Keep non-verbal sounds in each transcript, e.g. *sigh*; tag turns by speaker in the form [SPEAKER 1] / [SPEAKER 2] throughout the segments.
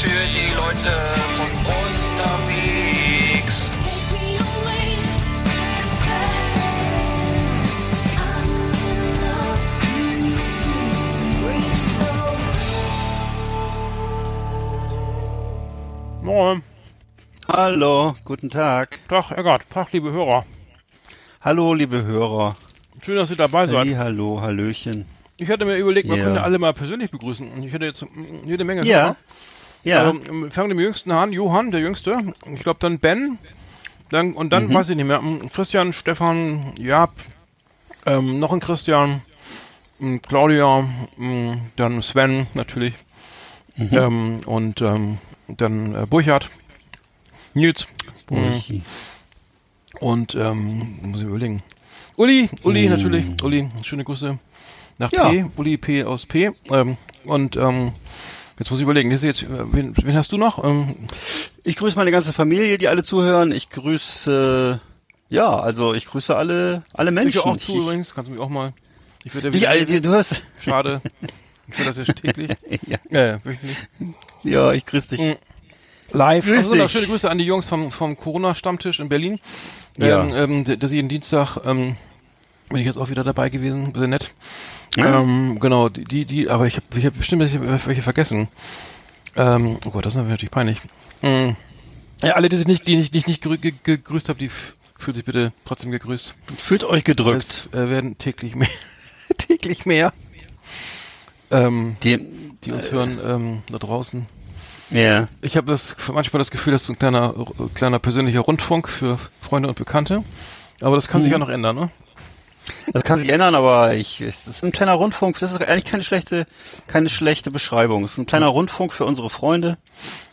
[SPEAKER 1] Für die Leute von unterwegs.
[SPEAKER 2] Moin.
[SPEAKER 3] Hallo, guten Tag.
[SPEAKER 2] Tag, Eggert. Tag, liebe Hörer.
[SPEAKER 3] Hallo, liebe Hörer.
[SPEAKER 2] Schön, dass ihr dabei seid.
[SPEAKER 3] Halli, hallo, Hallöchen.
[SPEAKER 2] Ich hatte mir überlegt, man
[SPEAKER 3] Ja.
[SPEAKER 2] könnte alle mal persönlich begrüßen. Und ich hätte jetzt mm, jede Menge
[SPEAKER 3] Ja,
[SPEAKER 2] Hörer.
[SPEAKER 3] Ja.
[SPEAKER 2] Also, ähm, fangen wir mit dem Jüngsten an. Johann, der Jüngste. Ich glaube dann Ben. Dann, und
[SPEAKER 3] Mhm.
[SPEAKER 2] dann weiß ich nicht mehr. Christian, Stefan, Jab. Ähm, noch ein Christian. mm, Claudia. mm, Dann Sven natürlich.
[SPEAKER 3] Mhm.
[SPEAKER 2] Ähm, und ähm, dann äh, Burchard. Nils.
[SPEAKER 3] Burchi.
[SPEAKER 2] Und ähm, muss ich überlegen. Uli, Uli natürlich. Uli, schöne Grüße nach
[SPEAKER 3] Ja.
[SPEAKER 2] P. Uli P aus P. Ähm, und ähm, jetzt muss ich überlegen, ist jetzt, äh, wen, wen hast du noch? Ähm,
[SPEAKER 3] Ich grüße meine ganze Familie, die alle zuhören. Ich grüße, ja, also ich grüße alle, alle
[SPEAKER 2] ich
[SPEAKER 3] Menschen.
[SPEAKER 2] höre auch
[SPEAKER 3] Ich-
[SPEAKER 2] zu übrigens, kannst du mich auch mal. Ich würde
[SPEAKER 3] Die, all- die, du hörst,
[SPEAKER 2] Schade. *laughs* Ich höre das jetzt täglich. *laughs*
[SPEAKER 3] ja,
[SPEAKER 2] Äh, wöchentlich.
[SPEAKER 3] ja, ich grüße dich.
[SPEAKER 2] Mhm. Live.
[SPEAKER 3] Grüß
[SPEAKER 2] Also noch schöne Grüße an die Jungs vom, vom Corona-Stammtisch in Berlin.
[SPEAKER 3] Ja.
[SPEAKER 2] Ähm, ähm, das jeden Dienstag ähm, bin ich jetzt auch wieder dabei gewesen. Sehr nett.
[SPEAKER 3] Ja.
[SPEAKER 2] Ähm, genau, die, die, aber ich habe ich hab bestimmt welche, vergessen. Ähm, oh Gott, das ist natürlich peinlich. Mhm. Ja, alle, die sich nicht, die nicht, ich nicht gegrü- ge gegrüßt habe, die f- fühlen sich bitte trotzdem gegrüßt.
[SPEAKER 3] Fühlt euch gedrückt.
[SPEAKER 2] Es äh, werden täglich mehr. *laughs* täglich mehr. Ähm,
[SPEAKER 3] Die,
[SPEAKER 2] die uns hören ähm, da draußen.
[SPEAKER 3] ja,
[SPEAKER 2] Ich habe das manchmal das Gefühl, das ist so ein kleiner, äh, kleiner persönlicher Rundfunk für Freunde und Bekannte. Aber das kann sich ja noch ändern, ne?
[SPEAKER 3] Das kann sich ändern, aber ich, es ist ein kleiner Rundfunk. Das ist eigentlich keine schlechte, keine schlechte Beschreibung. Es ist ein kleiner Rundfunk für unsere Freunde.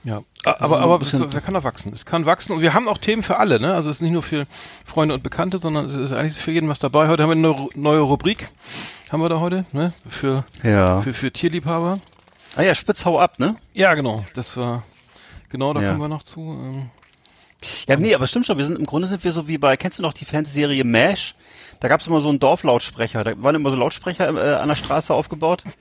[SPEAKER 2] Ja. Aber, aber es, wer kann da wachsen? Es kann wachsen und wir haben auch Themen für alle, ne? Also es ist nicht nur für Freunde und Bekannte, sondern es ist eigentlich für jeden was dabei. Heute haben wir eine neue, neue Rubrik. Haben wir da heute, ne? Für,
[SPEAKER 3] Ja.
[SPEAKER 2] für, für Tierliebhaber.
[SPEAKER 3] Ah ja, spitz hau ab, ne?
[SPEAKER 2] Ja, genau. Das war, genau, da
[SPEAKER 3] Ja.
[SPEAKER 2] kommen wir noch zu. Ähm,
[SPEAKER 3] Ja, nee, aber stimmt schon. Wir sind im Grunde sind wir so wie bei, kennst du noch die Fernsehserie MASH? Da gab's immer so einen Dorflautsprecher. Da waren immer so Lautsprecher äh, an der Straße aufgebaut. Und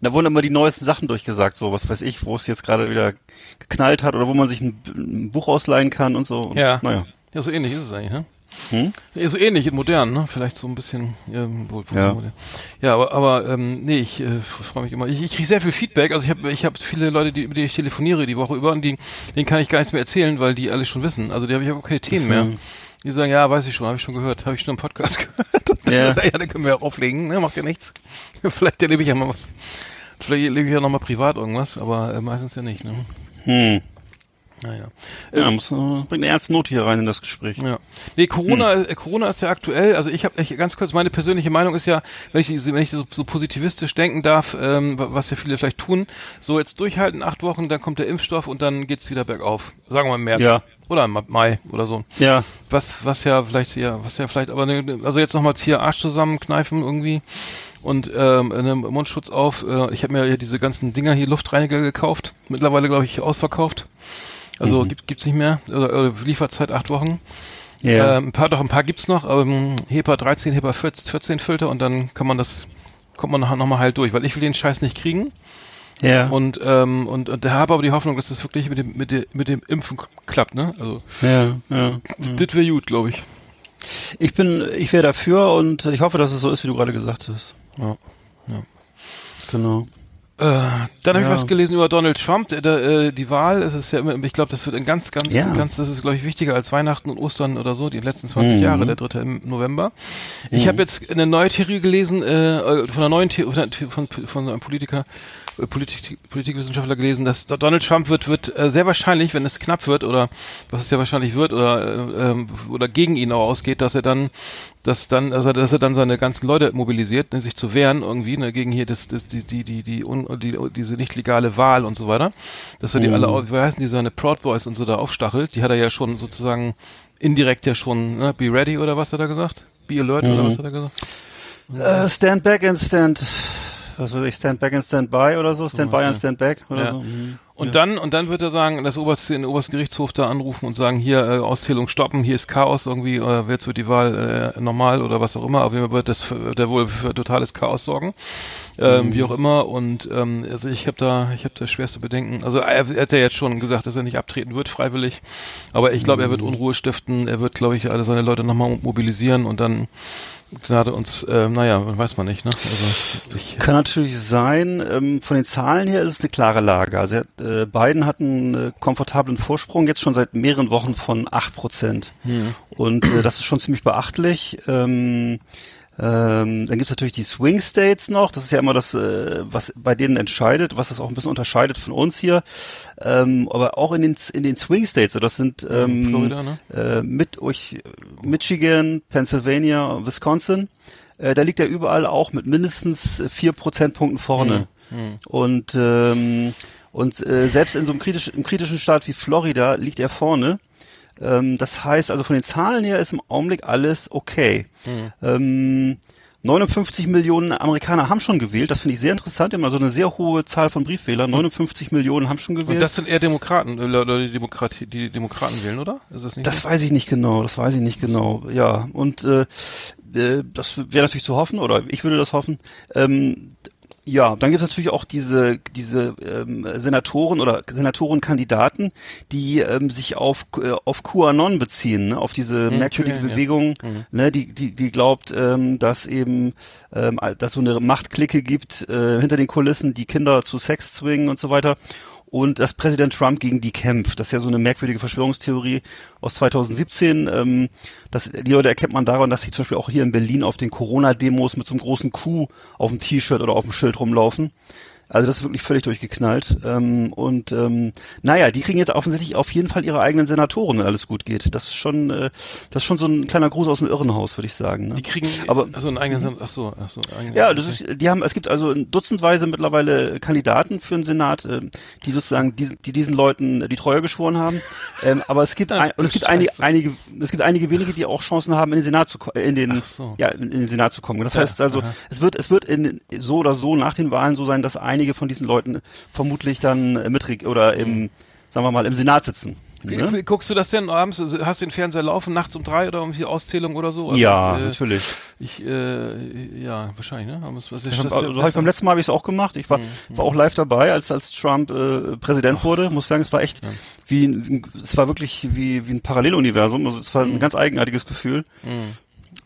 [SPEAKER 3] da wurden immer die neuesten Sachen durchgesagt, so was weiß ich, wo es jetzt gerade wieder geknallt hat oder wo man sich ein, ein Buch ausleihen kann und so. Und,
[SPEAKER 2] Ja.
[SPEAKER 3] Naja.
[SPEAKER 2] ja, so ähnlich ist es eigentlich, ne?
[SPEAKER 3] Hm?
[SPEAKER 2] So ähnlich in modern, ne? Vielleicht so ein bisschen, wohl, wohl
[SPEAKER 3] Ja.
[SPEAKER 2] modern. ja aber, aber ähm, nee, ich äh, freue mich immer. Ich, ich kriege sehr viel Feedback. Also ich habe ich hab viele Leute, die, mit denen ich telefoniere die Woche über und die, denen kann ich gar nichts mehr erzählen, weil die alles schon wissen. Also die habe ich auch keine Themen mehr. Die sagen, ja, weiß ich schon, habe ich schon gehört, habe ich schon im Podcast *laughs* gehört. Und dann
[SPEAKER 3] Ja.
[SPEAKER 2] sag ich, ja, dann können wir auch auflegen, ne? Macht ja nichts. *laughs* Vielleicht erlebe ich ja mal was. Vielleicht erlebe ich ja noch mal privat irgendwas, aber äh, meistens ja nicht, ne?
[SPEAKER 3] Hm.
[SPEAKER 2] Naja.
[SPEAKER 3] Ja, muss, äh, bringt eine ernste Note hier rein in das Gespräch.
[SPEAKER 2] Ja. Nee, Corona,
[SPEAKER 3] Hm.
[SPEAKER 2] äh, Corona ist ja aktuell, also ich habe ganz kurz, meine persönliche Meinung ist ja, wenn ich, wenn ich so, so positivistisch denken darf, ähm, wa- was ja viele vielleicht tun, so jetzt durchhalten, acht Wochen, dann kommt der Impfstoff und dann geht's wieder bergauf. Sagen wir im März.
[SPEAKER 3] Ja.
[SPEAKER 2] Oder im Mai oder so.
[SPEAKER 3] Ja.
[SPEAKER 2] Was, was ja vielleicht, ja, was ja vielleicht, aber ne, also jetzt nochmal hier Arsch zusammenkneifen irgendwie und ähm, einen Mundschutz auf. Äh, ich habe mir ja diese ganzen Dinger hier Luftreiniger gekauft. Mittlerweile glaube ich ausverkauft. Also
[SPEAKER 3] Mhm.
[SPEAKER 2] gibt gibt's nicht mehr. Oder, oder Lieferzeit acht Wochen.
[SPEAKER 3] Ja.
[SPEAKER 2] Ähm, ein paar, doch ein paar gibt's noch, aber ähm, HEPA 13, HEPA 14, 14 Filter und dann kann man das, kommt man nachher nochmal halt durch, weil ich will den Scheiß nicht kriegen.
[SPEAKER 3] ja.
[SPEAKER 2] Und, ähm, und, und da habe aber die Hoffnung, dass das wirklich mit dem, mit dem, mit dem Impfen klappt, ne? Also,
[SPEAKER 3] ja. Ja.
[SPEAKER 2] das wäre gut, glaube ich.
[SPEAKER 3] Ich bin, ich wäre dafür und ich hoffe, dass es so ist, wie du gerade gesagt hast.
[SPEAKER 2] Ja.
[SPEAKER 3] Genau.
[SPEAKER 2] Äh, dann habe ich
[SPEAKER 3] Ja.
[SPEAKER 2] was gelesen über Donald Trump, der, der, äh, die Wahl, es ist ja immer, ich glaube, das wird ein ganz, ganz,
[SPEAKER 3] Ja.
[SPEAKER 2] ganz, das ist, glaube ich, wichtiger als Weihnachten und Ostern oder so, die letzten 20
[SPEAKER 3] Mhm.
[SPEAKER 2] Jahre, der 3. im November. Ich habe jetzt eine neue Theorie gelesen, äh, von einer neuen Theorie, von, von einem Politiker, Politik, Politikwissenschaftler gelesen, dass Donald Trump wird, wird äh, sehr wahrscheinlich, wenn es knapp wird oder was es ja wahrscheinlich wird oder äh, ähm, oder gegen ihn auch ausgeht, dass er dann, dass dann, also dass er dann seine ganzen Leute mobilisiert, sich zu wehren irgendwie ne, gegen hier das, das die die die die, un, die diese nicht legale Wahl und so weiter, dass er die alle, au- wie heißen die seine Proud Boys und so da aufstachelt, die hat er ja schon sozusagen indirekt ja schon, ne, be ready oder was hat er gesagt? Be alert oder was hat er gesagt?
[SPEAKER 3] Äh, stand back and stand, was weiß ich, stand back and stand by oder so, stand by and stand back oder
[SPEAKER 2] Ja.
[SPEAKER 3] so. Mhm.
[SPEAKER 2] Und dann, und dann wird er sagen, das oberste, den obersten Gerichtshof da anrufen und sagen, hier, äh, Auszählung stoppen, hier ist Chaos irgendwie, äh, jetzt wird die Wahl äh, normal oder was auch immer, auf jeden Fall wird das für, der wohl für totales Chaos sorgen. Ähm, Wie auch immer. Und ähm, also ich habe da, ich habe da schwerste Bedenken. Also er, er hat ja jetzt schon gesagt, dass er nicht abtreten wird, freiwillig. Aber ich glaube, er wird Unruhe stiften, er wird, glaube ich, alle seine Leute nochmal mobilisieren und dann Gnade uns, äh, naja, weiß man nicht, ne? Also ich,
[SPEAKER 3] Kann natürlich sein. Ähm, von den Zahlen her ist es eine klare Lage. Also äh, Biden hat einen äh, komfortablen Vorsprung jetzt schon seit mehreren Wochen von acht Prozent. Und äh, das ist schon ziemlich beachtlich. Ähm, ähm, dann gibt's natürlich die Swing States noch. Das ist ja immer das, äh, was bei denen entscheidet, was das auch ein bisschen unterscheidet von uns hier. Ähm, aber auch in den in den Swing States, das sind ähm,
[SPEAKER 2] Florida, ne?
[SPEAKER 3] äh, mit euch Michigan, Pennsylvania, Wisconsin. Äh, da liegt er überall auch mit mindestens vier Prozentpunkten vorne. Und ähm, und äh, selbst in so einem kritischen, kritischen Staat wie Florida liegt er vorne. Ähm, das heißt also von den Zahlen her ist im Augenblick alles okay. Ähm, 59 Millionen Amerikaner haben schon gewählt. Das finde ich sehr interessant. Immer so eine sehr hohe Zahl von Briefwählern. 59 Millionen haben schon gewählt.
[SPEAKER 2] und das sind eher Demokraten, äh, Leute, die Demokratie, die Demokraten wählen, oder? Ist das nicht
[SPEAKER 3] Das
[SPEAKER 2] so?
[SPEAKER 3] weiß ich nicht genau, das weiß ich nicht genau. Ja, und äh, äh, das wäre natürlich zu hoffen, oder ich würde das hoffen. Ähm, ja, dann gibt es natürlich auch diese diese ähm, Senatoren oder Senatorenkandidaten, die ähm, sich auf äh, auf QAnon beziehen, ne? auf diese merkwürdige
[SPEAKER 2] QAnon, ja.
[SPEAKER 3] Bewegung, ne? die die die glaubt, ähm, dass eben ähm, dass so eine Machtklicke gibt äh, hinter den Kulissen, die Kinder zu Sex zwingen und so weiter und dass Präsident Trump gegen die kämpft. Das ist ja so eine merkwürdige Verschwörungstheorie aus 2017. Ähm, das, die Leute erkennt man daran, dass sie zum Beispiel auch hier in Berlin auf den Corona-Demos mit so einem großen Kuh auf dem T-Shirt oder auf dem Schild rumlaufen. Also das ist wirklich völlig durchgeknallt. Ähm, und ähm, naja, die kriegen jetzt offensichtlich auf jeden Fall ihre eigenen Senatoren, wenn alles gut geht. Das ist schon, äh, das ist schon so ein kleiner Gruß aus dem Irrenhaus, würde ich sagen. Ne?
[SPEAKER 2] Die kriegen
[SPEAKER 3] Aber-
[SPEAKER 2] also einen eigenen, ach so, ach so, eigenen,
[SPEAKER 3] Ja, das ist, die haben, es gibt also dutzendweise mittlerweile Kandidaten für den Senat, äh, die sozusagen diesen, die diesen Leuten die Treue geschworen haben. Ähm, aber es gibt
[SPEAKER 2] Ach, *laughs*
[SPEAKER 3] ein, und es gibt einige, einige, es gibt einige wenige, die auch Chancen haben, in den Senat zu, in den,
[SPEAKER 2] so.
[SPEAKER 3] ja, in, in den Senat zu kommen. Das
[SPEAKER 2] Ja,
[SPEAKER 3] heißt also,
[SPEAKER 2] aha.
[SPEAKER 3] es wird, es wird in, so oder so nach den Wahlen so sein, dass einige von diesen Leuten vermutlich dann äh, mitreg oder im, sagen wir mal, im Senat sitzen.
[SPEAKER 2] Wie-
[SPEAKER 3] Ne?
[SPEAKER 2] wie- Guckst du das denn abends? Hast du den Fernseher laufen nachts um drei oder irgendwie Auszählung oder so? Also,
[SPEAKER 3] Ja,
[SPEAKER 2] äh,
[SPEAKER 3] natürlich.
[SPEAKER 2] Ich, äh, ja, wahrscheinlich, ne? Aber es- was ist
[SPEAKER 3] Ich hab, also,
[SPEAKER 2] ja
[SPEAKER 3] hab ich beim letzten Mal habe ich es auch gemacht. Ich war, war auch live dabei, als als Trump äh, Präsident wurde. Muss sagen, es war echt wie ein, es war wirklich wie wie ein Paralleluniversum. Also es war ein ganz eigenartiges Gefühl.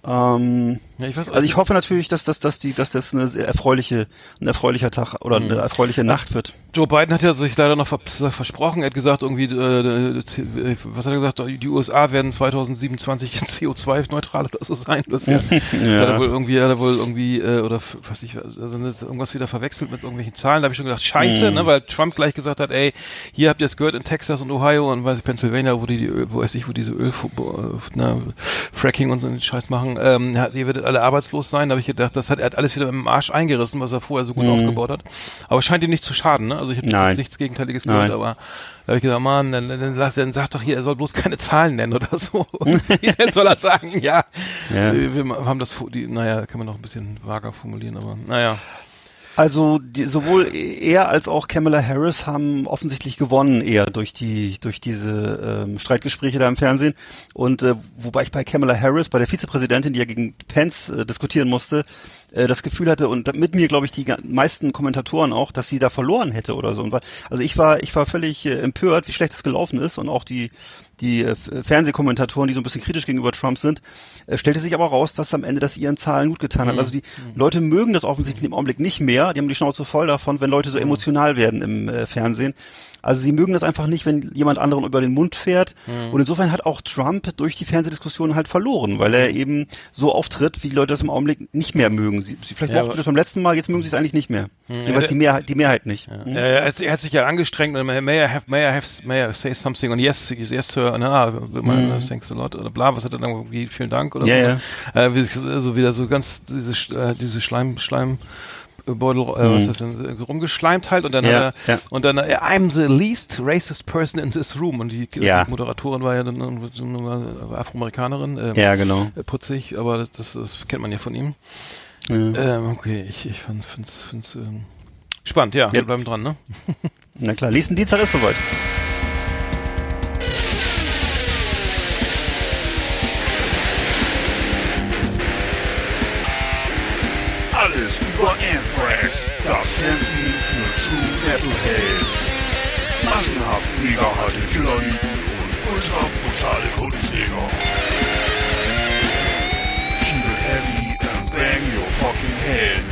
[SPEAKER 3] Ähm,
[SPEAKER 2] ja, ich weiß,
[SPEAKER 3] also ich hoffe natürlich, dass das dass die dass das eine sehr erfreuliche ein erfreulicher Tag oder eine erfreuliche Nacht wird.
[SPEAKER 2] Joe Biden hat ja sich leider noch vers versprochen. Er hat gesagt, irgendwie, äh, was hat er gesagt? Die USA werden 2027 *laughs* CO2-neutral oder so sein. Das ja, *laughs*
[SPEAKER 3] Ja.
[SPEAKER 2] Hat er wohl irgendwie, hat er wohl irgendwie, äh, oder was ich, also irgendwas wieder verwechselt mit irgendwelchen Zahlen. Da habe ich schon gedacht, scheiße,
[SPEAKER 3] Mhm.
[SPEAKER 2] ne, weil Trump gleich gesagt hat, ey, hier habt ihr es gehört in Texas und Ohio und weiß ich, Pennsylvania, wo die, die Öl, wo weiß ich, wo diese Öl, äh, ne, Fracking und so einen Scheiß machen, ähm, ja, ihr werdet alle arbeitslos sein. Da habe ich gedacht, das hat er hat alles wieder mit dem Arsch eingerissen, was er vorher so gut aufgebaut hat. Aber es scheint ihm nicht zu schaden, ne? Also ich habe
[SPEAKER 3] Mhm. Nein.
[SPEAKER 2] jetzt nichts Gegenteiliges
[SPEAKER 3] Nein.
[SPEAKER 2] gehört, aber da habe ich gesagt, Mann, dann, dann, lass, dann sag doch hier, er soll bloß keine Zahlen nennen oder so. *laughs* Wie soll er sagen, ja,
[SPEAKER 3] Ja.
[SPEAKER 2] Wir, wir haben das, die, naja, kann man noch ein bisschen vager formulieren, aber naja.
[SPEAKER 3] Also die, sowohl er als auch Kamala Harris haben offensichtlich gewonnen eher durch die durch diese ähm, Streitgespräche da im Fernsehen. Und äh, wobei ich bei Kamala Harris, bei der Vizepräsidentin, die ja gegen Pence äh, diskutieren musste, äh, das Gefühl hatte und mit mir glaube ich die meisten Kommentatoren auch, dass sie da verloren hätte oder so. Und war, also ich war ich war völlig äh, empört, wie schlecht es gelaufen ist und auch die die äh, Fernsehkommentatoren, die so ein bisschen kritisch gegenüber Trump sind, äh, stellte sich aber raus, dass am Ende das ihren Zahlen gut getan hat. Also die Leute mögen das offensichtlich im Augenblick nicht mehr. Die haben die Schnauze voll davon, wenn Leute so emotional werden im äh, Fernsehen. Also sie mögen das einfach nicht, wenn jemand anderen über den Mund fährt. Und insofern hat auch Trump durch die Fernsehdiskussion halt verloren, weil er eben so auftritt, wie die Leute das im Augenblick nicht mehr mögen. Sie, sie vielleicht
[SPEAKER 2] Ja,
[SPEAKER 3] mochten das beim letzten Mal, jetzt mögen sie es eigentlich nicht mehr. Jedenfalls
[SPEAKER 2] der-
[SPEAKER 3] die Mehrheit, die Mehrheit nicht.
[SPEAKER 2] Ja, er, hat, er hat sich ja angestrengt und may I have, may I have, may I say something und yes, yes, sir, na, mhm. thanks a lot oder bla, was hat er dann irgendwie, vielen Dank oder
[SPEAKER 3] Ja,
[SPEAKER 2] so. Äh, wie, so wieder so ganz diese, äh, diese Schleim, Schleim, Beutel, äh, was ist das denn, äh, rumgeschleimt halt und dann.
[SPEAKER 3] Ja,
[SPEAKER 2] hat er,
[SPEAKER 3] ja.
[SPEAKER 2] und dann, äh, I'm the least racist person in this room und die,
[SPEAKER 3] Ja.
[SPEAKER 2] die Moderatorin war ja dann äh, Afroamerikanerin, äh,
[SPEAKER 3] Ja, genau.
[SPEAKER 2] putzig, aber das, das, das kennt man ja von ihm. Ähm, okay, ich, ich fand, find's, find's, ähm, spannend, ja, wir bleiben dran, ne? *laughs*
[SPEAKER 3] Na klar, nächsten Dienstag ist soweit.
[SPEAKER 4] Anthrax, das Fernsehen für True Metalhead. Massenhaft mega harte Killerlieben und ultra brutale Kundenjäger. Keep it heavy and bang your fucking head.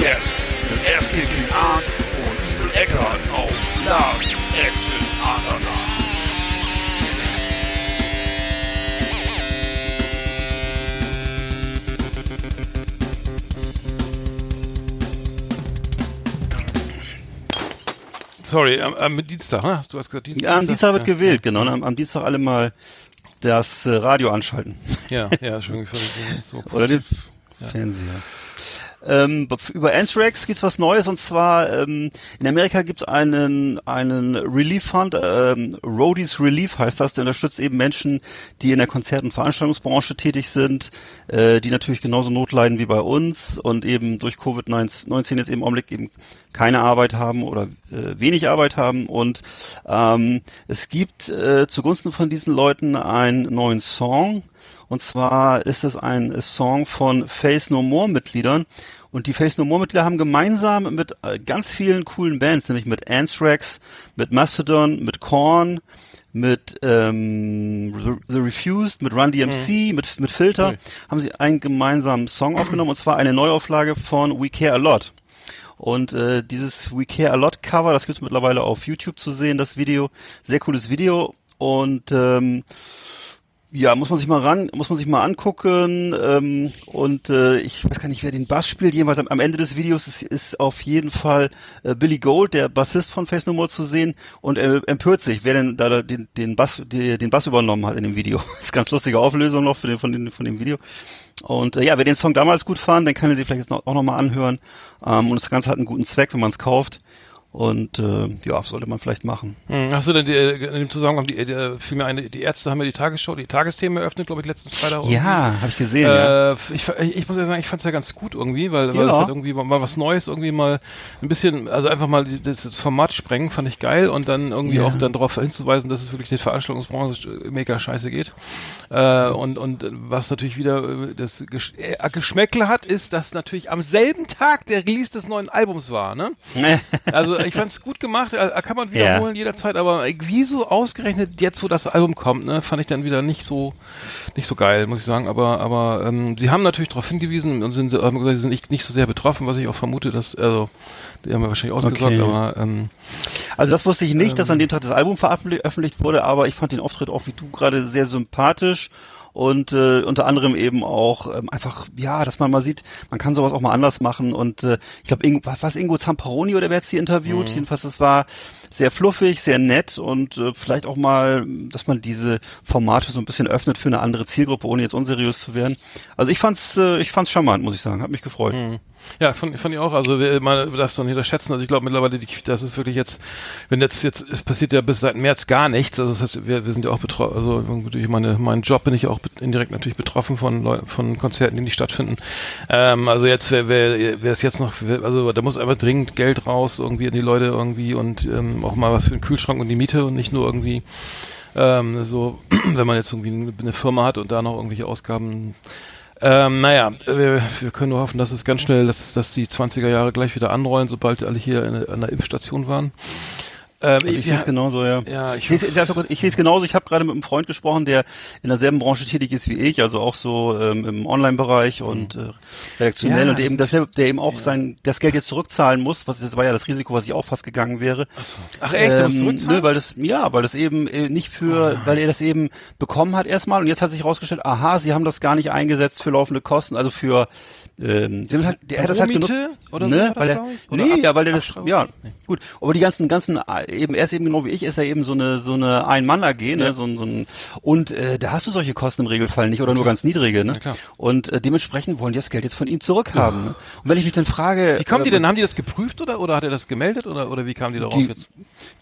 [SPEAKER 4] Jetzt mit Ass-Kicking Art und Evil Eckart auf Last Exit Andernach.
[SPEAKER 2] Sorry, am, am Dienstag, ne? Du hast gesagt Dienstag.
[SPEAKER 3] Ja, am Dienstag wird
[SPEAKER 2] ja.
[SPEAKER 3] gewählt, genau. Am, am Dienstag alle mal das äh, Radio anschalten.
[SPEAKER 2] Ja, ja, schon so. *laughs*
[SPEAKER 3] Oder den Fernseher. Ähm, über Anthrax gibt's was Neues und zwar ähm, in Amerika gibt's einen einen Relief Fund, ähm, Roadies Relief heißt das, der unterstützt eben Menschen, die in der Konzert- und Veranstaltungsbranche tätig sind, äh, die natürlich genauso Not leiden wie bei uns und eben durch Covid-19 jetzt im Augenblick eben keine Arbeit haben oder äh, wenig Arbeit haben. Und ähm, es gibt äh, zugunsten von diesen Leuten einen neuen Song, und zwar ist es ein Song von Face No More Mitgliedern. Und die Face No More Mitglieder haben gemeinsam mit äh, ganz vielen coolen Bands, nämlich mit Anthrax, mit Mastodon, mit Korn, mit ähm, The Refused, mit Run DMC, mit, mit Filter,
[SPEAKER 2] Cool.
[SPEAKER 3] haben sie einen gemeinsamen Song aufgenommen, und zwar eine Neuauflage von We Care A Lot. Und äh, dieses We Care A Lot Cover, das gibt's mittlerweile auf YouTube zu sehen, das Video. Sehr cooles Video. Und ähm, ja, muss man sich mal ran, muss man sich mal angucken. Ähm, und äh, ich weiß gar nicht, wer den Bass spielt. Jedenfalls am, am Ende des Videos ist, ist auf jeden Fall äh, Billy Gold, der Bassist von Face No More, zu sehen und er empört sich, wer denn da da den, den Bass, die, den Bass übernommen hat in dem Video. Das *laughs* ist ganz lustige Auflösung noch für den, von, den, von dem Video. Und äh, ja, wer den Song damals gut fand, den kann er sich vielleicht jetzt noch, auch nochmal anhören. Ähm, und das Ganze hat einen guten Zweck, wenn man es kauft. Und äh, ja, sollte man vielleicht machen.
[SPEAKER 2] Hm, Hast du denn die, äh, in dem Zusammenhang die, die, vielmehr eine, die Ärzte haben ja die Tagesschau, die Tagesthemen eröffnet, glaube ich, letzten Freitag.
[SPEAKER 3] Ja, habe ich gesehen. ja.
[SPEAKER 2] Äh, ich, ich muss ja sagen, ich fand es ja ganz gut irgendwie, weil, weil
[SPEAKER 3] Ja.
[SPEAKER 2] es halt irgendwie mal, was Neues, irgendwie mal ein bisschen, also einfach mal das, Format sprengen, fand ich geil und dann irgendwie
[SPEAKER 3] Ja.
[SPEAKER 2] auch dann darauf hinzuweisen, dass es wirklich der Veranstaltungsbranche mega scheiße geht. Äh, und, und was natürlich wieder äh, das Gesch äh, Geschmäckle hat, ist, dass natürlich am selben Tag der Release des neuen Albums war, ne? *laughs* Also ich fand es gut gemacht, äh, kann man wiederholen jederzeit, aber wieso ausgerechnet jetzt, wo das Album kommt, ne, fand ich dann wieder nicht so nicht so geil, muss ich sagen. Aber aber ähm, sie haben natürlich darauf hingewiesen und sind, haben gesagt, sie sind nicht, nicht so sehr betroffen, was ich auch vermute, dass also die haben ja wahrscheinlich ausgesorgt,
[SPEAKER 3] Okay.
[SPEAKER 2] aber ähm,
[SPEAKER 3] Also das wusste ich nicht, dass an dem Tag das Album veröffentlicht wurde, aber ich fand den Auftritt auch wie du gerade sehr sympathisch und äh, unter anderem eben auch ähm, einfach ja, dass man mal sieht, man kann sowas auch mal anders machen und äh, ich glaube was was Ingo Zamparoni oder wer hat sie interviewt? Jedenfalls es war sehr fluffig, sehr nett und äh, vielleicht auch mal, dass man diese Formate so ein bisschen öffnet für eine andere Zielgruppe, ohne jetzt unseriös zu werden. Also ich fand's äh, ich fand's charmant, muss ich sagen, hat mich gefreut.
[SPEAKER 2] Ja, fand, fand ich auch. Also man darf es doch nicht unterschätzen. Also ich glaube mittlerweile, die, das ist wirklich jetzt, wenn jetzt jetzt es passiert ja bis seit März gar nichts. Also das heißt, wir, wir sind ja auch betroffen. Also durch meine meinen Job bin ich auch indirekt natürlich betroffen von Leu von Konzerten, die nicht stattfinden. Ähm, also jetzt wer wer wer es jetzt noch, also da muss einfach dringend Geld raus irgendwie an die Leute irgendwie und ähm, auch mal was für den Kühlschrank und die Miete und nicht nur irgendwie ähm, so, *clears throat* wenn man jetzt irgendwie eine Firma hat und da noch irgendwelche Ausgaben ähm, naja, wir, wir können nur hoffen, dass es ganz schnell, dass, dass die 20er Jahre gleich wieder anrollen, sobald alle hier in, an der Impfstation waren. Ähm,
[SPEAKER 3] Also ich sehe es genauso, ja.
[SPEAKER 2] Ja, ich
[SPEAKER 3] ich sehe kurz- ich sehe es genauso. Ich habe gerade mit einem Freund gesprochen, der in derselben Branche tätig ist wie ich, also auch so ähm, im Online-Bereich und äh, redaktionell
[SPEAKER 2] Ja,
[SPEAKER 3] und eben, dass er, der eben auch sein das Geld jetzt zurückzahlen muss. Was das war ja das Risiko, was ich auch fast gegangen wäre.
[SPEAKER 2] Ach echt, du musst
[SPEAKER 3] Ähm,
[SPEAKER 2] zurückzahlen?
[SPEAKER 3] ne, weil das ja, weil das eben äh, nicht für, weil er das eben bekommen hat erstmal und jetzt hat sich herausgestellt, aha, sie haben das gar nicht eingesetzt für laufende Kosten, also für ähm, sie haben halt, der hat das halt genutzt,
[SPEAKER 2] oder so
[SPEAKER 3] ne,
[SPEAKER 2] war das,
[SPEAKER 3] weil er, nee,
[SPEAKER 2] Ab-
[SPEAKER 3] ja, weil er das,
[SPEAKER 2] Abschreibung?
[SPEAKER 3] ja, gut, aber die ganzen, ganzen, eben, er ist eben genau wie ich, ist er eben so eine, so eine Ein-Mann-AG, ne, so ein, so ein, und, äh, da hast du solche Kosten im Regelfall nicht oder nur ganz niedrige, ne,
[SPEAKER 2] Ja,
[SPEAKER 3] und äh, dementsprechend wollen die das Geld jetzt von ihm zurückhaben, ne? und wenn ich mich dann frage,
[SPEAKER 2] Wie die
[SPEAKER 3] äh,
[SPEAKER 2] denn? Haben die das geprüft oder, oder hat er das gemeldet oder, oder wie kamen die darauf
[SPEAKER 3] Die-
[SPEAKER 2] jetzt?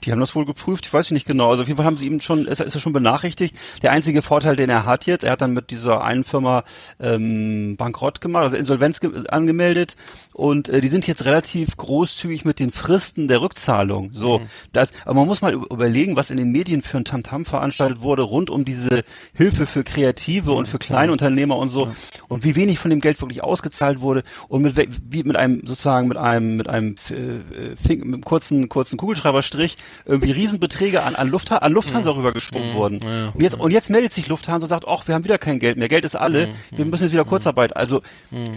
[SPEAKER 3] Die haben das wohl geprüft, ich weiß nicht genau. Also auf jeden Fall haben sie ihm schon, ist er, ist er schon benachrichtigt. Der einzige Vorteil, den er hat jetzt, er hat dann mit dieser einen Firma ähm, bankrott gemacht, also Insolvenz ge angemeldet und äh, die sind jetzt relativ großzügig mit den Fristen der Rückzahlung. So, das, aber man muss mal überlegen, was in den Medien für ein Tamtam veranstaltet wurde rund um diese Hilfe für Kreative und für Kleinunternehmer und so und wie wenig von dem Geld wirklich ausgezahlt wurde und mit wie mit einem sozusagen mit einem mit einem äh, Fing, mit einem kurzen kurzen Kugelschreiberstrich irgendwie Riesenbeträge an an, Luftha an Lufthansa rübergeschoben wurden.
[SPEAKER 2] ja,
[SPEAKER 3] Und jetzt und jetzt meldet sich Lufthansa und sagt, ach, wir haben wieder kein Geld mehr, Geld ist alle, wir müssen jetzt wieder Kurzarbeit. Also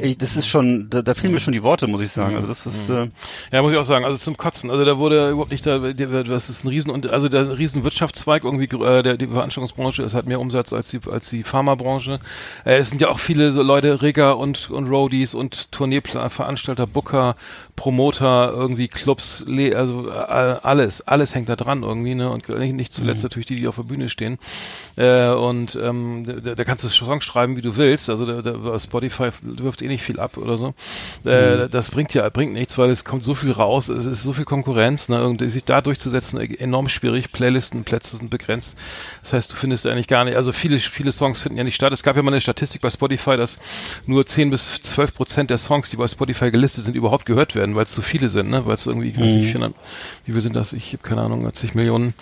[SPEAKER 3] ey, das ist schon, da, da fehlen mir schon die Worte, muss ich sagen. Also das ist äh,
[SPEAKER 2] Ja, muss ich auch sagen, also zum Kotzen. Also da wurde überhaupt nicht, da, das ist ein Riesen, und also der riesen Wirtschaftszweig irgendwie, äh, der, die Veranstaltungsbranche ist halt mehr Umsatz als die, als die Pharmabranche. Äh, es sind ja auch viele so Leute, Rigger und, und Roadies und Tourneeveranstalter, Booker, Promoter, irgendwie Clubs, also äh, alles, alles hängt da dran irgendwie, ne, und nicht, zuletzt natürlich die, die auf der Bühne stehen. Äh, und ähm, da, da kannst du Songs schreiben, wie du willst. Also da, da, Spotify wirft eh nicht viel ab oder so. Äh, Das bringt ja bringt nichts, weil es kommt so viel raus, es ist so viel Konkurrenz, ne? Und sich da durchzusetzen, e- enorm schwierig. Playlistenplätze sind begrenzt. Das heißt, du findest eigentlich gar nicht, also viele, viele Songs finden ja nicht statt. Es gab ja mal eine Statistik bei Spotify, dass nur 10 bis 12 Prozent der Songs, die bei Spotify gelistet sind, überhaupt gehört werden, weil es zu viele sind, ne? Weil es irgendwie, ich weiß nicht, 400, wie viel sind das? Ich habe keine Ahnung, 80 Millionen.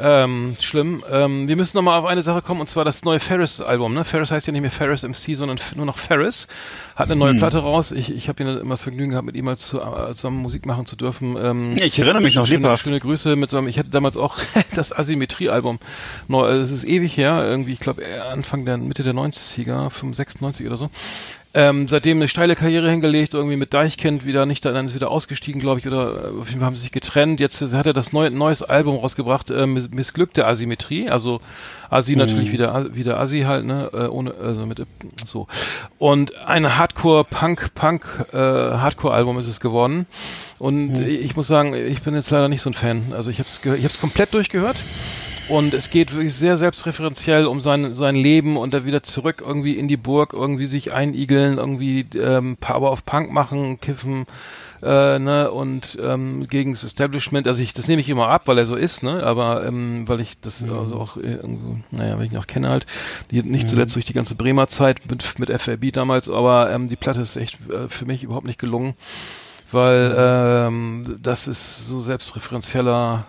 [SPEAKER 2] Ähm, schlimm. Ähm, wir müssen noch mal auf eine Sache kommen und zwar das neue Ferris-Album. Ne? Ferris heißt ja nicht mehr Ferris MC, sondern nur noch Ferris. Hat eine neue Platte raus. Ich, ich habe immer das Vergnügen gehabt, mit ihm mal zu, äh, zusammen Musik machen zu dürfen. Ähm,
[SPEAKER 3] Ja, ich erinnere mich noch
[SPEAKER 2] schöne,
[SPEAKER 3] lebhaft.
[SPEAKER 2] schöne Grüße mit so einem, ich hatte damals auch *laughs* das Asymmetrie-Album. Neu, also es ist ewig her, irgendwie, ich glaube Anfang der Mitte der 90er, 96 oder so. Ähm, seitdem eine steile Karriere hingelegt, irgendwie mit Deichkind wieder nicht, dann ist wieder ausgestiegen, glaube ich, oder äh, auf jeden Fall haben sie sich getrennt. Jetzt hat er das neue neues Album rausgebracht, äh, Miss- missglückte Asymmetrie, also Asi natürlich wieder wieder Asi halt, ne, äh, ohne also mit so. Und ein Hardcore Punk Punk äh, Hardcore Album ist es geworden. Und ich muss sagen, ich bin jetzt leider nicht so ein Fan. Also ich habe es ich habe es komplett durchgehört. Und es geht wirklich sehr selbstreferenziell um sein, sein Leben und dann wieder zurück irgendwie in die Burg, irgendwie sich einigeln, irgendwie ähm, Power of Punk machen, kiffen, äh, ne, und ähm, gegen das Establishment. Also ich, das nehme ich immer ab, weil er so ist, ne, aber ähm, weil ich das also auch äh, irgendwo, naja, weil ich ihn auch kenne halt, die, nicht zuletzt durch die ganze Bremer Zeit mit, mit FRB damals, aber ähm, die Platte ist echt äh, für mich überhaupt nicht gelungen, weil ähm, das ist so selbstreferenzieller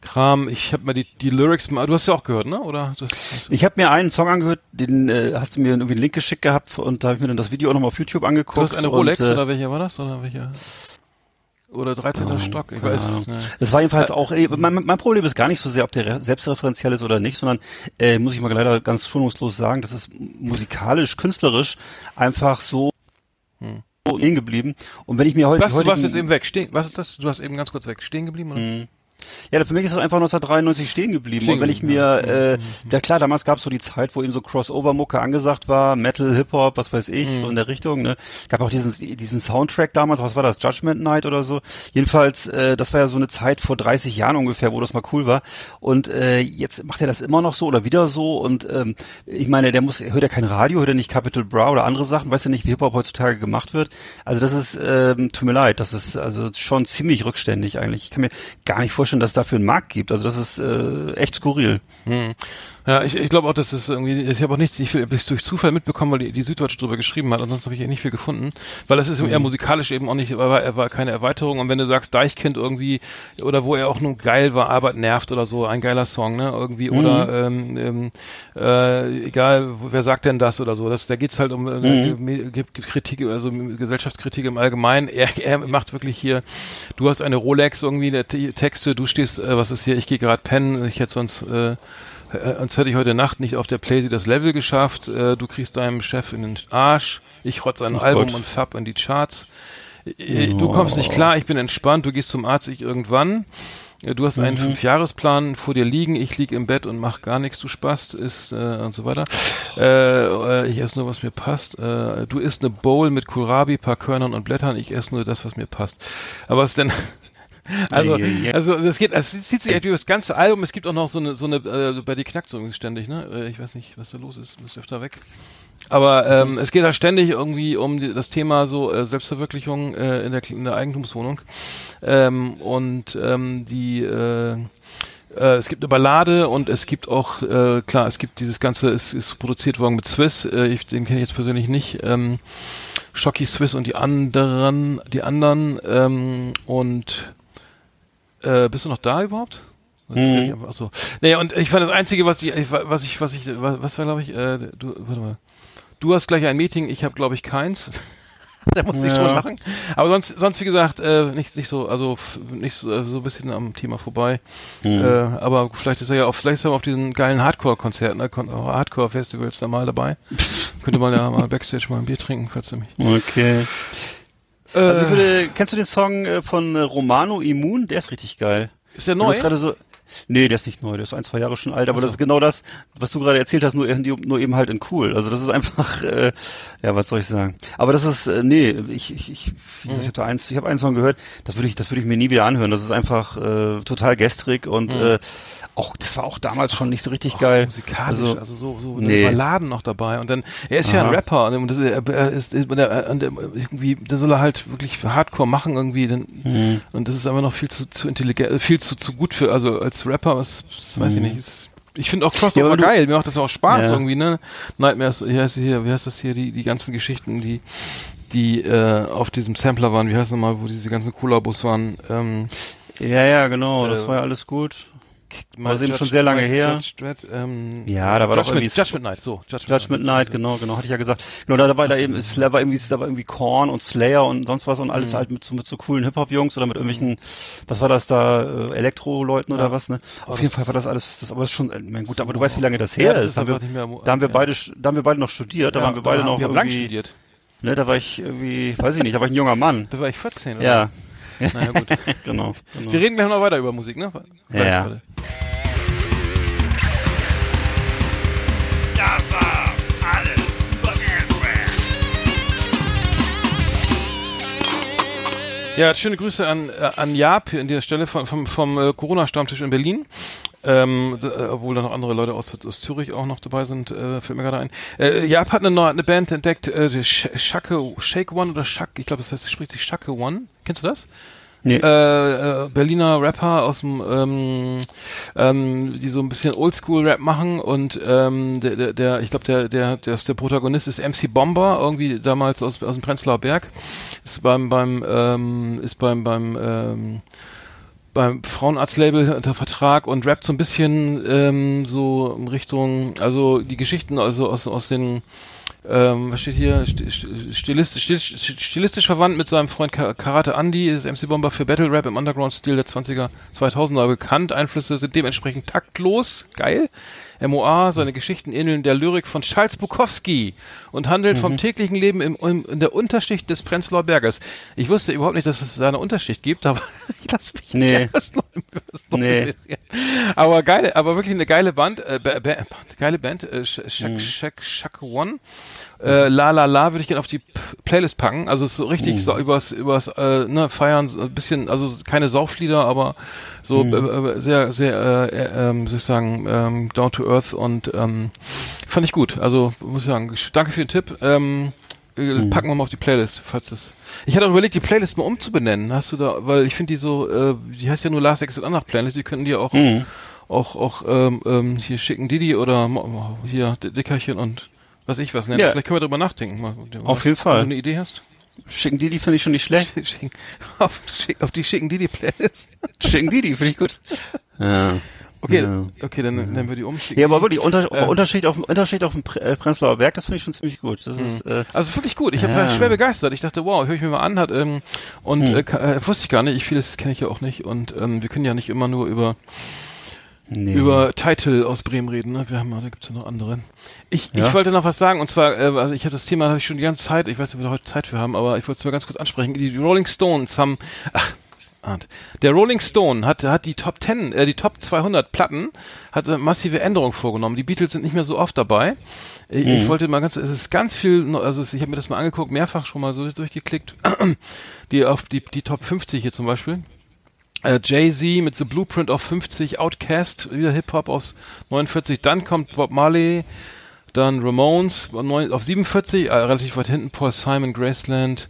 [SPEAKER 2] Kram. Ich habe mir die, die Lyrics mal, du hast ja auch gehört, ne? Oder? Du hast,
[SPEAKER 3] Ich habe mir einen Song angehört, den äh, hast du mir irgendwie einen Link geschickt gehabt und da habe ich mir dann das Video auch nochmal auf YouTube angeguckt.
[SPEAKER 2] du hast eine
[SPEAKER 3] und,
[SPEAKER 2] Rolex
[SPEAKER 3] äh,
[SPEAKER 2] oder welcher war das? Oder welcher? Oder 13. Stock? Ich weiß. Ne.
[SPEAKER 3] Das war jedenfalls auch, äh, mein, mein Problem ist gar nicht so sehr, ob der re- selbstreferenziell ist oder nicht, sondern, äh, muss ich mal leider ganz schonungslos sagen, das ist musikalisch, künstlerisch einfach so so stehen geblieben. Und wenn ich mir heute,
[SPEAKER 2] Was, du warst jetzt eben weg. Stehen, was ist das? Du warst eben ganz kurz weg. Stehen geblieben? Oder?
[SPEAKER 3] Mhm. Ja, für mich ist das einfach 1993 stehen geblieben.
[SPEAKER 2] Stehen
[SPEAKER 3] und wenn ich mir, äh, ja klar, damals gab es so die Zeit, wo eben so Crossover-Mucke angesagt war, Metal, Hip-Hop, was weiß ich,
[SPEAKER 2] Mhm.
[SPEAKER 3] so in der Richtung. Ne, gab auch diesen diesen Soundtrack damals, was war das, Judgment Night oder so. Jedenfalls, äh, das war ja so eine Zeit vor 30 Jahren ungefähr, wo das mal cool war. Und äh, jetzt macht er das immer noch so oder wieder so. Und ähm, ich meine, der muss, hört ja kein Radio, hört ja nicht Capital Bra oder andere Sachen, weiß ja nicht, wie Hip-Hop heutzutage gemacht wird. Also das ist, ähm, tut mir leid, das ist also schon ziemlich rückständig eigentlich. Ich kann mir gar nicht vorstellen, dass es dafür einen Markt gibt. Also das ist äh, echt skurril.
[SPEAKER 2] Hm. Ja, ich, ich glaube auch, dass es irgendwie, ich habe auch nichts, ich habe es durch Zufall mitbekommen, weil die, die Süddeutsche drüber geschrieben hat, ansonsten habe ich echt nicht viel gefunden, weil es ist eher musikalisch eben auch nicht, war, er war keine Erweiterung. Und wenn du sagst Deichkind irgendwie, oder wo er auch nur geil war, Arbeit nervt oder so, ein geiler Song, ne, irgendwie, oder, ähm, ähm, äh, egal, wer sagt denn das oder so, das, da geht's halt um, äh, me- gibt Kritik, also Gesellschaftskritik im Allgemeinen, er, er macht wirklich hier, du hast eine Rolex irgendwie, Texte, du stehst, äh, was ist hier, ich gehe gerade pennen, ich hätte sonst, äh, äh, Sonst hätte ich heute Nacht nicht auf der Playsee das Level geschafft. Äh, du kriegst deinem Chef in den Arsch. Ich rotz ein
[SPEAKER 3] Oh
[SPEAKER 2] Album
[SPEAKER 3] Gott.
[SPEAKER 2] und fab in die Charts. Äh, Du kommst nicht klar, ich bin entspannt, du gehst zum Arzt, ich irgendwann. äh, du hast einen Fünfjahresplan vor dir liegen, ich lieg im Bett und mach gar nichts, du spast, ist äh, und so weiter. Äh, äh, ich esse nur, was mir passt. Äh, du isst eine Bowl mit Kohlrabi, paar Körnern und Blättern, ich esse nur das, was mir passt. Aber was denn? Also, also es geht, es zieht sich durch das ganze Album. Es gibt auch noch so eine, so eine, äh, bei dir knackt so irgendwie ständig, ne? Äh, ich weiß nicht, was da los ist. Du bist öfter weg. Aber ähm, es geht da ständig irgendwie um die, das Thema so äh, Selbstverwirklichung äh, in, der, in der Eigentumswohnung. Ähm, und ähm, die äh, äh, es gibt eine Ballade und es gibt auch, äh, klar, es gibt dieses Ganze, es ist produziert worden mit Swiss, äh, ich, den kenne ich jetzt persönlich nicht, ähm, Shocky Swiss und die anderen, die anderen ähm, und äh, bist du noch da überhaupt?
[SPEAKER 3] Mhm.
[SPEAKER 2] ich einfach- Achso. Nee, und ich fand das Einzige, was ich, ich- was ich, was ich, was, was war, glaube ich, äh, du, warte mal. Du hast gleich ein Meeting, ich habe, glaube ich, keins. *laughs* da ich
[SPEAKER 3] Ja.
[SPEAKER 2] schon lachen. Aber sonst, sonst wie gesagt, äh, nicht, nicht so, also nicht so, äh, so ein bisschen am Thema vorbei.
[SPEAKER 3] Mhm.
[SPEAKER 2] Äh, aber vielleicht ist er ja auf, vielleicht ist er auf diesen geilen Hardcore-Konzerten, ne, Kon- Hardcore-Festivals da mal dabei. *laughs* Könnte man ja mal Backstage mal ein Bier trinken, falls er mich.
[SPEAKER 3] Okay.
[SPEAKER 2] Äh,
[SPEAKER 3] Also würde, kennst du den Song äh, von äh, Romano Immun? Der ist richtig geil.
[SPEAKER 2] ist der neu?
[SPEAKER 3] so. Nee, der ist nicht neu, der ist ein, zwei Jahre schon alt, aber das ist genau das, was du gerade erzählt hast, nur, nur eben halt in cool. Also das ist einfach, *laughs* äh, ja, was soll ich sagen. Aber das ist, äh, nee, ich, ich, ich,
[SPEAKER 2] Mhm.
[SPEAKER 3] ich habe da eins, ich habe einen Song gehört, das würde ich, das würde ich mir nie wieder anhören. Das ist einfach äh, total gestrig und äh, auch, das war auch damals schon nicht so richtig geil.
[SPEAKER 2] Mhm. Musikalisch, also,
[SPEAKER 3] Also,
[SPEAKER 2] so, so
[SPEAKER 3] nee.
[SPEAKER 2] Balladen noch dabei. Und dann, er ist ja ein
[SPEAKER 3] Aha.
[SPEAKER 2] Rapper und das, er, ist, ist, er, und irgendwie, da soll er halt wirklich Hardcore machen irgendwie. Dann,
[SPEAKER 3] Mhm.
[SPEAKER 2] Und das ist einfach noch viel zu, zu intelligent, äh, viel zu, zu gut für, also als Rapper, was, weiß ich nicht, ist, ich finde auch
[SPEAKER 3] Mhm. Ja,
[SPEAKER 2] Crossover
[SPEAKER 3] aber du-
[SPEAKER 2] geil, mir macht das auch Spaß
[SPEAKER 3] Ja.
[SPEAKER 2] irgendwie, ne? Nightmares, wie heißt hier, wie heißt das hier, die, die ganzen Geschichten, die, die äh, auf diesem Sampler waren, wie heißt das nochmal, wo diese ganzen Kollabos waren, ähm,
[SPEAKER 3] ja, ja, genau, das
[SPEAKER 2] Äh,
[SPEAKER 3] war ja alles gut.
[SPEAKER 2] Mal
[SPEAKER 3] ist eben schon sehr lange her.
[SPEAKER 2] Judge Dredd, ähm,
[SPEAKER 3] Ja, da war doch
[SPEAKER 2] Judgment,
[SPEAKER 3] irgendwie-
[SPEAKER 2] Judgment Night, so,
[SPEAKER 3] Judgment Night, genau, genau, hatte ich ja gesagt. Genau, da, da war da eben, da war irgendwie, da war irgendwie Korn und Slayer und sonst was und
[SPEAKER 2] Mhm.
[SPEAKER 3] alles halt mit so, mit so coolen Hip-Hop-Jungs oder mit irgendwelchen, was war das da, äh, Elektro-Leuten oder
[SPEAKER 2] Ja.
[SPEAKER 3] was, ne? Auf
[SPEAKER 2] Aber
[SPEAKER 3] jeden Fall war das alles, das aber ist schon, äh, mein, gut,
[SPEAKER 2] So,
[SPEAKER 3] aber du weißt, wie lange das her
[SPEAKER 2] Ja, das
[SPEAKER 3] ist. Da haben wir,
[SPEAKER 2] mehr
[SPEAKER 3] da haben wir
[SPEAKER 2] ja.
[SPEAKER 3] beide, da haben wir beide noch studiert, da waren wir beide noch
[SPEAKER 2] wir haben lang studiert.
[SPEAKER 3] ne, da war ich irgendwie, weiß ich nicht, da war ich ein junger Mann.
[SPEAKER 2] Da war ich 14, oder?
[SPEAKER 3] Ja, *laughs*
[SPEAKER 2] Naja, gut. *laughs*
[SPEAKER 3] genau. genau.
[SPEAKER 2] Wir reden gleich noch weiter über Musik, ne?
[SPEAKER 3] Ja.
[SPEAKER 2] warte.
[SPEAKER 4] Das war alles über Anthrax.
[SPEAKER 2] Ja, schöne Grüße an, äh, an Jaap hier an dieser Stelle vom, vom, vom äh, Corona-Stammtisch in Berlin. Ähm, äh, obwohl da noch andere Leute aus, aus Zürich auch noch dabei sind, äh, fällt mir gerade ein. Äh, Jaap hat eine, neue, eine Band entdeckt, äh, Sh Shake, Shake One oder Shak, ich glaube, das heißt, spricht sich Shake One. Kennst du das?
[SPEAKER 3] Nee.
[SPEAKER 2] Äh, äh, Berliner Rapper aus dem, ähm, ähm, die so ein bisschen Oldschool-Rap machen und ähm, der, der, der, ich glaube, der, der, der, der Protagonist ist MC Bomber, irgendwie damals aus, aus dem Prenzlauer Berg, ist beim, beim, ähm, ist beim, beim, ähm, beim Frauenarztlabel unter Vertrag und rappt so ein bisschen ähm, so in Richtung, also die Geschichten also aus, aus den ähm, was steht hier? St- st- Stilistisch, stilistisch, stilistisch verwandt mit seinem Freund Ka- Karate Andy ist MC Bomber für Battle Rap im Underground-Stil der 20er, 2000er bekannt. Einflüsse sind dementsprechend taktlos, geil. MOA, seine Geschichten ähneln der Lyrik von Charles Bukowski und handelt
[SPEAKER 3] Mhm.
[SPEAKER 2] vom täglichen Leben im, im, in der Unterschicht des Prenzlauer Berges. Ich wusste überhaupt nicht, dass es da eine Unterschicht gibt, aber *laughs* ich lasse mich
[SPEAKER 3] Nee.
[SPEAKER 2] was neu- was neu
[SPEAKER 3] Nee.
[SPEAKER 2] Aber geile, aber wirklich eine geile Band, äh, ba ba geile Band, äh, Sh- Shak,
[SPEAKER 3] Mhm.
[SPEAKER 2] Shak, Shak One. Äh, La La La würde ich gerne auf die P Playlist packen. Also es ist so richtig
[SPEAKER 3] Mhm.
[SPEAKER 2] so übers, übers äh, ne, Feiern, so ein bisschen, also keine Sauflieder, aber so
[SPEAKER 3] Mhm.
[SPEAKER 2] äh, äh, sehr, sehr, äh, äh, ähm, soll ich sagen, ähm, down to earth und ähm, fand ich gut. Also muss ich sagen, danke für den Tipp. Ähm, äh,
[SPEAKER 3] Mhm.
[SPEAKER 2] Packen wir mal auf die Playlist, falls das. Ich hatte auch überlegt, die Playlist mal umzubenennen. Hast du da, weil ich finde die so, äh, die heißt ja nur Last Exit Andacht Playlist, die könnten die auch,
[SPEAKER 3] Mhm.
[SPEAKER 2] auch, auch ähm, ähm, hier schicken Didi oder hier Dickerchen und was ich was nennen.
[SPEAKER 3] Ja.
[SPEAKER 2] Vielleicht können wir drüber nachdenken. Mal,
[SPEAKER 3] Auf jeden Fall.
[SPEAKER 2] Wenn du eine Idee hast.
[SPEAKER 3] Schicken die, die finde ich schon nicht schlecht. *laughs*
[SPEAKER 2] Schicken, auf, auf die schicken Didi Playlist. *laughs*
[SPEAKER 3] Schicken die, die finde ich gut. Ja.
[SPEAKER 2] Okay,
[SPEAKER 3] Ja.
[SPEAKER 2] okay, dann nennen wir die um.
[SPEAKER 3] Ja, aber wirklich, Unter
[SPEAKER 2] Äh.
[SPEAKER 3] Unterschied auf dem Unterschied auf dem äh, Prenzlauer Berg, das finde ich schon ziemlich gut. Das ist, äh,
[SPEAKER 2] Also wirklich gut. Ich hab,
[SPEAKER 3] Ja.
[SPEAKER 2] war schwer begeistert. Ich dachte, wow, höre ich mir mal an. Hat, ähm, und
[SPEAKER 3] Hm.
[SPEAKER 2] äh, wusste ich gar nicht. Ich vieles kenne ich ja auch nicht. Und ähm, wir können ja nicht immer nur über
[SPEAKER 3] nee.
[SPEAKER 2] über Title aus Bremen reden. Ne? Wir haben, da gibt's ja noch andere. Ich,
[SPEAKER 3] Ja.
[SPEAKER 2] ich wollte noch was sagen. Und zwar, äh, also ich habe das Thema, habe ich schon die ganze Zeit. Ich weiß nicht, ob wir da heute Zeit für haben, aber ich wollte es mal ganz kurz ansprechen. Die Rolling Stones haben, ach, Arndt. Der Rolling Stone hat, hat die Top 10, äh, die Top 200 Platten, hat massive Änderungen vorgenommen. Die Beatles sind nicht mehr so oft dabei. Ich, ich wollte mal ganz, es ist ganz viel, also es, ich habe mir das mal angeguckt, mehrfach schon mal so durchgeklickt. Die auf die, die Top 50 hier zum Beispiel. Äh, Jay-Z mit The Blueprint auf 50, Outcast, wieder Hip-Hop aus 49, dann kommt Bob Marley, dann Ramones auf neun- auf 47, äh, relativ weit hinten, Paul Simon, Graceland,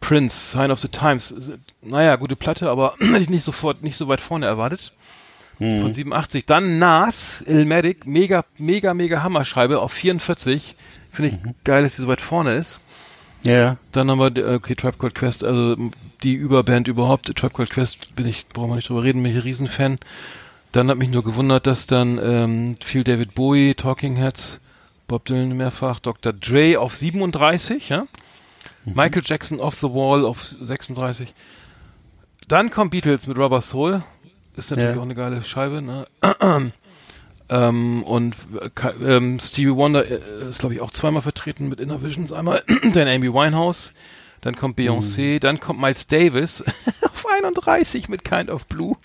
[SPEAKER 2] Prince, Sign of the Times. Naja, gute Platte, aber *clears throat* hätte ich nicht sofort, nicht so weit vorne erwartet. Von 87. Dann Nas, Illmatic, mega, mega, mega Hammerscheibe auf 44. Finde ich geil, dass die so weit vorne ist.
[SPEAKER 3] Ja.
[SPEAKER 2] Dann haben wir, äh, okay, Tribe Called Quest, also die Überband überhaupt. Tribe Called Quest bin ich, brauchen wir nicht drüber reden, bin ich ein Riesenfan. Dann hat mich nur gewundert, dass dann ähm, viel David Bowie, Talking Heads, Bob Dylan mehrfach, Dr. Dre auf 37, ja. Michael Jackson Off the Wall auf 36. Dann kommt Beatles mit Rubber Soul. Ist natürlich
[SPEAKER 3] Ja.
[SPEAKER 2] auch eine geile Scheibe, ne? *clears throat* ähm, und äh, ähm, Stevie Wonder äh, ist, glaube ich, auch zweimal vertreten mit Inner Visions. Einmal *clears throat* dann Amy Winehouse, dann kommt Beyoncé, dann kommt Miles Davis *laughs* auf 31 mit Kind of Blue.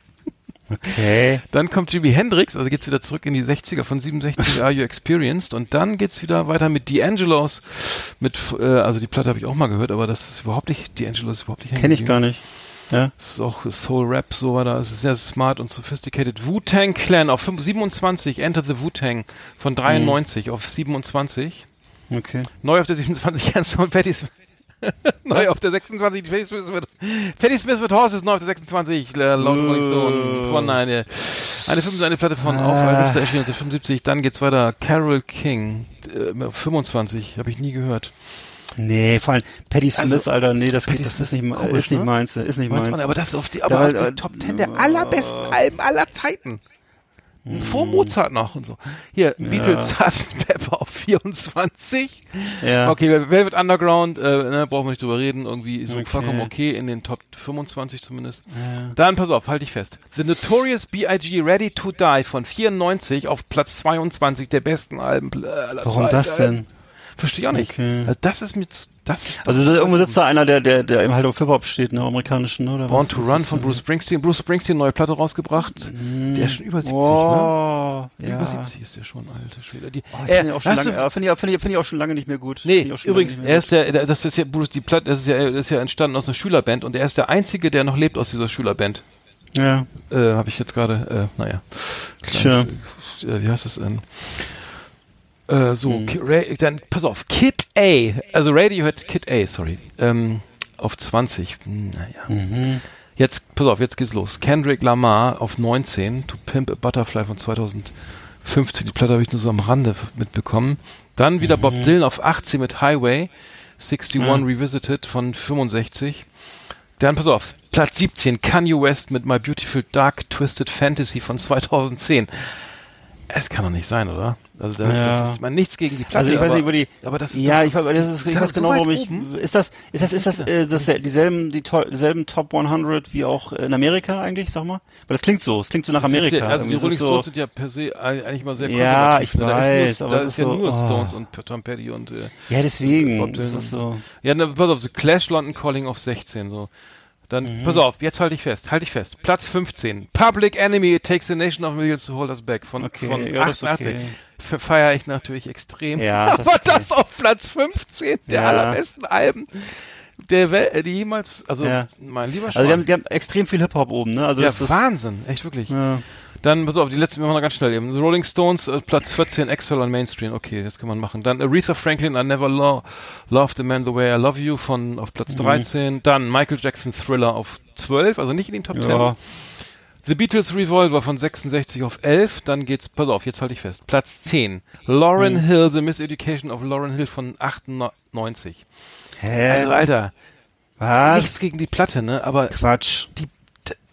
[SPEAKER 3] Okay. *laughs*
[SPEAKER 2] Dann kommt Jimi Hendrix, also geht's wieder zurück in die 60er von 67 Are You Experienced und dann geht's wieder weiter mit D'Angelos mit äh, also die Platte habe ich auch mal gehört, aber das ist überhaupt nicht D'Angelo ist überhaupt nicht
[SPEAKER 3] Kenne ich gar nicht. Ja.
[SPEAKER 2] Das ist auch Soul Rap so war da, es ist sehr smart und sophisticated. Wu-Tang Clan auf 5 27 Enter the Wu-Tang von 93 auf 27.
[SPEAKER 3] Okay.
[SPEAKER 2] Neu auf der 27 Ernst und Patty Smith. neu auf der 26. Patty Smith with, Patty Smith with Horses neu auf der 26. Äh, laut Rolling Stone von eine, eine, 5, eine Platte von auf Liste erschienen 1975. Dann geht's weiter. Carol King äh, 25. Habe ich nie gehört.
[SPEAKER 3] Nee, vor allem Patty Smith,
[SPEAKER 2] Also,
[SPEAKER 3] Alter, nee, das, geht, das ist nicht,
[SPEAKER 2] komisch,
[SPEAKER 3] ist nicht
[SPEAKER 2] ne?
[SPEAKER 3] meins, ist nicht meins.
[SPEAKER 2] man, aber das ist auf die,
[SPEAKER 3] Da,
[SPEAKER 2] aber auf
[SPEAKER 3] äh,
[SPEAKER 2] die Top 10 der allerbesten Alben aller Zeiten. Vor Mozart noch und so. Hier, Beatles *laughs* Sgt. Pepper auf 24.
[SPEAKER 3] Ja.
[SPEAKER 2] Okay, Velvet Underground, äh, ne, brauchen wir nicht drüber reden, irgendwie so
[SPEAKER 3] Okay.
[SPEAKER 2] vollkommen okay, in den Top 25 zumindest. Dann, pass auf, halt dich fest. The Notorious B.I.G. Ready to Die von 94 auf Platz 22 der besten Alben aller
[SPEAKER 3] Warum
[SPEAKER 2] Zeiten.
[SPEAKER 3] das denn?
[SPEAKER 2] Verstehe ich auch nicht.
[SPEAKER 3] Okay.
[SPEAKER 2] Also das ist mit, das ist
[SPEAKER 3] Also das, irgendwo sitzt da einer, der, der, der eben halt auf Hip-Hop steht, ne, amerikanischen, oder?
[SPEAKER 2] Born
[SPEAKER 3] was?
[SPEAKER 2] to Run
[SPEAKER 3] ist
[SPEAKER 2] von? Bruce Springsteen. Bruce Springsteen, neue Platte rausgebracht. Der ist schon über 70, ne?
[SPEAKER 3] Oh, ja.
[SPEAKER 2] Über 70 ist der schon, alter Schwede. Die,
[SPEAKER 3] Oh, ich
[SPEAKER 2] äh,
[SPEAKER 3] finde ihn auch schon
[SPEAKER 2] hast
[SPEAKER 3] lange,
[SPEAKER 2] du-
[SPEAKER 3] äh, finde ich, finde ich, finde ich auch schon lange nicht mehr gut.
[SPEAKER 2] Nee,
[SPEAKER 3] ich
[SPEAKER 2] übrigens, er ist der, der, das ist ja Bruce, die Platte, das ist ja, das ist ja entstanden aus einer Schülerband und er ist der einzige, der noch lebt aus dieser Schülerband.
[SPEAKER 3] Ja.
[SPEAKER 2] Äh, habe ich jetzt gerade, äh, naja.
[SPEAKER 3] Tja.
[SPEAKER 2] Äh, wie heißt das denn? Äh, so,
[SPEAKER 3] Hm.
[SPEAKER 2] Ki- Ra dann, pass auf, Kid A, also Radiohead Kid A, sorry, ähm, auf 20, Hm, naja.
[SPEAKER 3] Mhm.
[SPEAKER 2] Jetzt, pass auf, jetzt geht's los. Kendrick Lamar auf 19, To Pimp a Butterfly von 2015, die Platte habe ich nur so am Rande mitbekommen. Dann wieder
[SPEAKER 3] Mhm.
[SPEAKER 2] Bob Dylan auf 18 mit Highway, 61
[SPEAKER 3] Ja.
[SPEAKER 2] Revisited von 65. Dann, pass auf, Platz 17, Kanye West mit My Beautiful Dark Twisted Fantasy von 2010. Es kann doch nicht sein, oder? Also, da,
[SPEAKER 3] Ja.
[SPEAKER 2] das ist, ich meine, nichts gegen die Platte.
[SPEAKER 3] Also ich weiß
[SPEAKER 2] aber,
[SPEAKER 3] nicht, wo die.
[SPEAKER 2] aber das ist
[SPEAKER 3] ja,
[SPEAKER 2] doch,
[SPEAKER 3] ich, weiß- das ist, ich weiß genau,
[SPEAKER 2] so weit
[SPEAKER 3] warum ich. Ist das, ist das, ist das, äh, das dieselben, die to dieselben Top 100 wie auch in Amerika eigentlich, sag mal? Weil das klingt so, es klingt so nach Amerika.
[SPEAKER 2] Ja, also die Rolling Stones
[SPEAKER 3] so,
[SPEAKER 2] sind ja per se ei- eigentlich mal sehr
[SPEAKER 3] Ja, ich
[SPEAKER 2] Da
[SPEAKER 3] weiß,
[SPEAKER 2] ist, nur,
[SPEAKER 3] aber
[SPEAKER 2] da ist
[SPEAKER 3] ist
[SPEAKER 2] ja
[SPEAKER 3] so,
[SPEAKER 2] nur
[SPEAKER 3] oh.
[SPEAKER 2] Stones und Tom Petty und äh,
[SPEAKER 3] ja, deswegen. Das ist
[SPEAKER 2] und-
[SPEAKER 3] so.
[SPEAKER 2] ja, na, pass auf, The Clash London Calling auf 16 so. Dann,
[SPEAKER 3] Mhm.
[SPEAKER 2] pass auf, jetzt halte ich fest, halte ich fest. Platz 15. Public Enemy, It Takes a Nation of Millions to Hold Us Back von,
[SPEAKER 3] Okay,
[SPEAKER 2] von
[SPEAKER 3] ja, das ist
[SPEAKER 2] 88.
[SPEAKER 3] okay.
[SPEAKER 2] Fe- Feiere ich natürlich extrem.
[SPEAKER 3] Ja, *laughs* das
[SPEAKER 2] Aber
[SPEAKER 3] okay.
[SPEAKER 2] das auf Platz 15 der
[SPEAKER 3] Ja.
[SPEAKER 2] allerbesten Alben der Welt, äh, die jemals, also
[SPEAKER 3] Ja.
[SPEAKER 2] mein lieber
[SPEAKER 3] Also die
[SPEAKER 2] Schwan.
[SPEAKER 3] haben, die haben extrem viel Hip-Hop oben, ne? Also
[SPEAKER 2] ja,
[SPEAKER 3] das ist,
[SPEAKER 2] Wahnsinn, echt wirklich.
[SPEAKER 3] ja.
[SPEAKER 2] Dann, pass auf, die letzten machen wir noch ganz schnell eben. The Rolling Stones, äh, Platz 14, Excel on Mainstream. Okay, das kann man machen. Dann Aretha Franklin, I Never lo Loved a Man the Way I Love You von auf
[SPEAKER 3] Mhm.
[SPEAKER 2] Platz 13. Dann Michael Jackson Thriller auf 12, also nicht in den Top 10.
[SPEAKER 3] Ja.
[SPEAKER 2] The Beatles Revolver von 66 auf 11. Dann geht's, pass auf, jetzt halte ich fest. Platz 10. Lauren
[SPEAKER 3] Mhm.
[SPEAKER 2] Hill, The Miseducation of Lauren Hill von 98.
[SPEAKER 3] Hä?
[SPEAKER 2] Also, Alter,
[SPEAKER 3] Was?
[SPEAKER 2] nichts gegen die Platte, ne? Aber
[SPEAKER 3] Quatsch.
[SPEAKER 2] die,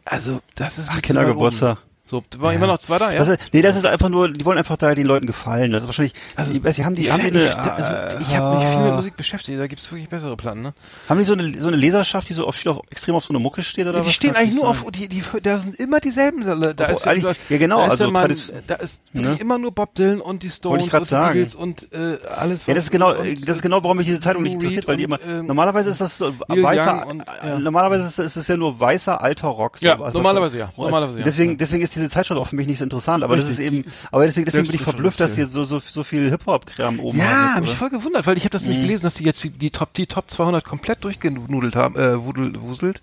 [SPEAKER 2] also, das ist
[SPEAKER 3] Ach. Kindergeburtstag.
[SPEAKER 2] So, war immer noch zwei da, ja?
[SPEAKER 3] Ist, nee, das ist einfach nur, die wollen einfach da den Leuten gefallen. Das ist wahrscheinlich, also, ich weiß, nicht, haben die, haben die
[SPEAKER 2] ich,
[SPEAKER 3] eine,
[SPEAKER 2] also, ich habe mich viel mit Musik beschäftigt, da gibt's wirklich bessere Platten, ne?
[SPEAKER 3] haben die so eine, so eine Leserschaft, die so auf, auf extrem auf so eine Mucke steht oder was?
[SPEAKER 2] die stehen eigentlich nur
[SPEAKER 3] sein?
[SPEAKER 2] auf, die, die, da sind immer dieselben, da ist
[SPEAKER 3] eigentlich- ja, genau,
[SPEAKER 2] da ist
[SPEAKER 3] also
[SPEAKER 2] ja
[SPEAKER 3] tradition-
[SPEAKER 2] da ist
[SPEAKER 3] Ne?
[SPEAKER 2] immer nur Bob Dylan und die Stones und die Beatles und äh, alles,
[SPEAKER 3] Ja, das ist genau,
[SPEAKER 2] und,
[SPEAKER 3] das ist genau, warum mich diese Zeitung nicht interessiert, weil die immer,
[SPEAKER 2] ähm,
[SPEAKER 3] normalerweise ist das so weißer,
[SPEAKER 2] und, ja.
[SPEAKER 3] normalerweise ist, es ja nur weißer alter Rock.
[SPEAKER 2] Ja,
[SPEAKER 3] was-
[SPEAKER 2] normalerweise ja, normalerweise ja.
[SPEAKER 3] Deswegen,
[SPEAKER 2] Ja.
[SPEAKER 3] deswegen ist diese Zeitschrift auch für mich nicht so interessant, aber das
[SPEAKER 2] Richtig,
[SPEAKER 3] ist eben, aber deswegen, deswegen bin ich verblüfft, dass hier so, so, so viel Hip-Hop-Kram oben
[SPEAKER 2] Ja,
[SPEAKER 3] haben
[SPEAKER 2] hab mich voll gewundert, weil ich habe das
[SPEAKER 3] Mhm.
[SPEAKER 2] nicht gelesen, dass die jetzt die, die Top die Top 200 komplett durchgenudelt haben, äh, wudel, wuselt.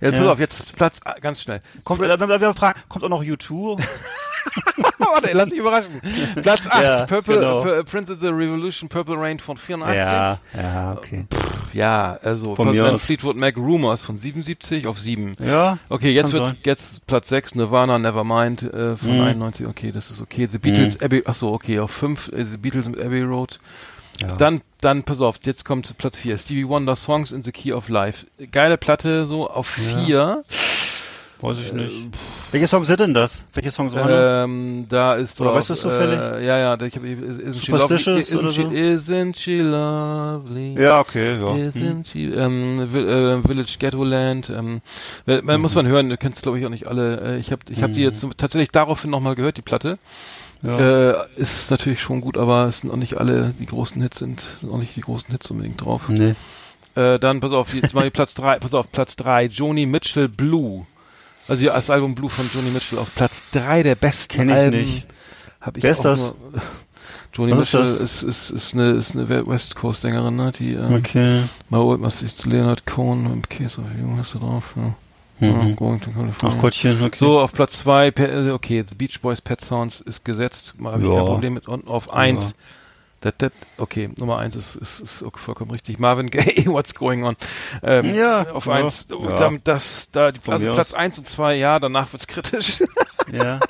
[SPEAKER 2] Ja, pass
[SPEAKER 3] Ja.
[SPEAKER 2] auf, jetzt Platz ganz schnell.
[SPEAKER 3] Kommt, wenn wir fragen, kommt auch noch U2? *laughs* *laughs*
[SPEAKER 2] Warte, lass dich überraschen. Platz 8,
[SPEAKER 3] Ja,
[SPEAKER 2] Purple
[SPEAKER 3] genau.
[SPEAKER 2] Prince of the Revolution Purple Rain von 84.
[SPEAKER 3] ja, ja, okay.
[SPEAKER 2] Ja, also
[SPEAKER 3] Von aus.
[SPEAKER 2] Fleetwood Mac Rumors von 77 auf 7.
[SPEAKER 3] Ja.
[SPEAKER 2] Okay, jetzt
[SPEAKER 3] sein.
[SPEAKER 2] jetzt Platz 6 Nirvana Nevermind äh, von
[SPEAKER 3] Mhm.
[SPEAKER 2] 91. Okay, das ist okay. The Beatles Abbey ach so, okay, auf 5 äh, The Beatles mit Abbey Road.
[SPEAKER 3] Ja.
[SPEAKER 2] Dann dann pass auf, jetzt kommt Platz 4 Stevie Wonder Songs in the Key of Life. Geile Platte so auf 4.
[SPEAKER 3] Weiß ich nicht. Welche Songs sind denn das? Welche Songs waren das?
[SPEAKER 2] Ähm, da ist
[SPEAKER 3] Oder
[SPEAKER 2] drauf,
[SPEAKER 3] weißt du es zufällig?
[SPEAKER 2] Äh, ja, ja, da- ich habe isn't she
[SPEAKER 3] Superstitious
[SPEAKER 2] lovely?
[SPEAKER 3] oder
[SPEAKER 2] Isn't she, isn't she lovely?
[SPEAKER 3] Ja, okay, ja. Hm.
[SPEAKER 2] Isn't she, ähm, äh, Village Ghettoland, ähm, man muss man hören, du kennst glaube ich auch nicht alle. Äh, ich habe ich hab die jetzt tatsächlich daraufhin nochmal gehört, die Platte.
[SPEAKER 3] Ja.
[SPEAKER 2] Äh, ist natürlich schon gut, aber es sind auch nicht alle die großen Hits sind, sind auch nicht die großen Hits unbedingt drauf.
[SPEAKER 3] Nee.
[SPEAKER 2] Äh, dann pass auf, jetzt mal Platz drei, pass auf, Platz drei, Joni Mitchell Blue. Also ja, das Album Blue von Joni Mitchell auf Platz drei der besten
[SPEAKER 3] Kenn ich
[SPEAKER 2] Alben.
[SPEAKER 3] nicht.
[SPEAKER 2] Hab ich
[SPEAKER 3] Wer ist
[SPEAKER 2] auch
[SPEAKER 3] das?
[SPEAKER 2] Nur, *laughs* Joni
[SPEAKER 3] Was ist
[SPEAKER 2] Mitchell
[SPEAKER 3] das?
[SPEAKER 2] ist, ist, ist, eine, ist eine West Coast Sängerin, ne? Die ähm,
[SPEAKER 3] Okay.
[SPEAKER 2] mal holt was sich zu Leonard Cohen mit Case of You hast du drauf. Ja. Ja,
[SPEAKER 3] Mhm. Ach Gottchen, okay.
[SPEAKER 2] So, auf Platz zwei, Pe- okay, The Beach Boys Pet Sounds ist gesetzt, mal habe ich
[SPEAKER 3] Ja.
[SPEAKER 2] kein Problem mit. Und auf eins, dat, dat, okay, Nummer eins ist, ist, ist okay, vollkommen richtig. Marvin Gaye, *laughs* What's Going On? Ähm,
[SPEAKER 3] Ja,
[SPEAKER 2] auf
[SPEAKER 3] ja,
[SPEAKER 2] eins,
[SPEAKER 3] ja.
[SPEAKER 2] damit das, da, die, also Platz
[SPEAKER 3] aus.
[SPEAKER 2] eins und zwei, ja, danach wird's kritisch. *laughs*
[SPEAKER 3] Ja.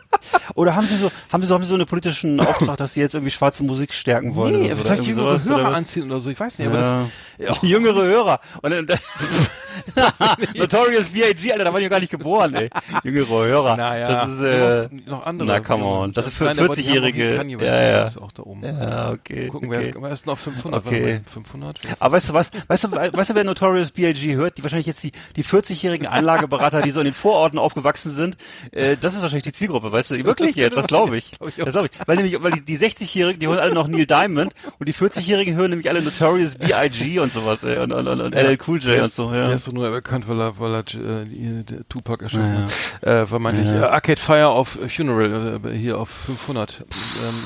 [SPEAKER 3] Oder haben Sie so, haben Sie so, haben Sie so einen politischen Auftrag, dass Sie jetzt irgendwie schwarze Musik stärken wollen?
[SPEAKER 2] nee,
[SPEAKER 3] oder so,
[SPEAKER 2] vielleicht
[SPEAKER 3] oder
[SPEAKER 2] jüngere
[SPEAKER 3] sowas, oder
[SPEAKER 2] Hörer
[SPEAKER 3] was?
[SPEAKER 2] anziehen oder so, ich weiß nicht, aber
[SPEAKER 3] Ja.
[SPEAKER 2] das, ja.
[SPEAKER 3] Jüngere Hörer. Und dann, *laughs* *laughs* Notorious B.I.G., Alter, da waren die gar nicht geboren, ey. *laughs* Jüngere Hörer.
[SPEAKER 2] naja,
[SPEAKER 3] Das ist, äh,
[SPEAKER 2] noch, noch andere.
[SPEAKER 3] na, come on. Das ist für
[SPEAKER 2] Nein, aber die haben auch
[SPEAKER 3] 40-Jährige.
[SPEAKER 2] Kanye West,
[SPEAKER 3] Ja, ja.
[SPEAKER 2] ist auch da oben.
[SPEAKER 3] ja, okay.
[SPEAKER 2] Gucken,
[SPEAKER 3] okay.
[SPEAKER 2] wer ist noch 500?
[SPEAKER 3] Okay.
[SPEAKER 2] Warte mal, 500?
[SPEAKER 3] Aber weißt du was? Weißt du, weißt du, wer Notorious B.I.G. hört? Die wahrscheinlich jetzt die, die 40-jährigen Anlageberater, die so in den Vororten aufgewachsen sind. Äh, das ist wahrscheinlich die Zielgruppe, weißt du? Wirklich jetzt, das glaube ich.
[SPEAKER 2] Ich.
[SPEAKER 3] Das glaube ich. Weil nämlich, weil die, die 60-jährigen, die hören alle noch Neil Diamond und die 40-jährigen hören nämlich alle Notorious B.I.G. und sowas, ey, und, und, und, und LL Cool J und so, ja.
[SPEAKER 2] So nur bekannt, weil er, weil er äh, Tupac erschossen hat. Äh, vermeintlich. Äh, Arcade Fire auf Funeral, äh, hier auf 500. Ähm,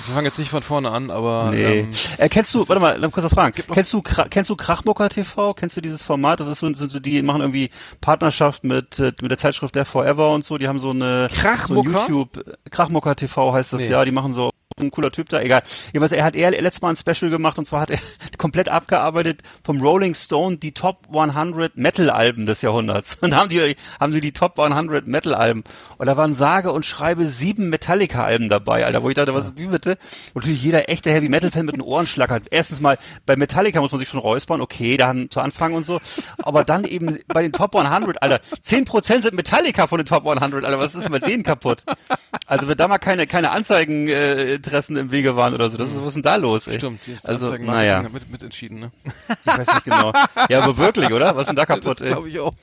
[SPEAKER 2] wir fangen jetzt nicht von vorne an, aber
[SPEAKER 3] Nee.
[SPEAKER 2] ähm,
[SPEAKER 3] äh, kennst du, warte mal, dann kurz was fragen.
[SPEAKER 2] noch-
[SPEAKER 3] Kennst du, kennst du Krachmucker TV? Kennst du dieses Format? Das ist so, sind so, die machen irgendwie Partnerschaft mit, äh, mit der Zeitschrift der Forever und so. Die haben so eine,
[SPEAKER 2] Krachmucker?
[SPEAKER 3] so ein YouTube, Krachmucker TV heißt das,
[SPEAKER 2] Nee.
[SPEAKER 3] ja. Die machen so, ein cooler Typ da, egal. Jedenfalls, er hat er letztes Mal ein Special gemacht und zwar hat er *laughs* komplett abgearbeitet vom Rolling Stone die Top 100 Metal-Alben des Jahrhunderts. *laughs* Und haben die, haben sie die Top 100 Metal-Alben. Und da waren sage und schreibe sieben Metallica-Alben dabei, Alter, wo ich dachte, was, wie bitte? Und natürlich jeder echte Heavy Metal-Fan mit einem Ohrenschlag hat. Erstens mal, bei Metallica muss man sich schon räuspern, okay, da haben zu Anfang und so. Aber dann eben bei den Top 100, Alter, 10% sind Metallica von den Top 100, Alter, was ist mit denen kaputt? Also wenn da mal keine, keine Anzeigen, äh, im Wege waren oder so, das ist, was ist denn da los, ey?
[SPEAKER 2] stimmt. Die
[SPEAKER 3] Also,
[SPEAKER 2] Anzeigen-
[SPEAKER 3] naja.
[SPEAKER 2] Hat mit, mitentschieden, ne?
[SPEAKER 3] Ich weiß nicht genau. Ja, aber wirklich, oder? Was ist denn da *laughs* kaputt, ey?
[SPEAKER 2] glaube ich auch.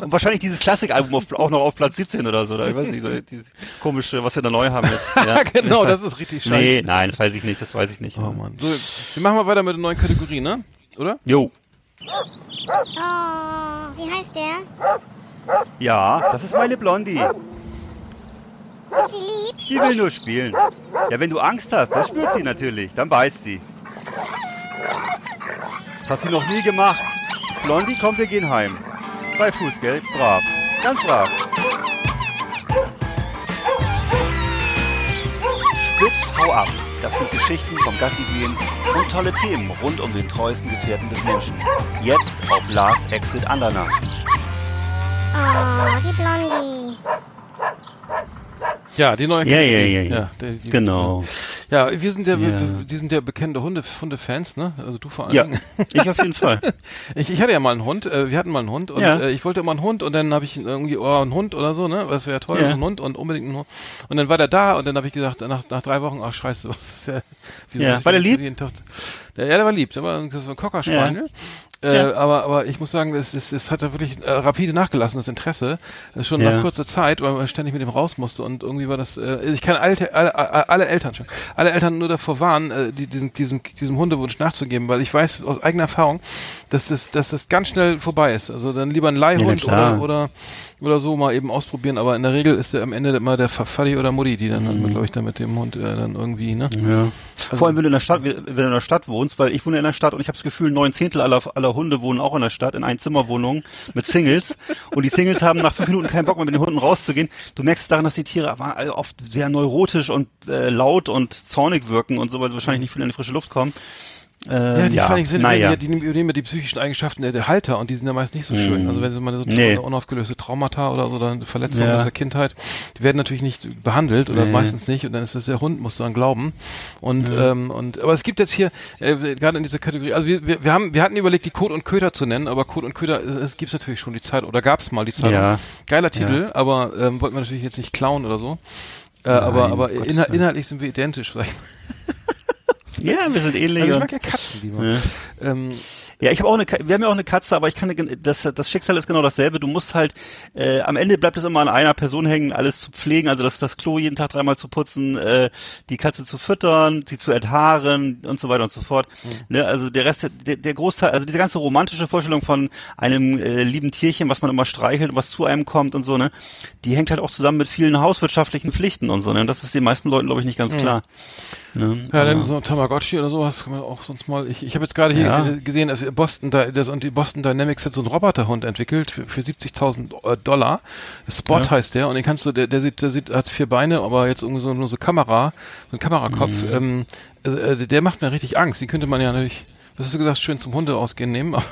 [SPEAKER 3] Und wahrscheinlich dieses Klassikalbum auch noch auf Platz 17 oder so, oder ich weiß nicht, so dieses komische, was wir da neu haben jetzt. *laughs* Ja.
[SPEAKER 2] genau, das ist richtig scheiße.
[SPEAKER 3] Nee, nein, das weiß ich nicht, das weiß ich nicht.
[SPEAKER 2] Oh Mann. So, wir machen mal weiter mit der neuen Kategorie, ne? Oder?
[SPEAKER 3] Jo.
[SPEAKER 5] Oh, wie heißt der?
[SPEAKER 3] Ja, das ist meine Blondie.
[SPEAKER 5] Ist die lieb?
[SPEAKER 3] Die will nur spielen. Ja, wenn du Angst hast, das spürt sie natürlich. Dann beißt sie. Das hat sie noch nie gemacht. Blondie, komm, wir gehen heim. Bei Fußgeld, brav. Ganz brav. Spitz, hau ab. Das sind Geschichten vom Gassi-Gehen und tolle Themen rund um den treuesten Gefährten des Menschen. Jetzt auf Last Exit Andernach.
[SPEAKER 5] Oh, die Blondie.
[SPEAKER 2] Ja, die neue
[SPEAKER 3] Ja, ja, ja, ja.
[SPEAKER 2] die, die,
[SPEAKER 3] Genau.
[SPEAKER 2] Ja, wir sind ja,
[SPEAKER 3] Ja.
[SPEAKER 2] wir, die sind ja bekannte Hunde, Hundefans, ne? Also du vor allem.
[SPEAKER 3] Ja, *laughs* ich auf jeden Fall. *laughs*
[SPEAKER 2] Ich, ich hatte ja mal einen Hund, äh, wir hatten mal einen Hund und
[SPEAKER 3] Ja.
[SPEAKER 2] äh, ich wollte immer einen Hund und dann habe ich irgendwie, oh, einen Hund oder so, ne? Das wäre toll,
[SPEAKER 3] Ja.
[SPEAKER 2] ein Hund und unbedingt einen Hund. Und dann war der da und dann habe ich gesagt, nach, nach drei Wochen, ach scheiße, *laughs* was ist der, wieso
[SPEAKER 3] Ja. War der lieb?
[SPEAKER 2] der, ja, der war lieb, der war das war ein Cocker Spaniel. Äh,
[SPEAKER 3] Ja.
[SPEAKER 2] aber, aber ich muss sagen, es, es, es hat da wirklich äh, rapide nachgelassen, das Interesse. Das schon
[SPEAKER 3] Ja.
[SPEAKER 2] nach kurzer Zeit, weil man ständig mit dem raus musste und irgendwie war das, äh, ich kann alte, alle, alle, Eltern schon, alle Eltern nur davor warnen, äh, die, diesen, diesem, diesem Hundewunsch nachzugeben, weil ich weiß aus eigener Erfahrung, dass das, dass das ganz schnell vorbei ist. Also dann lieber ein Leihhund
[SPEAKER 3] klar.
[SPEAKER 2] oder, oder, oder so mal eben ausprobieren, aber in der Regel ist der am Ende immer der Fadi oder Mutti, die dann,
[SPEAKER 3] Mhm.
[SPEAKER 2] dann glaube ich, dann mit dem Hund äh, dann irgendwie, ne?
[SPEAKER 3] Ja. Vor allem, wenn du in der Stadt, wenn du in der Stadt wohnst, weil ich wohne in der Stadt und ich habe das Gefühl, neun Zehntel aller, aller Hunde wohnen auch in der Stadt, in Einzimmerwohnungen mit Singles. und die Singles haben nach fünf Minuten keinen Bock mehr, mit den Hunden rauszugehen. Du merkst es daran, dass die Tiere oft sehr neurotisch und äh, laut und zornig wirken und so, weil sie wahrscheinlich nicht viel in die frische Luft kommen. Ähm,
[SPEAKER 2] Ja, die vor allem sind
[SPEAKER 3] naja.
[SPEAKER 2] die, die übernehmen ja die psychischen Eigenschaften der, der Halter und die sind ja meist nicht so schön.
[SPEAKER 3] Mhm.
[SPEAKER 2] Also wenn sie mal so
[SPEAKER 3] Nee.
[SPEAKER 2] unaufgelöste Traumata oder so oder Verletzungen
[SPEAKER 3] Ja.
[SPEAKER 2] aus der Kindheit, die werden natürlich nicht behandelt oder
[SPEAKER 3] Nee.
[SPEAKER 2] meistens nicht und dann ist das der Hund, muss daran glauben. Und ähm, und aber es gibt jetzt hier äh, gerade in dieser Kategorie, also wir, wir, wir haben wir hatten überlegt, die Kot und Köder zu nennen, aber Kot und Köder, es, es natürlich schon die Zeit oder gab's mal die Zeit.
[SPEAKER 3] Ja.
[SPEAKER 2] Geiler Titel, aber ähm, wollten wir natürlich jetzt nicht klauen oder so. Äh, aber aber
[SPEAKER 3] Gottes
[SPEAKER 2] inhal inhaltlich sind wir identisch. Sag ich mal. *laughs*
[SPEAKER 3] Ja, wir sind ähnlich.
[SPEAKER 2] Also ich mag ja Katzen lieber.
[SPEAKER 3] Ja.
[SPEAKER 2] Ähm,
[SPEAKER 3] Ja, ich habe auch eine, wir haben ja auch eine Katze, aber ich kann das, das Schicksal ist genau dasselbe. Du musst halt, äh, am Ende bleibt es immer an einer Person hängen, alles zu pflegen, also das, das Klo jeden Tag dreimal zu putzen, äh, die Katze zu füttern, sie zu enthaaren und so weiter und so fort. Ne, also der Rest, der, der Großteil, also diese ganze romantische Vorstellung von einem äh, lieben Tierchen, was man immer streichelt und was zu einem kommt und so, ne, die hängt halt auch zusammen mit vielen hauswirtschaftlichen Pflichten und so, ne, und das ist den meisten Leuten, glaube ich, nicht ganz klar. Ne?
[SPEAKER 2] Ja, dann so ein Tamagotchi oder sowas kann man auch sonst mal. Ich, ich habe jetzt gerade hier
[SPEAKER 3] Ja.
[SPEAKER 2] äh, gesehen, dass Boston, das, und die Boston Dynamics hat so einen Roboterhund entwickelt für, für 70.000 äh, Dollar. Spot
[SPEAKER 3] Ja.
[SPEAKER 2] heißt der und den kannst du, der, der sieht, der sieht, hat vier Beine, aber jetzt irgendwie so nur so Kamera, so ein Kamerakopf.
[SPEAKER 3] Mhm.
[SPEAKER 2] Ähm, also, äh, der macht mir richtig Angst. Die könnte man ja natürlich, was hast du gesagt, schön zum Hunde ausgehen nehmen. aber-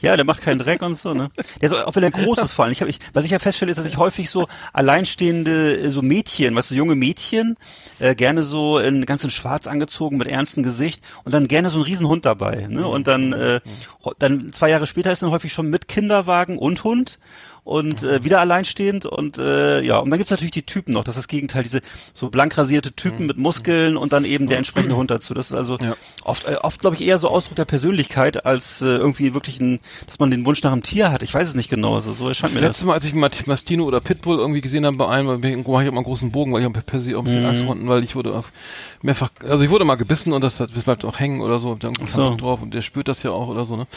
[SPEAKER 3] Ja, der macht keinen Dreck und so, ne? Der ist auch, wenn er groß ist vor allem. Ich hab, ich, was ich ja feststelle, ist, dass ich häufig so alleinstehende, äh, so Mädchen, weißt du, junge Mädchen, äh, gerne so in ganz in schwarz angezogen, mit ernstem Gesicht und dann gerne so ein Riesenhund dabei, ne? Und dann, äh, ho- dann zwei Jahre später ist dann häufig schon mit Kinderwagen und Hund und äh, wieder alleinstehend und äh, ja, und dann gibt's natürlich die Typen noch, das ist das Gegenteil, diese so blank rasierte Typen mit Muskeln und dann eben der entsprechende Hund dazu. Das ist also
[SPEAKER 2] Ja.
[SPEAKER 3] oft, äh, oft glaube ich, eher so Ausdruck der Persönlichkeit, als äh, irgendwie wirklich ein, dass man den Wunsch nach einem Tier hat. Ich weiß es nicht genau, also so erscheint
[SPEAKER 2] Das
[SPEAKER 3] mir
[SPEAKER 2] letzte Mal, als ich Mastino oder Pitbull irgendwie gesehen habe bei einem, mache ich immer einen großen Bogen, weil ich habe per se auch ein bisschen
[SPEAKER 3] Mhm.
[SPEAKER 2] Angst vor, weil ich wurde mehrfach, also ich wurde mal gebissen und das, das bleibt auch hängen oder so, hab da irgendwie keinen
[SPEAKER 3] so.
[SPEAKER 2] Bock drauf und der spürt das ja auch oder so, ne?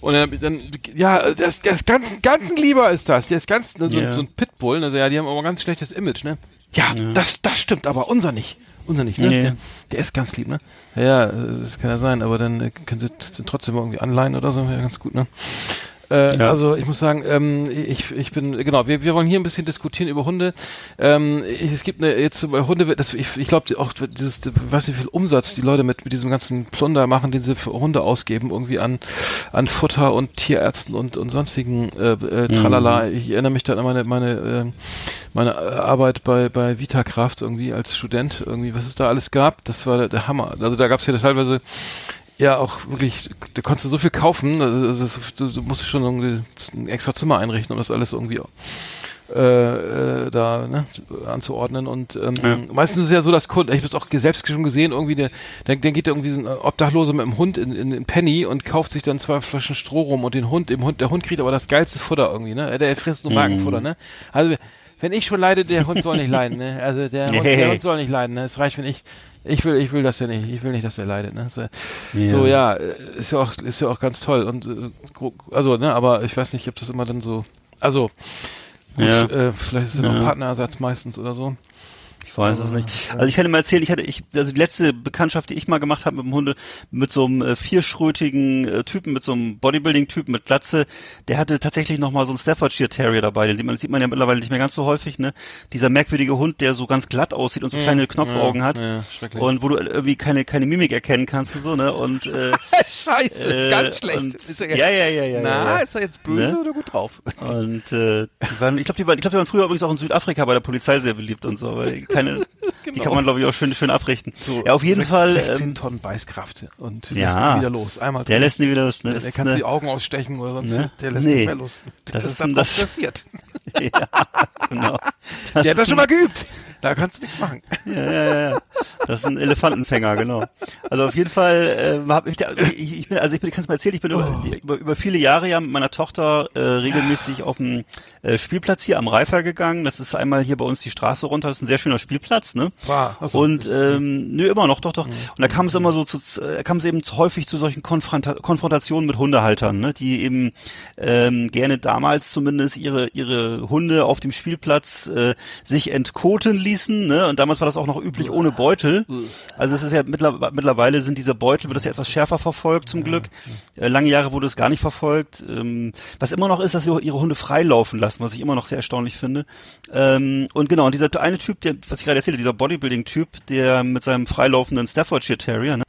[SPEAKER 2] Und dann, dann ja, das, das ganzen, ganzen lieber ist das, der ist ganz, ne, so,
[SPEAKER 3] Ja.
[SPEAKER 2] so ein Pitbull, also ja, die haben aber ganz schlechtes Image, ne? Ja, das, das stimmt, aber unser nicht. Unser nicht, ne?
[SPEAKER 3] Nee.
[SPEAKER 2] Der, der ist ganz lieb, ne? Ja, äh, das kann ja sein, aber dann äh, können sie trotzdem irgendwie anleihen oder so, wäre ganz gut, ne? Äh,
[SPEAKER 3] Ja.
[SPEAKER 2] Also ich muss sagen, ähm, ich, ich bin, genau, wir, wir wollen hier ein bisschen diskutieren über Hunde. Ähm, ich, es gibt eine, jetzt bei Hunde, das, ich, ich glaube auch dieses, weiß nicht wie viel Umsatz die Leute mit, mit diesem ganzen Plunder machen, den sie für Hunde ausgeben, irgendwie an, an Futter und Tierärzten und, und sonstigen äh, äh, Tralala. Ich erinnere mich dann an meine, meine, äh, meine Arbeit bei, bei Vitakraft irgendwie als Student, irgendwie, was es da alles gab, das war der, der Hammer. Also da gab es ja teilweise ja, auch wirklich, da konntest du so viel kaufen, also, du, du musst schon irgendwie ein extra Zimmer einrichten, um das alles irgendwie äh, äh, da ne, anzuordnen und ähm,
[SPEAKER 3] Ja.
[SPEAKER 2] meistens ist es ja so, dass Kunden, ich habe das auch selbst schon gesehen, irgendwie der, der, der geht irgendwie so ein Obdachloser mit dem Hund in, in, in Penny und kauft sich dann zwei Flaschen Stroh rum und den Hund, dem Hund, der Hund kriegt aber das geilste Futter irgendwie, ne? Der frisst nur Magenfutter, ne? Also wenn ich schon leide, der Hund soll nicht leiden, ne? Also der, Hund, der *laughs* Hund soll nicht leiden, ne? Es reicht, wenn ich ich will, ich will das ja nicht. Ich will nicht, dass er leidet. Ne? So,
[SPEAKER 3] Ja.
[SPEAKER 2] so ja, ist ja auch, ist ja auch ganz toll. Und äh, also, ne, aber ich weiß nicht, ob das immer dann so. Also, gut,
[SPEAKER 3] Ja.
[SPEAKER 2] äh, vielleicht ist es ja noch Partnerersatz meistens oder so.
[SPEAKER 3] Ich weiß es nicht. Also ich dir mal erzählen, ich hatte, ich, also die letzte Bekanntschaft, die ich mal gemacht habe mit dem Hunde, mit so einem äh, vierschrötigen äh, Typen, mit so einem Bodybuilding-Typen mit Glatze, der hatte tatsächlich noch mal so einen Staffordshire Terrier dabei. Den sieht man, sieht man ja mittlerweile nicht mehr ganz so häufig, ne? Dieser merkwürdige Hund, der so ganz glatt aussieht und so kleine Knopfaugen
[SPEAKER 2] Ja,
[SPEAKER 3] hat.
[SPEAKER 2] ja,
[SPEAKER 3] und wo du irgendwie keine, keine Mimik erkennen kannst und so, ne? Und äh, *laughs*
[SPEAKER 6] Scheiße,
[SPEAKER 3] Äh,
[SPEAKER 6] ganz schlecht.
[SPEAKER 3] und-
[SPEAKER 6] Ist er
[SPEAKER 3] ja, ja, ja, ja,
[SPEAKER 6] Na, ist er jetzt böse
[SPEAKER 3] Ne?
[SPEAKER 6] oder gut drauf?
[SPEAKER 3] Und äh, die waren, ich glaube, die, waren, ich glaub, die waren früher übrigens auch in Südafrika bei der Polizei sehr beliebt und so, weil *laughs* keine, *laughs* die kann man glaube ich auch schön schön abrichten. ja, auf jeden
[SPEAKER 2] Sech-
[SPEAKER 3] Fall.
[SPEAKER 2] 16
[SPEAKER 3] Ähm,
[SPEAKER 2] Tonnen Beißkraft und
[SPEAKER 3] Ja.
[SPEAKER 2] wieder los. Einmal
[SPEAKER 3] der
[SPEAKER 2] drin.
[SPEAKER 3] lässt nie wieder los. Ne?
[SPEAKER 2] der,
[SPEAKER 3] Das
[SPEAKER 2] der du
[SPEAKER 3] eine,
[SPEAKER 2] die Augen ausstechen oder sonst
[SPEAKER 3] Ne?
[SPEAKER 2] der lässt
[SPEAKER 3] Nee.
[SPEAKER 2] nicht mehr los.
[SPEAKER 3] das ist
[SPEAKER 6] dann das
[SPEAKER 3] das,
[SPEAKER 6] passiert. *laughs*
[SPEAKER 3] ja, genau.
[SPEAKER 6] Der hat das schon mal geübt. Da kannst du nichts machen.
[SPEAKER 3] Ja, ja, ja. Das ist ein Elefantenfänger, genau. Also auf jeden Fall äh, habe ich, da, ich, ich bin, also ich bin, kannst mal erzählen, ich bin über, über, über viele Jahre ja mit meiner Tochter äh, regelmäßig auf dem äh, Spielplatz hier am Reifer gegangen. Das ist einmal hier bei uns die Straße runter. Das ist ein sehr schöner Spielplatz, ne?
[SPEAKER 2] War. Ach so,
[SPEAKER 3] und ähm, nö, immer noch, doch, doch. Und da kam es immer so zu, äh, kam es eben häufig zu solchen Konfronta Konfrontationen mit Hundehaltern, ne, die eben ähm, gerne damals zumindest ihre ihre Hunde auf dem Spielplatz äh, sich entkoten ließen, ne? Und damals war das auch noch üblich ohne Beutel. Also es ist ja mittler mittlerweile sind diese Beutel wird das ja etwas schärfer verfolgt zum Glück. Äh, lange Jahre wurde es gar nicht verfolgt. Ähm, was immer noch ist, dass sie ihre Hunde freilaufen lassen, was ich immer noch sehr erstaunlich finde. Ähm, und genau, und dieser eine Typ, der, was ich gerade erzählte, dieser Bodybuilding-Typ, der mit seinem freilaufenden Staffordshire Terrier, ne,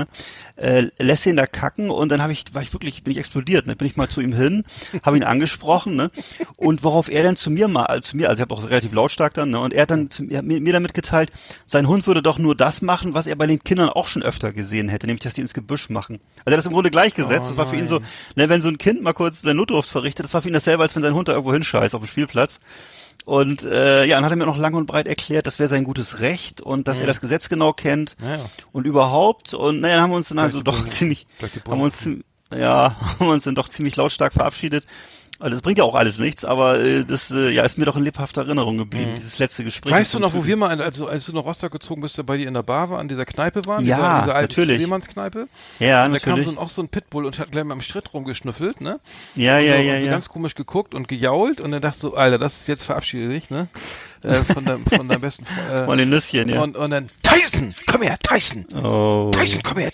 [SPEAKER 3] äh, lässt ihn da kacken und dann habe ich, war ich wirklich, bin ich explodiert, ne, bin ich mal zu ihm hin, *laughs* habe ihn angesprochen, ne, und worauf er dann zu mir mal, also zu mir, also ich habe auch relativ lautstark dann, ne, und er hat dann zu, mir, mir damit geteilt, sein Hund würde doch nur das machen, was er bei den Kindern auch schon öfter gesehen hätte, nämlich, dass die ins Gebüsch machen. Also er hat das im Grunde gleichgesetzt,
[SPEAKER 2] Oh
[SPEAKER 3] das war für ihn so, ne, wenn so ein Kind mal kurz eine Notdurft verrichtet, das war für ihn dasselbe, als wenn sein Hund da irgendwo hinscheißt auf dem Spielplatz. Und äh, ja, dann hat er mir noch lang und breit erklärt, das wäre sein gutes Recht und dass er das Gesetz genau kennt
[SPEAKER 2] Ja, ja.
[SPEAKER 3] und überhaupt. Und naja, dann haben wir uns dann also doch ziemlich, haben uns, ja, *laughs* haben wir uns dann doch ziemlich lautstark verabschiedet. Also das bringt ja auch alles nichts, aber äh, das äh, ja ist mir doch in lebhafter Erinnerung geblieben, dieses letzte Gespräch.
[SPEAKER 2] Mhm. Weißt du noch, wo wir mal, also als du nach Rostock gezogen bist, da bei dir in der Bar waren, an dieser Kneipe waren?
[SPEAKER 3] Ja,
[SPEAKER 2] dieser, dieser alten
[SPEAKER 3] natürlich.
[SPEAKER 2] Seemannskneipe?
[SPEAKER 3] Ja,
[SPEAKER 2] und da kam
[SPEAKER 3] natürlich.
[SPEAKER 2] so ein, auch so ein Pitbull und hat gleich mal am Stritt rumgeschnüffelt, ne?
[SPEAKER 3] Ja,
[SPEAKER 2] und
[SPEAKER 3] ja,
[SPEAKER 2] so,
[SPEAKER 3] ja,
[SPEAKER 2] und so
[SPEAKER 3] ja.
[SPEAKER 2] ganz komisch geguckt und gejault und dann dachte du, Alter, das ist jetzt verabschiede dich, ne? Äh, von, deinem, von deinem besten Freund. *laughs*
[SPEAKER 3] Von den Nüsschen, ja.
[SPEAKER 2] Und, und dann, Tyson, komm her, Tyson,
[SPEAKER 3] oh.
[SPEAKER 2] Tyson, komm her.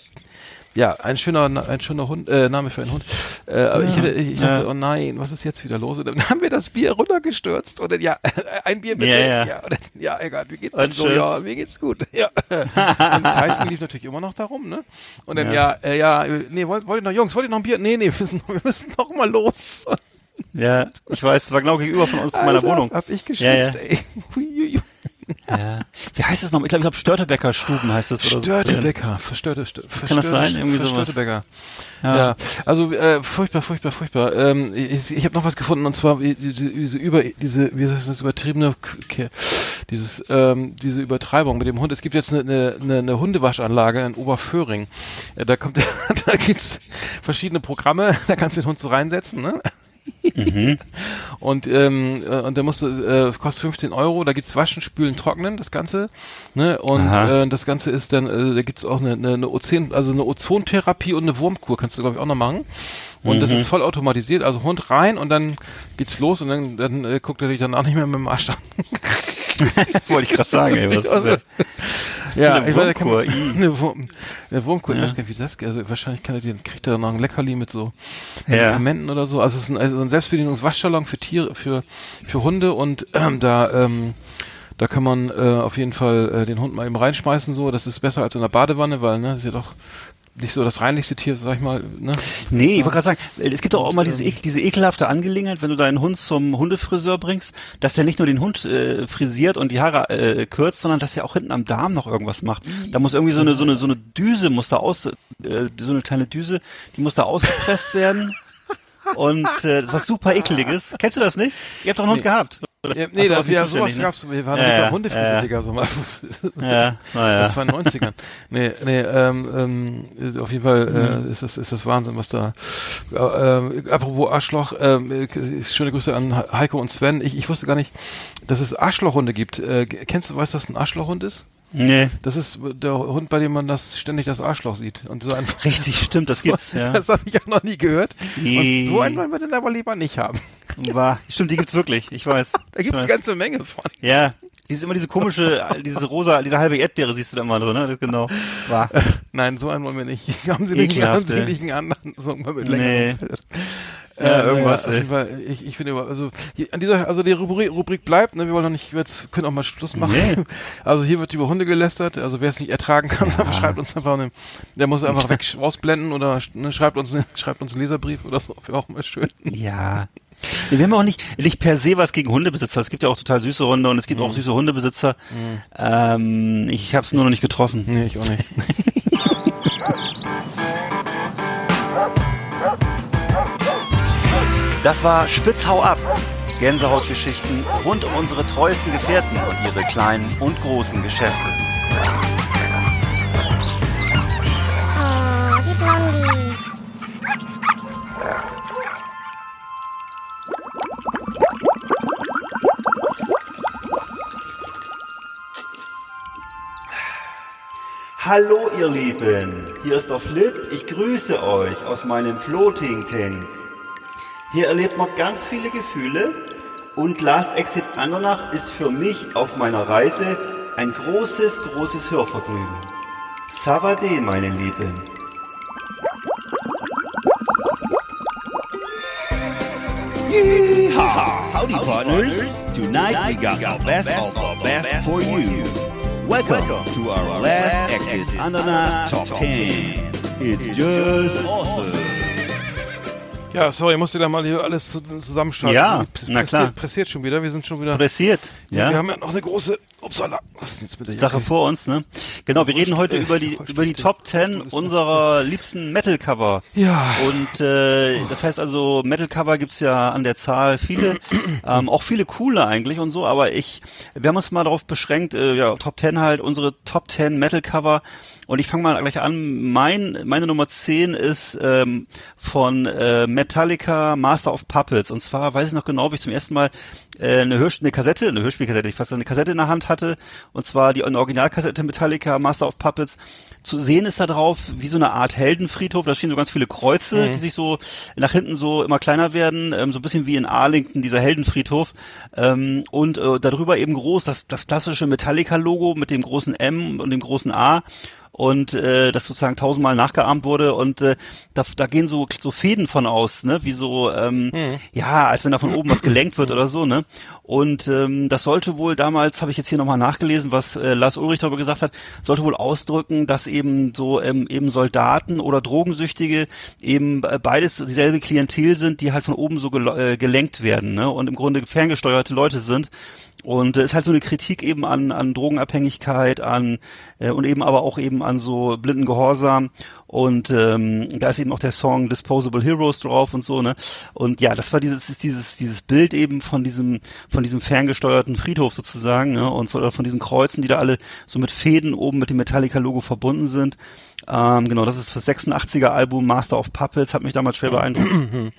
[SPEAKER 2] Ja, ein schöner, ein schöner Hund, äh, Name für einen Hund. Äh, aber ich, hätte, ich, dachte,
[SPEAKER 3] Ja.
[SPEAKER 2] oh nein, was ist jetzt wieder los? Und dann *laughs* haben wir das Bier runtergestürzt und dann, ja, *laughs* ein Bier bitte.
[SPEAKER 3] Ja, ja.
[SPEAKER 2] dann, ja egal, wie geht's denn so? Ja, mir geht's gut. *laughs* Ja. und Tyson lief natürlich immer noch darum, ne? Und dann, ja,
[SPEAKER 3] Ja.
[SPEAKER 2] äh, ja, nee, wollt, wollt ihr noch, Jungs, wollt ihr noch ein Bier? Nee, nee, wir müssen, wir müssen noch mal los.
[SPEAKER 3] Ja, ich weiß, es war genau gegenüber von uns, von meiner
[SPEAKER 2] Alter,
[SPEAKER 3] Wohnung.
[SPEAKER 2] Hab ich geschwitzt,
[SPEAKER 3] Ja, ja.
[SPEAKER 2] ey.
[SPEAKER 3] Ja. Wie heißt es noch? Ich glaube, ich glaube Störtebecker Stuben heißt es oder so.
[SPEAKER 2] Störtebecker, verstörte, stör,
[SPEAKER 3] Kann das sein? Irgendwie sowas.
[SPEAKER 2] Verstörtebecker.
[SPEAKER 3] Ja.
[SPEAKER 2] Ja. also äh, furchtbar, furchtbar, furchtbar. Ähm, ich ich habe noch was gefunden und zwar wie- diese, diese über diese wie heißt das übertriebene dieses ähm, diese Übertreibung mit dem Hund. Es gibt jetzt eine, eine, eine, eine Hundewaschanlage in Oberföhring. Ja, da kommt *laughs* da gibt's verschiedene Programme. Da kannst du den Hund so reinsetzen, ne? *laughs* Und, ähm, äh, und der musste, äh, kostet 15 Euro, da gibt's Waschen, Spülen, Trocknen, das Ganze. Ne? Und
[SPEAKER 3] Aha.
[SPEAKER 2] äh, das Ganze ist dann, äh, da gibt's auch eine, eine, eine Ozon, also eine Ozontherapie und eine Wurmkur, kannst du, glaube ich, auch noch machen. Und das ist voll automatisiert, also Hund rein und dann geht's los und dann, dann äh, guckt er dich danach nicht mehr mit dem Arsch an. *laughs* *laughs*
[SPEAKER 3] Wollte ich gerade sagen, ey, was
[SPEAKER 2] Also,
[SPEAKER 3] ist
[SPEAKER 2] Ja,
[SPEAKER 3] Eine
[SPEAKER 2] ich weiß, da kann
[SPEAKER 3] Wurmkur, *laughs*
[SPEAKER 2] eine, Wurm, eine Wurmkur, ich weiß gar nicht, wie das geht. Also wahrscheinlich kann er den, kriegt er noch ein Leckerli mit so
[SPEAKER 3] Ja.
[SPEAKER 2] Medikamenten oder so. Also es ist ein, also ein Selbstbedienungswaschsalon für Tiere, für, für Hunde und ähm, da, ähm, da kann man äh, auf jeden Fall äh, den Hund mal eben reinschmeißen so. Das ist besser als in der Badewanne, weil ne, ist ja doch nicht so das reinlichste Tier, sag ich mal. Ne?
[SPEAKER 3] Nee, ich wollte gerade sagen, es gibt doch auch mal diese,
[SPEAKER 2] ähm,
[SPEAKER 3] diese ekelhafte Angelegenheit, wenn du deinen Hund zum Hundefriseur bringst, dass der nicht nur den Hund äh, frisiert und die Haare äh, kürzt, sondern dass er auch hinten am Darm noch irgendwas macht. Da muss irgendwie so eine so eine so eine Düse muss da aus äh, so eine kleine Düse, die muss da ausgepresst werden. Und äh, das was super ekeliges. Kennst du das nicht? Ihr habt doch einen Hund
[SPEAKER 2] Nee.
[SPEAKER 3] gehabt. Oder?
[SPEAKER 2] Nee,
[SPEAKER 3] sowas
[SPEAKER 2] das, ja, sowas
[SPEAKER 3] ne?
[SPEAKER 2] gab's. Wir waren
[SPEAKER 3] Ja,
[SPEAKER 2] ja, Hundefriseur,
[SPEAKER 3] ja.
[SPEAKER 2] Digga, so mal.
[SPEAKER 3] Ja, naja.
[SPEAKER 2] Das war in den 90ern. Nee, nee, ähm, ähm, auf jeden Fall
[SPEAKER 3] Mhm.
[SPEAKER 2] äh, ist, das, ist das Wahnsinn, was da. Äh, äh, apropos Arschloch, ähm, äh, schöne Grüße an Heiko und Sven. Ich, ich wusste gar nicht, dass es Arschlochhunde gibt. Äh, kennst du, weißt du, was ein Arschlochhund ist?
[SPEAKER 3] Nee.
[SPEAKER 2] Das ist der Hund, bei dem man das ständig das Arschloch sieht. Und so ein
[SPEAKER 3] Richtig, stimmt, das gibt's, *laughs* ja.
[SPEAKER 2] Das habe ich ja noch nie gehört.
[SPEAKER 3] Nee.
[SPEAKER 2] Und so einen wollen wir denn aber lieber nicht haben.
[SPEAKER 3] War, stimmt, die gibt's wirklich, ich weiß. *laughs*
[SPEAKER 2] Da gibt es
[SPEAKER 3] ich
[SPEAKER 2] eine ganze Menge von.
[SPEAKER 3] Ja, Diese immer diese komische, *laughs* diese rosa, diese halbe Erdbeere siehst du da immer drin, ne? Genau. War.
[SPEAKER 2] Nein, so einen wollen wir nicht. Haben Sie nicht, haben Sie nicht einen anderen Song mal mit
[SPEAKER 3] Nee. Ja, irgendwas,
[SPEAKER 2] auf
[SPEAKER 3] ey.
[SPEAKER 2] jeden Fall, ich, ich finde, also hier, an dieser, also die Rubrik, Rubrik bleibt, ne, wir wollen noch nicht, jetzt können auch mal Schluss machen.
[SPEAKER 3] Nee. *laughs*
[SPEAKER 2] Also hier wird über Hunde gelästert, also wer es nicht ertragen kann, *laughs* schreibt uns einfach, eine, der muss einfach weg rausblenden oder ne, schreibt uns, *laughs* schreibt uns einen Leserbrief oder so, wäre auch mal schön.
[SPEAKER 3] Ja. Wir haben auch nicht, nicht per se was gegen Hundebesitzer. Es gibt ja auch total süße Hunde und es gibt auch süße Hundebesitzer. Ähm, ich habe es nur noch nicht getroffen.
[SPEAKER 2] Nee, ich auch nicht.
[SPEAKER 7] Das war Spitzhau ab. Gänsehautgeschichten rund um unsere treuesten Gefährten und ihre kleinen und großen Geschäfte.
[SPEAKER 5] Oh, die Blondie.
[SPEAKER 7] Hallo ihr Lieben, hier ist der Flip, ich grüße euch aus meinem Floating Tank. Hier erlebt man ganz viele Gefühle und Last Exit Andernach ist für mich auf meiner Reise ein großes, großes Hörvergnügen. Savade, meine Lieben.
[SPEAKER 4] Yeehaw! Howdy, partners. Tonight we got our best of our best for you. Welcome to our last Exit Andernach Top 10. It's just awesome.
[SPEAKER 2] Ja, sorry, ich musste da mal hier alles zu- zusammenschalten.
[SPEAKER 3] Ja,
[SPEAKER 2] Es
[SPEAKER 3] na klar.
[SPEAKER 2] Pressiert, schon wieder, wir sind schon wieder,
[SPEAKER 3] Pressiert.
[SPEAKER 2] ja. wir haben ja noch eine große, upsala, was ist jetzt mit der
[SPEAKER 3] Sache
[SPEAKER 2] Jacke?
[SPEAKER 3] vor uns, ne? Genau, wir reden heute über die über die. Top 10
[SPEAKER 2] Alles so.
[SPEAKER 3] unserer liebsten Metal Cover.
[SPEAKER 2] Ja.
[SPEAKER 3] Und äh, das heißt also, Metal Cover gibt's ja an der Zahl viele, *clears throat* ähm, auch viele coole eigentlich und so, aber ich, wir haben uns mal darauf beschränkt, äh, ja, Top 10 halt, unsere Top 10 Metal Cover. Und ich fange mal gleich an. Mein, meine Nummer 10 ist ähm, von äh, Metallica Master of Puppets. Und zwar weiß ich noch genau, wie ich zum ersten Mal äh, eine, Hörspiel, eine Kassette, eine Hörspielkassette, ich fast eine Kassette in der Hand hatte. Und zwar die eine Originalkassette Metallica Master of Puppets. Zu sehen ist da drauf wie so eine Art Heldenfriedhof. Da stehen so ganz viele Kreuze, die sich so nach hinten so immer kleiner werden. Ähm, so ein bisschen wie in Arlington, dieser Heldenfriedhof. Ähm, und äh, darüber eben groß das, das klassische Metallica-Logo mit dem großen M und dem großen A und äh, das sozusagen tausendmal nachgeahmt wurde und äh, da, da gehen so so Fäden von aus, ne, wie so ähm, ja, als wenn da von oben was gelenkt wird *clears throat* oder so, ne? Und ähm, das sollte wohl damals, habe ich jetzt hier nochmal nachgelesen, was äh, Lars Ulrich darüber gesagt hat, sollte wohl ausdrücken, dass eben so ähm, eben Soldaten oder Drogensüchtige eben beides dieselbe Klientel sind, die halt von oben so gel äh, gelenkt werden, ne? Und im Grunde ferngesteuerte Leute sind. Und es ist halt so eine Kritik eben an, an Drogenabhängigkeit, an äh, und eben aber auch eben an so blinden Gehorsam. Und ähm, da ist eben auch der Song Disposable Heroes drauf und so, ne? Und ja, das war dieses, dieses, dieses Bild eben von diesem, von diesem ferngesteuerten Friedhof sozusagen, ne? Und von, von diesen Kreuzen, die da alle so mit Fäden oben mit dem Metallica-Logo verbunden sind. Ähm, genau, das ist das 86er Album Master of Puppets, hat mich damals schwer beeindruckt. *clears throat*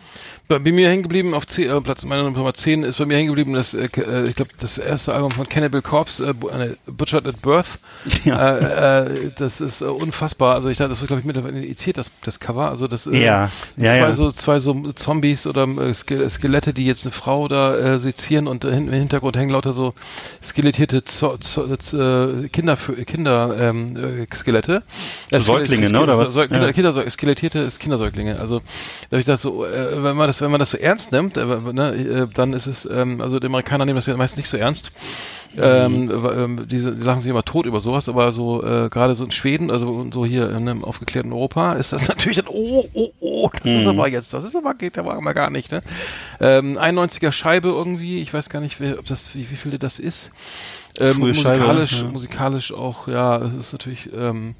[SPEAKER 2] Bei, bei mir hängen geblieben auf 10, äh, Platz meiner Nummer 10 ist bei mir hängen geblieben das äh, äh, ich glaube das erste Album von Cannibal Corpse äh, Bu- Butchered at Birth *laughs*
[SPEAKER 3] Ja.
[SPEAKER 2] äh, äh, das ist unfassbar also ich dachte das ist glaube ich mittlerweile initiiert das das Cover also das
[SPEAKER 3] Ja, ja,
[SPEAKER 2] zwei
[SPEAKER 3] ja.
[SPEAKER 2] so zwei so Zombies oder Ske- Skelette die jetzt eine Frau da äh, sezieren und im Hintergrund hängen lauter so skelettierte Zo Zo Kinder Kinder ähm, äh, Skelette Äh,
[SPEAKER 3] Säuglinge, ne, oder was?
[SPEAKER 2] Säug- Kinder,
[SPEAKER 3] Ja.
[SPEAKER 2] Kindersäug- skelettierte Kindersäuglinge. Also da habe ich gedacht, so, äh, wenn man das, wenn man das so ernst nimmt, äh, ne, äh, dann ist es, ähm, also die Amerikaner nehmen das ja meist nicht so ernst. Ähm,
[SPEAKER 3] Mhm.
[SPEAKER 2] w- ähm, diese die lachen sich immer tot über sowas, aber so äh, gerade so in Schweden, also so hier in einem aufgeklärten Europa, ist das *laughs* natürlich dann, oh, oh, oh, das ist
[SPEAKER 3] Mhm.
[SPEAKER 2] aber jetzt, das ist aber, geht aber mal gar nicht, ne? Ähm, 91er Scheibe irgendwie, ich weiß gar nicht, wer, ob das, wie, wie viel das ist. Ähm,
[SPEAKER 3] Frühe Scheibe,
[SPEAKER 2] musikalisch,
[SPEAKER 3] ja.
[SPEAKER 2] musikalisch auch, ja, es ist natürlich, ähm,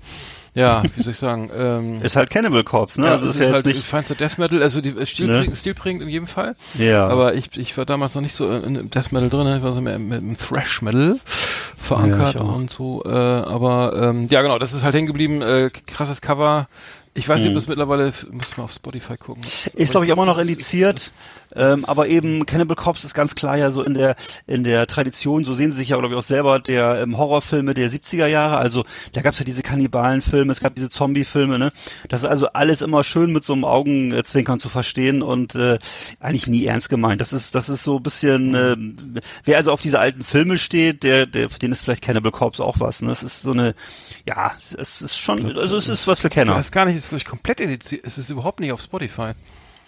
[SPEAKER 2] ja, wie soll ich sagen, ähm,
[SPEAKER 3] Ist halt Cannibal Corpse, ne?
[SPEAKER 2] ja,
[SPEAKER 3] also
[SPEAKER 2] es
[SPEAKER 3] ist ja jetzt
[SPEAKER 2] halt
[SPEAKER 3] nicht.
[SPEAKER 2] feinster Death Metal, also die äh,
[SPEAKER 3] Ne?
[SPEAKER 2] stilprägend, stilprägend in jedem Fall.
[SPEAKER 3] Ja.
[SPEAKER 2] Aber ich, ich war damals noch nicht so in im Death Metal drin, ich war so mehr im, Thrash Metal verankert
[SPEAKER 3] Ja,
[SPEAKER 2] und so. Äh, aber ähm, ja genau, das ist halt hängen geblieben, äh, krasses Cover Ich weiß nicht, ob
[SPEAKER 3] Mhm.
[SPEAKER 2] das mittlerweile, muss man auf Spotify gucken.
[SPEAKER 3] Ist, glaube ich, immer noch indiziert. Ähm, aber eben Cannibal Corpse ist ganz klar ja so in der in der Tradition, so sehen sie sich ja, glaube ich, auch selber, der ähm, Horrorfilme der 70er Jahre. Also da gab es ja diese Kannibalenfilme, es gab diese Zombie-Filme, ne? Das ist also alles immer schön mit so einem Augenzwinkern zu verstehen und äh, eigentlich nie ernst gemeint. Das ist, das ist so ein bisschen, äh, wer also auf diese alten Filme steht, der, der, für den ist vielleicht Cannibal Corpse auch was. Ne? Es ist so eine, ja, es ist schon, also es ist was für
[SPEAKER 2] Ich
[SPEAKER 3] Kenner.
[SPEAKER 2] weiß gar nicht, es ist, glaube ich, komplett indiziert. Es ist überhaupt nicht auf Spotify.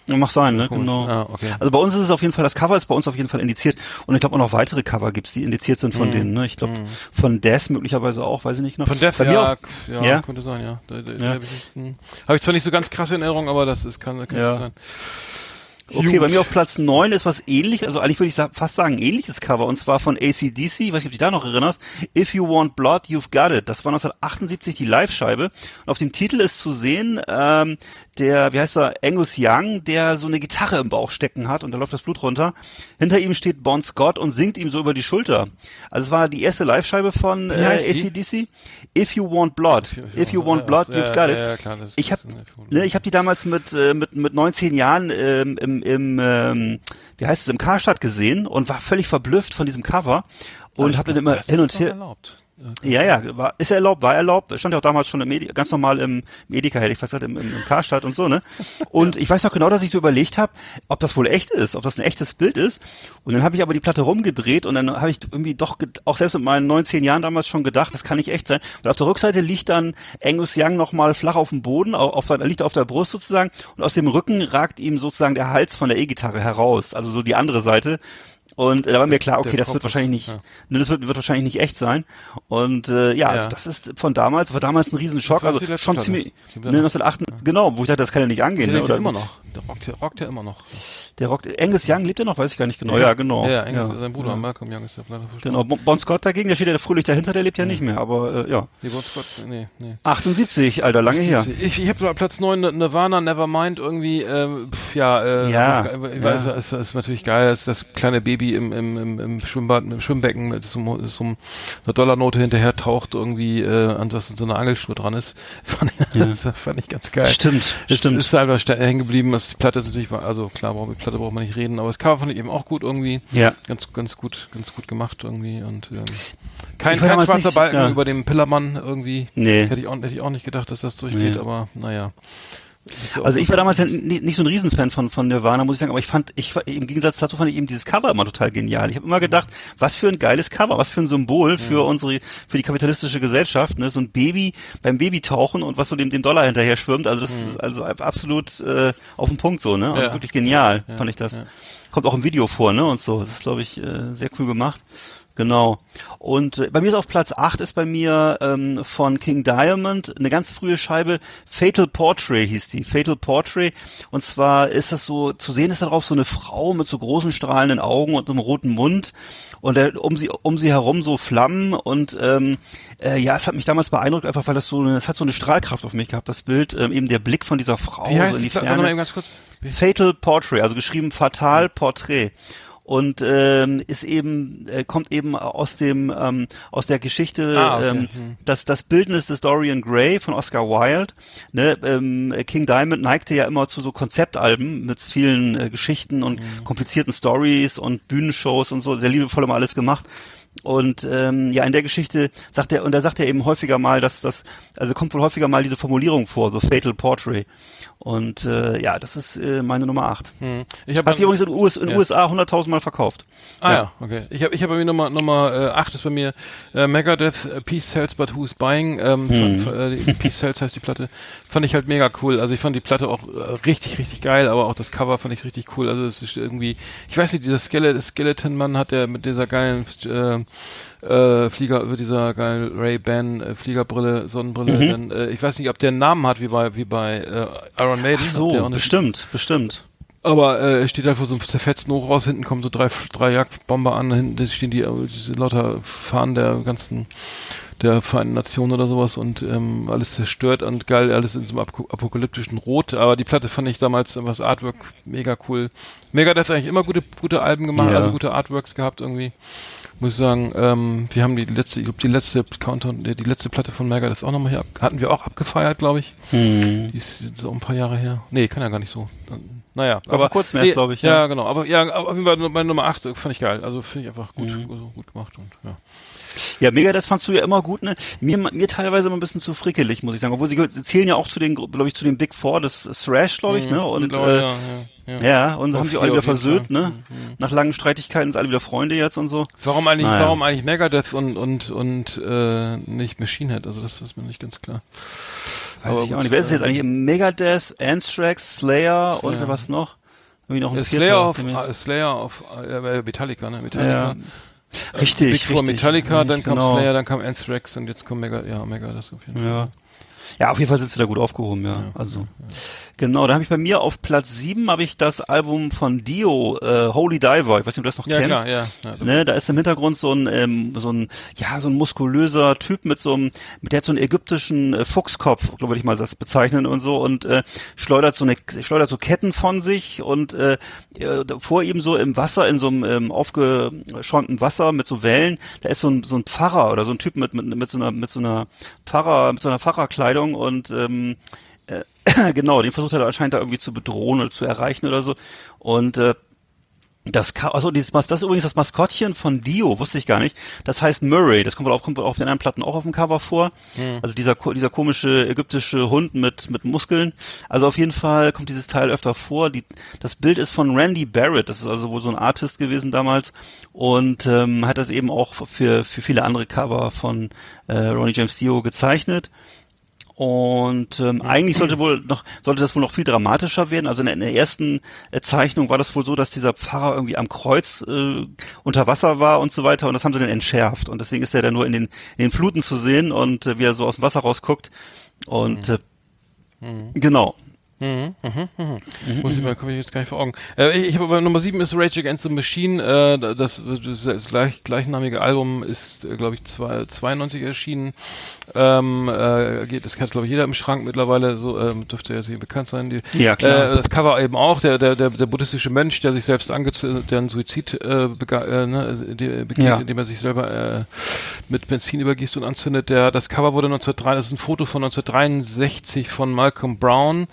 [SPEAKER 3] Ja, Mag sein, ne? Genau.
[SPEAKER 2] Ah, okay.
[SPEAKER 3] Also bei uns ist es auf jeden Fall, das Cover ist bei uns auf jeden Fall indiziert. Und ich glaube auch noch weitere Cover gibt's, die indiziert sind von denen. Ne? Ich glaube von Death möglicherweise auch, weiß ich nicht noch.
[SPEAKER 2] Von Death,
[SPEAKER 3] bei mir
[SPEAKER 2] ja,
[SPEAKER 3] auch,
[SPEAKER 2] ja,
[SPEAKER 3] Ja?
[SPEAKER 2] könnte sein, ja. Da, da,
[SPEAKER 3] Ja.
[SPEAKER 2] da habe ich, hm. Hab ich zwar nicht so ganz krasse in Erinnerung, aber das ist, kann, kann
[SPEAKER 3] Ja.
[SPEAKER 2] sein.
[SPEAKER 3] Okay,
[SPEAKER 2] Gut.
[SPEAKER 3] bei mir auf Platz 9 ist was ähnlich, also eigentlich würde ich fast sagen ähnliches Cover und zwar von ACDC, ich weiß nicht, ob du dich da noch erinnerst, If You Want Blood, You've Got It. Das war 1978 die Live-Scheibe und auf dem Titel ist zu sehen, ähm, der, wie heißt er, Angus Young, der so eine Gitarre im Bauch stecken hat und da läuft das Blut runter. Hinter ihm steht Bon Scott und singt ihm so über die Schulter. Also es war die erste Live-Scheibe von äh? ACDC. If You Want Blood, If You Want Blood, You've Got It. Ich habe ne, ich hab die damals mit, äh, mit, mit 19 Jahren ähm, im, im ähm, wie heißt es, im Karstadt gesehen und war völlig verblüfft von diesem Cover und habe dann immer hin und her.
[SPEAKER 2] Erlaubt.
[SPEAKER 3] Ja, ja, war, ist erlaubt, war erlaubt, stand ja auch damals schon im Edi ganz normal im, im Edeka, hätte ich fast gesagt, im, im, im Karstadt und so, ne? *laughs* Und ich weiß noch genau, dass ich so überlegt habe, ob das wohl echt ist, ob das ein echtes Bild ist. Und dann habe ich aber die Platte rumgedreht und dann habe ich irgendwie doch, auch selbst mit meinen 19 Jahren damals schon gedacht, das kann nicht echt sein. Und auf der Rückseite liegt dann Angus Young nochmal flach auf dem Boden, auf, auf, liegt auf der Brust sozusagen und aus dem Rücken ragt ihm sozusagen der Hals von der E-Gitarre heraus, also so die andere Seite. Und äh, da war mir klar, okay, das wird wahrscheinlich nicht,
[SPEAKER 2] ja.
[SPEAKER 3] ne, das wird, wird wahrscheinlich nicht echt sein. Und äh, ja,
[SPEAKER 2] Ja.
[SPEAKER 3] Das ist von damals, war damals ein Riesenschock, also schon ziemlich, ne,
[SPEAKER 2] war noch-
[SPEAKER 3] 1908, genau, wo ich dachte, das kann ja nicht angehen.
[SPEAKER 2] Der
[SPEAKER 3] Ne,
[SPEAKER 2] ja
[SPEAKER 3] oder,
[SPEAKER 2] immer noch. Der rockt, ja- rockt ja immer noch.
[SPEAKER 3] Der rockt, Angus Young lebt ja noch, weiß ich gar nicht genau. Ja, genau.
[SPEAKER 2] Ja, Angus,
[SPEAKER 3] ja.
[SPEAKER 2] sein Bruder,
[SPEAKER 3] ja.
[SPEAKER 2] Malcolm Young ist ja leider verstorben.
[SPEAKER 3] Genau, Bon- Scott dagegen, der steht ja fröhlich dahinter, der lebt ja nicht mehr, aber äh, ja.
[SPEAKER 2] Nee, Bon Scott, nee, nee.
[SPEAKER 3] 78, Alter, lange her.
[SPEAKER 2] Ich, ich habe Platz 9 Nirvana, Nevermind irgendwie, ähm, pf, ja, äh,
[SPEAKER 3] Ja,
[SPEAKER 2] ich weiß,
[SPEAKER 3] ja.
[SPEAKER 2] es ist, natürlich geil, ist das kleine Baby im, im, im, im Schwimmbad, im Schwimmbecken mit so, einem- so einer Dollarnote hinterher taucht irgendwie, äh, an was so eine Angelschnur dran ist. *laughs* Fand ich, das *laughs* fand ich ganz geil.
[SPEAKER 3] Stimmt,
[SPEAKER 2] Es
[SPEAKER 3] stimmt.
[SPEAKER 2] ist einfach hängen geblieben, das die Platte ist natürlich, also klar, braucht- mit Platte braucht man nicht reden, aber das Cover fand ich eben auch gut irgendwie.
[SPEAKER 3] Ja.
[SPEAKER 2] Ganz, ganz gut, ganz gut gemacht irgendwie und ähm, kein, kein schwarzer
[SPEAKER 3] nicht-
[SPEAKER 2] Balken
[SPEAKER 3] ja.
[SPEAKER 2] über dem Pillermann irgendwie.
[SPEAKER 3] Nee.
[SPEAKER 2] Hätte ich auch, hätte ich auch nicht gedacht, dass das durchgeht,
[SPEAKER 3] Nee.
[SPEAKER 2] aber naja.
[SPEAKER 3] Also ich war damals ja nicht, nicht so ein Riesenfan von, von Nirvana, muss ich sagen, aber ich fand, ich im Gegensatz dazu fand ich eben dieses Cover immer total genial. Ich habe immer gedacht, was für ein geiles Cover, was für ein Symbol für unsere, für die kapitalistische Gesellschaft, ne? So ein Baby beim Babytauchen und was so dem, dem Dollar hinterher schwimmt. Also das ist also absolut äh, auf den Punkt so, ne? Also
[SPEAKER 2] Ja.
[SPEAKER 3] wirklich genial,
[SPEAKER 2] Ja,
[SPEAKER 3] fand ich das.
[SPEAKER 2] ja.
[SPEAKER 3] Kommt auch im Video vor, ne? Und so. Das ist, glaube ich, äh, sehr cool gemacht. Genau. Und äh, bei mir ist auf Platz 8 ist bei mir ähm, von King Diamond eine ganz frühe Scheibe, Fatal Portrait hieß die, Fatal Portrait. Und zwar ist das so, zu sehen ist darauf so eine Frau mit so großen strahlenden Augen und einem roten Mund und äh, um sie um sie herum so Flammen und ähm, äh, ja, es hat mich damals beeindruckt, einfach weil das so, eine- es hat so eine Strahlkraft auf mich gehabt, das Bild, ähm, eben der Blick von dieser Frau
[SPEAKER 2] Wie
[SPEAKER 3] so
[SPEAKER 2] heißt
[SPEAKER 3] in
[SPEAKER 2] die
[SPEAKER 3] Ferne. Fatal Portrait, also geschrieben Fatal Portrait. Und ähm, ist eben äh, kommt eben aus dem ähm, aus der Geschichte
[SPEAKER 2] Ah, okay.
[SPEAKER 3] ähm,
[SPEAKER 2] Hm.
[SPEAKER 3] das das Bildnis des Dorian Gray von Oscar Wilde. Ne, ähm, King Diamond neigte ja immer zu so Konzeptalben mit vielen äh, Geschichten und
[SPEAKER 2] Mhm.
[SPEAKER 3] komplizierten Stories und Bühnenshows und so sehr liebevoll immer alles gemacht. Und ähm, ja, in der Geschichte sagt er, und da sagt er eben häufiger mal, dass das, also kommt wohl häufiger mal diese Formulierung vor, The Fatal Portrait. Und äh, ja, das ist äh, meine Nummer 8.
[SPEAKER 2] Hm. Ich hab
[SPEAKER 3] Hat sich übrigens in den US,
[SPEAKER 2] Ja.
[SPEAKER 3] USA 100.000 Mal verkauft.
[SPEAKER 2] Ah ja,
[SPEAKER 3] Ja.
[SPEAKER 2] okay. Ich habe ich hab bei mir Nummer Nummer äh, 8 ist bei mir äh, Megadeth äh, Peace Sells but Who's Buying. Ähm,
[SPEAKER 3] Hm.
[SPEAKER 2] von, äh, Peace Sells heißt die Platte. Fand ich halt mega cool. Also ich fand die Platte auch äh, richtig richtig geil, aber auch das Cover fand ich richtig cool. Also es ist irgendwie, ich weiß nicht, dieser Skele Skeleton Mann hat der mit dieser geilen äh, äh, Flieger über dieser geilen Ray Ban äh, Fliegerbrille Sonnenbrille. Dann, äh, ich weiß nicht, ob der einen Namen hat wie bei wie bei äh, Iron Maiden.
[SPEAKER 3] Ach so, bestimmt, bestimmt.
[SPEAKER 2] aber äh, er steht halt vor so einem zerfetzten Hochhaus, hinten kommen so drei, drei Jagdbomber an, hinten stehen die, äh, diese lauter Fahnen der ganzen, der Vereinten Nationen oder sowas und ähm, alles zerstört und geil, alles in so einem ap apokalyptischen Rot. Aber die Platte fand ich damals, was Artwork mega cool. Megadeth hat eigentlich immer gute, gute Alben gemacht,
[SPEAKER 3] Ja.
[SPEAKER 2] also gute Artworks gehabt irgendwie. muss ich sagen, ähm, wir haben die letzte, ich glaube die letzte Countdown, die letzte Platte von Megadeth auch nochmal hier, hatten wir auch abgefeiert, glaube ich.
[SPEAKER 3] Hm.
[SPEAKER 2] Die ist so ein paar Jahre her. Nee, kann ja gar nicht so. Naja,
[SPEAKER 3] War
[SPEAKER 2] aber
[SPEAKER 3] vor kurzem erst, glaub ich,
[SPEAKER 2] Ja.
[SPEAKER 3] ja.
[SPEAKER 2] genau. Aber ja, aber auf jeden Fall meine Nummer 8 fand ich geil. Also finde ich einfach gut,
[SPEAKER 3] Mhm.
[SPEAKER 2] also gut gemacht und ja.
[SPEAKER 3] Ja, Megadeth fandst du ja immer gut, ne? Mir, mir teilweise immer ein bisschen zu frickelig, muss ich sagen. Obwohl sie, sie zählen ja auch zu den, glaube ich, zu den Big Four des Thrash, glaube ich,
[SPEAKER 2] Mhm,
[SPEAKER 3] ne? Und,
[SPEAKER 2] mittlerweile,
[SPEAKER 3] äh,
[SPEAKER 2] ja, ja, ja.
[SPEAKER 3] ja, und
[SPEAKER 2] Auf
[SPEAKER 3] haben sie
[SPEAKER 2] vier
[SPEAKER 3] alle wieder versöhnt,
[SPEAKER 2] Fall.
[SPEAKER 3] ne?
[SPEAKER 2] Mhm.
[SPEAKER 3] Nach langen Streitigkeiten sind alle wieder Freunde jetzt und so.
[SPEAKER 2] Warum eigentlich,
[SPEAKER 3] Naja.
[SPEAKER 2] warum eigentlich Megadeth und und und äh, nicht Machine Head? Also das ist mir nicht ganz klar.
[SPEAKER 3] Weiß
[SPEAKER 2] Aber
[SPEAKER 3] ich
[SPEAKER 2] gut,
[SPEAKER 3] auch nicht. Wer ist es
[SPEAKER 2] äh,
[SPEAKER 3] jetzt eigentlich? Megadeth, Anthrax, Slayer und
[SPEAKER 2] Slayer.
[SPEAKER 3] was noch? Irgendwie noch ein
[SPEAKER 2] Ja,
[SPEAKER 3] vierter,
[SPEAKER 2] Slayer auf äh, Slayer auf äh, Metallica, ne? Metallica.
[SPEAKER 3] Ja. Richtig,
[SPEAKER 2] Big Four
[SPEAKER 3] richtig.
[SPEAKER 2] Metallica, dann kam
[SPEAKER 3] Genau.
[SPEAKER 2] Slayer, dann kam Anthrax und jetzt kommt Mega, ja, Mega das auf jeden Fall.
[SPEAKER 3] Ja. Ja, auf jeden Fall sind sie da gut aufgehoben, ja. also genau, da habe ich bei mir auf Platz 7 habe ich das Album von Dio, äh, Holy Diver. Ich weiß nicht, ob du das noch
[SPEAKER 2] Ja,
[SPEAKER 3] kennst.
[SPEAKER 2] klar, ja. ja
[SPEAKER 3] Ne, da ist im Hintergrund so ein, ähm, so ein, ja, so ein muskulöser Typ mit so einem, mit der hat so einen ägyptischen äh, Fuchskopf, glaube ich mal das bezeichnen und so und äh, schleudert so eine, schleudert so Ketten von sich und äh, äh, vor ihm so im Wasser, in so einem ähm, aufgeschäumten Wasser mit so Wellen, da ist so ein, so ein Pfarrer oder so ein Typ mit, mit, mit so einer, mit so einer Pfarrer, mit so einer Pfarrerkleidung und ähm, äh, *clears throat* genau, den versucht er anscheinend da irgendwie zu bedrohen oder zu erreichen oder so und äh, das, also dieses, das ist übrigens das Maskottchen von Dio, wusste ich gar nicht. Das heißt Murray. Das kommt wohl auf, kommt wohl auf den anderen Platten auch auf dem Cover vor. Also dieser, dieser komische ägyptische Hund mit, mit Muskeln. Also auf jeden Fall kommt dieses Teil öfter vor. Die, das Bild ist von Randy Barrett. Das ist also wohl so ein Artist gewesen damals. Und ähm, hat das eben auch für, für viele andere Cover von äh, Ronnie James Dio gezeichnet. Und ähm, eigentlich sollte wohl noch sollte das wohl noch viel dramatischer werden. Also in der, in der ersten äh, Zeichnung war das wohl so, dass dieser Pfarrer irgendwie am Kreuz äh, unter Wasser war und so weiter. Und das haben sie dann entschärft. Und deswegen ist er dann nur in den in den Fluten zu sehen und äh, wie er so aus dem Wasser rausguckt. Und äh, genau.
[SPEAKER 2] Mhm, mhm, mhm. Muss ich mal, komme ich jetzt gar nicht vor Augen. Äh, ich habe aber Nummer 7 ist Rage Against the Machine. Äh, das, das, gleich, gleichnamige Album ist, äh, glaube ich, zwei, 92 erschienen. Ähm, äh, geht, das hat, glaube ich, jeder im Schrank mittlerweile, so ähm, dürfte ja sehr bekannt sein. Die,
[SPEAKER 3] Ja, klar.
[SPEAKER 2] Äh, das Cover eben auch, der, der, der, der buddhistische Mönch, der sich selbst angezündet, der einen Suizid äh, äh, ne, die, begeht,
[SPEAKER 3] Ja.
[SPEAKER 2] indem er sich selber äh, mit Benzin übergießt und anzündet. Der, das Cover wurde 1903, das ist ein Foto von 1963 von Malcolm Brown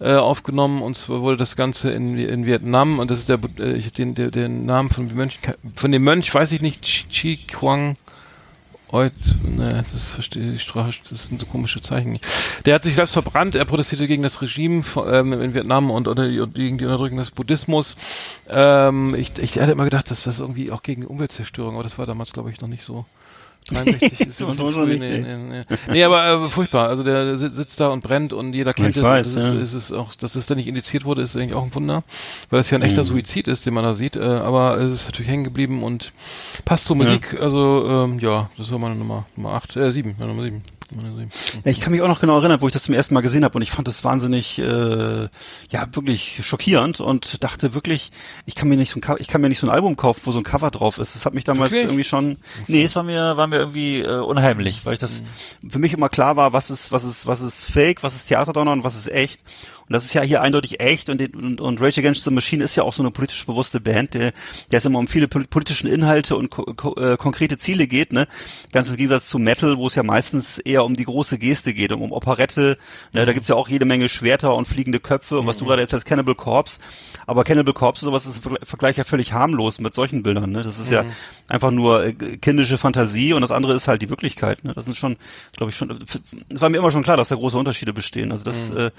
[SPEAKER 2] äh, aufgenommen und zwar wurde das Ganze in, in Vietnam und das ist der, äh, den, der, den Namen von dem Mönch, von dem Mönch weiß ich nicht, Chi, Quang Oit, ne, das verstehe ich, das sind so komische Zeichen. Der hat sich selbst verbrannt, er protestierte gegen das Regime ähm, in Vietnam und, und gegen die Unterdrückung des Buddhismus. Ähm, ich, ich hatte immer gedacht, dass das irgendwie auch gegen Umweltzerstörung, aber das war damals, glaube ich, noch nicht so. 63 *laughs* ist ja
[SPEAKER 3] Das
[SPEAKER 2] früh,
[SPEAKER 3] nicht,
[SPEAKER 2] nee,
[SPEAKER 3] nee.
[SPEAKER 2] nee, nee. nee, aber äh, furchtbar. Also der, der si- sitzt da und brennt und jeder kennt
[SPEAKER 3] Ich
[SPEAKER 2] es.
[SPEAKER 3] weiß,
[SPEAKER 2] ist,
[SPEAKER 3] ja.
[SPEAKER 2] es ist auch, dass es da nicht indiziert wurde, ist eigentlich auch ein Wunder, weil es ja ein
[SPEAKER 3] Mhm.
[SPEAKER 2] echter Suizid ist, den man da sieht. Äh, aber es ist natürlich hängen geblieben und passt zur Musik. Also ähm, ja, das war meine Nummer Nummer 8, äh, 7, meine Nummer 7.
[SPEAKER 3] Ja, ich kann mich auch noch genau erinnern, wo ich das zum ersten Mal gesehen habe und ich fand das wahnsinnig, äh, ja, wirklich schockierend und dachte wirklich, ich kann mir nicht so ein, ich kann mir nicht so ein Album kaufen, wo so ein Cover drauf ist. Das hat mich damals
[SPEAKER 2] Wirklich?
[SPEAKER 3] irgendwie schon, nee, es war mir, war mir irgendwie äh, unheimlich, weil ich das für mich immer klar war, was ist, was ist, was ist Fake, was ist Theaterdonner und was ist echt. Und das ist ja hier eindeutig echt und, und, und Rage Against the Machine ist ja auch so eine politisch bewusste Band, der, der es immer um viele pol- politischen Inhalte und ko ko äh, konkrete Ziele geht, ne? Ganz im Gegensatz zu Metal, wo es ja meistens eher um die große Geste geht, um, um Operette, ne? Da gibt's ja auch jede Menge Schwerter und fliegende Köpfe und was du gerade jetzt als Cannibal Corpse, aber Cannibal Corpse sowas ist im Vergle- Vergleich ja völlig harmlos mit solchen Bildern, ne? Das ist ja einfach nur äh, kindische Fantasie und das andere ist halt die Wirklichkeit, ne? Das sind schon, glaube ich, schon, es war mir immer schon klar, dass da große Unterschiede bestehen. Also das, äh,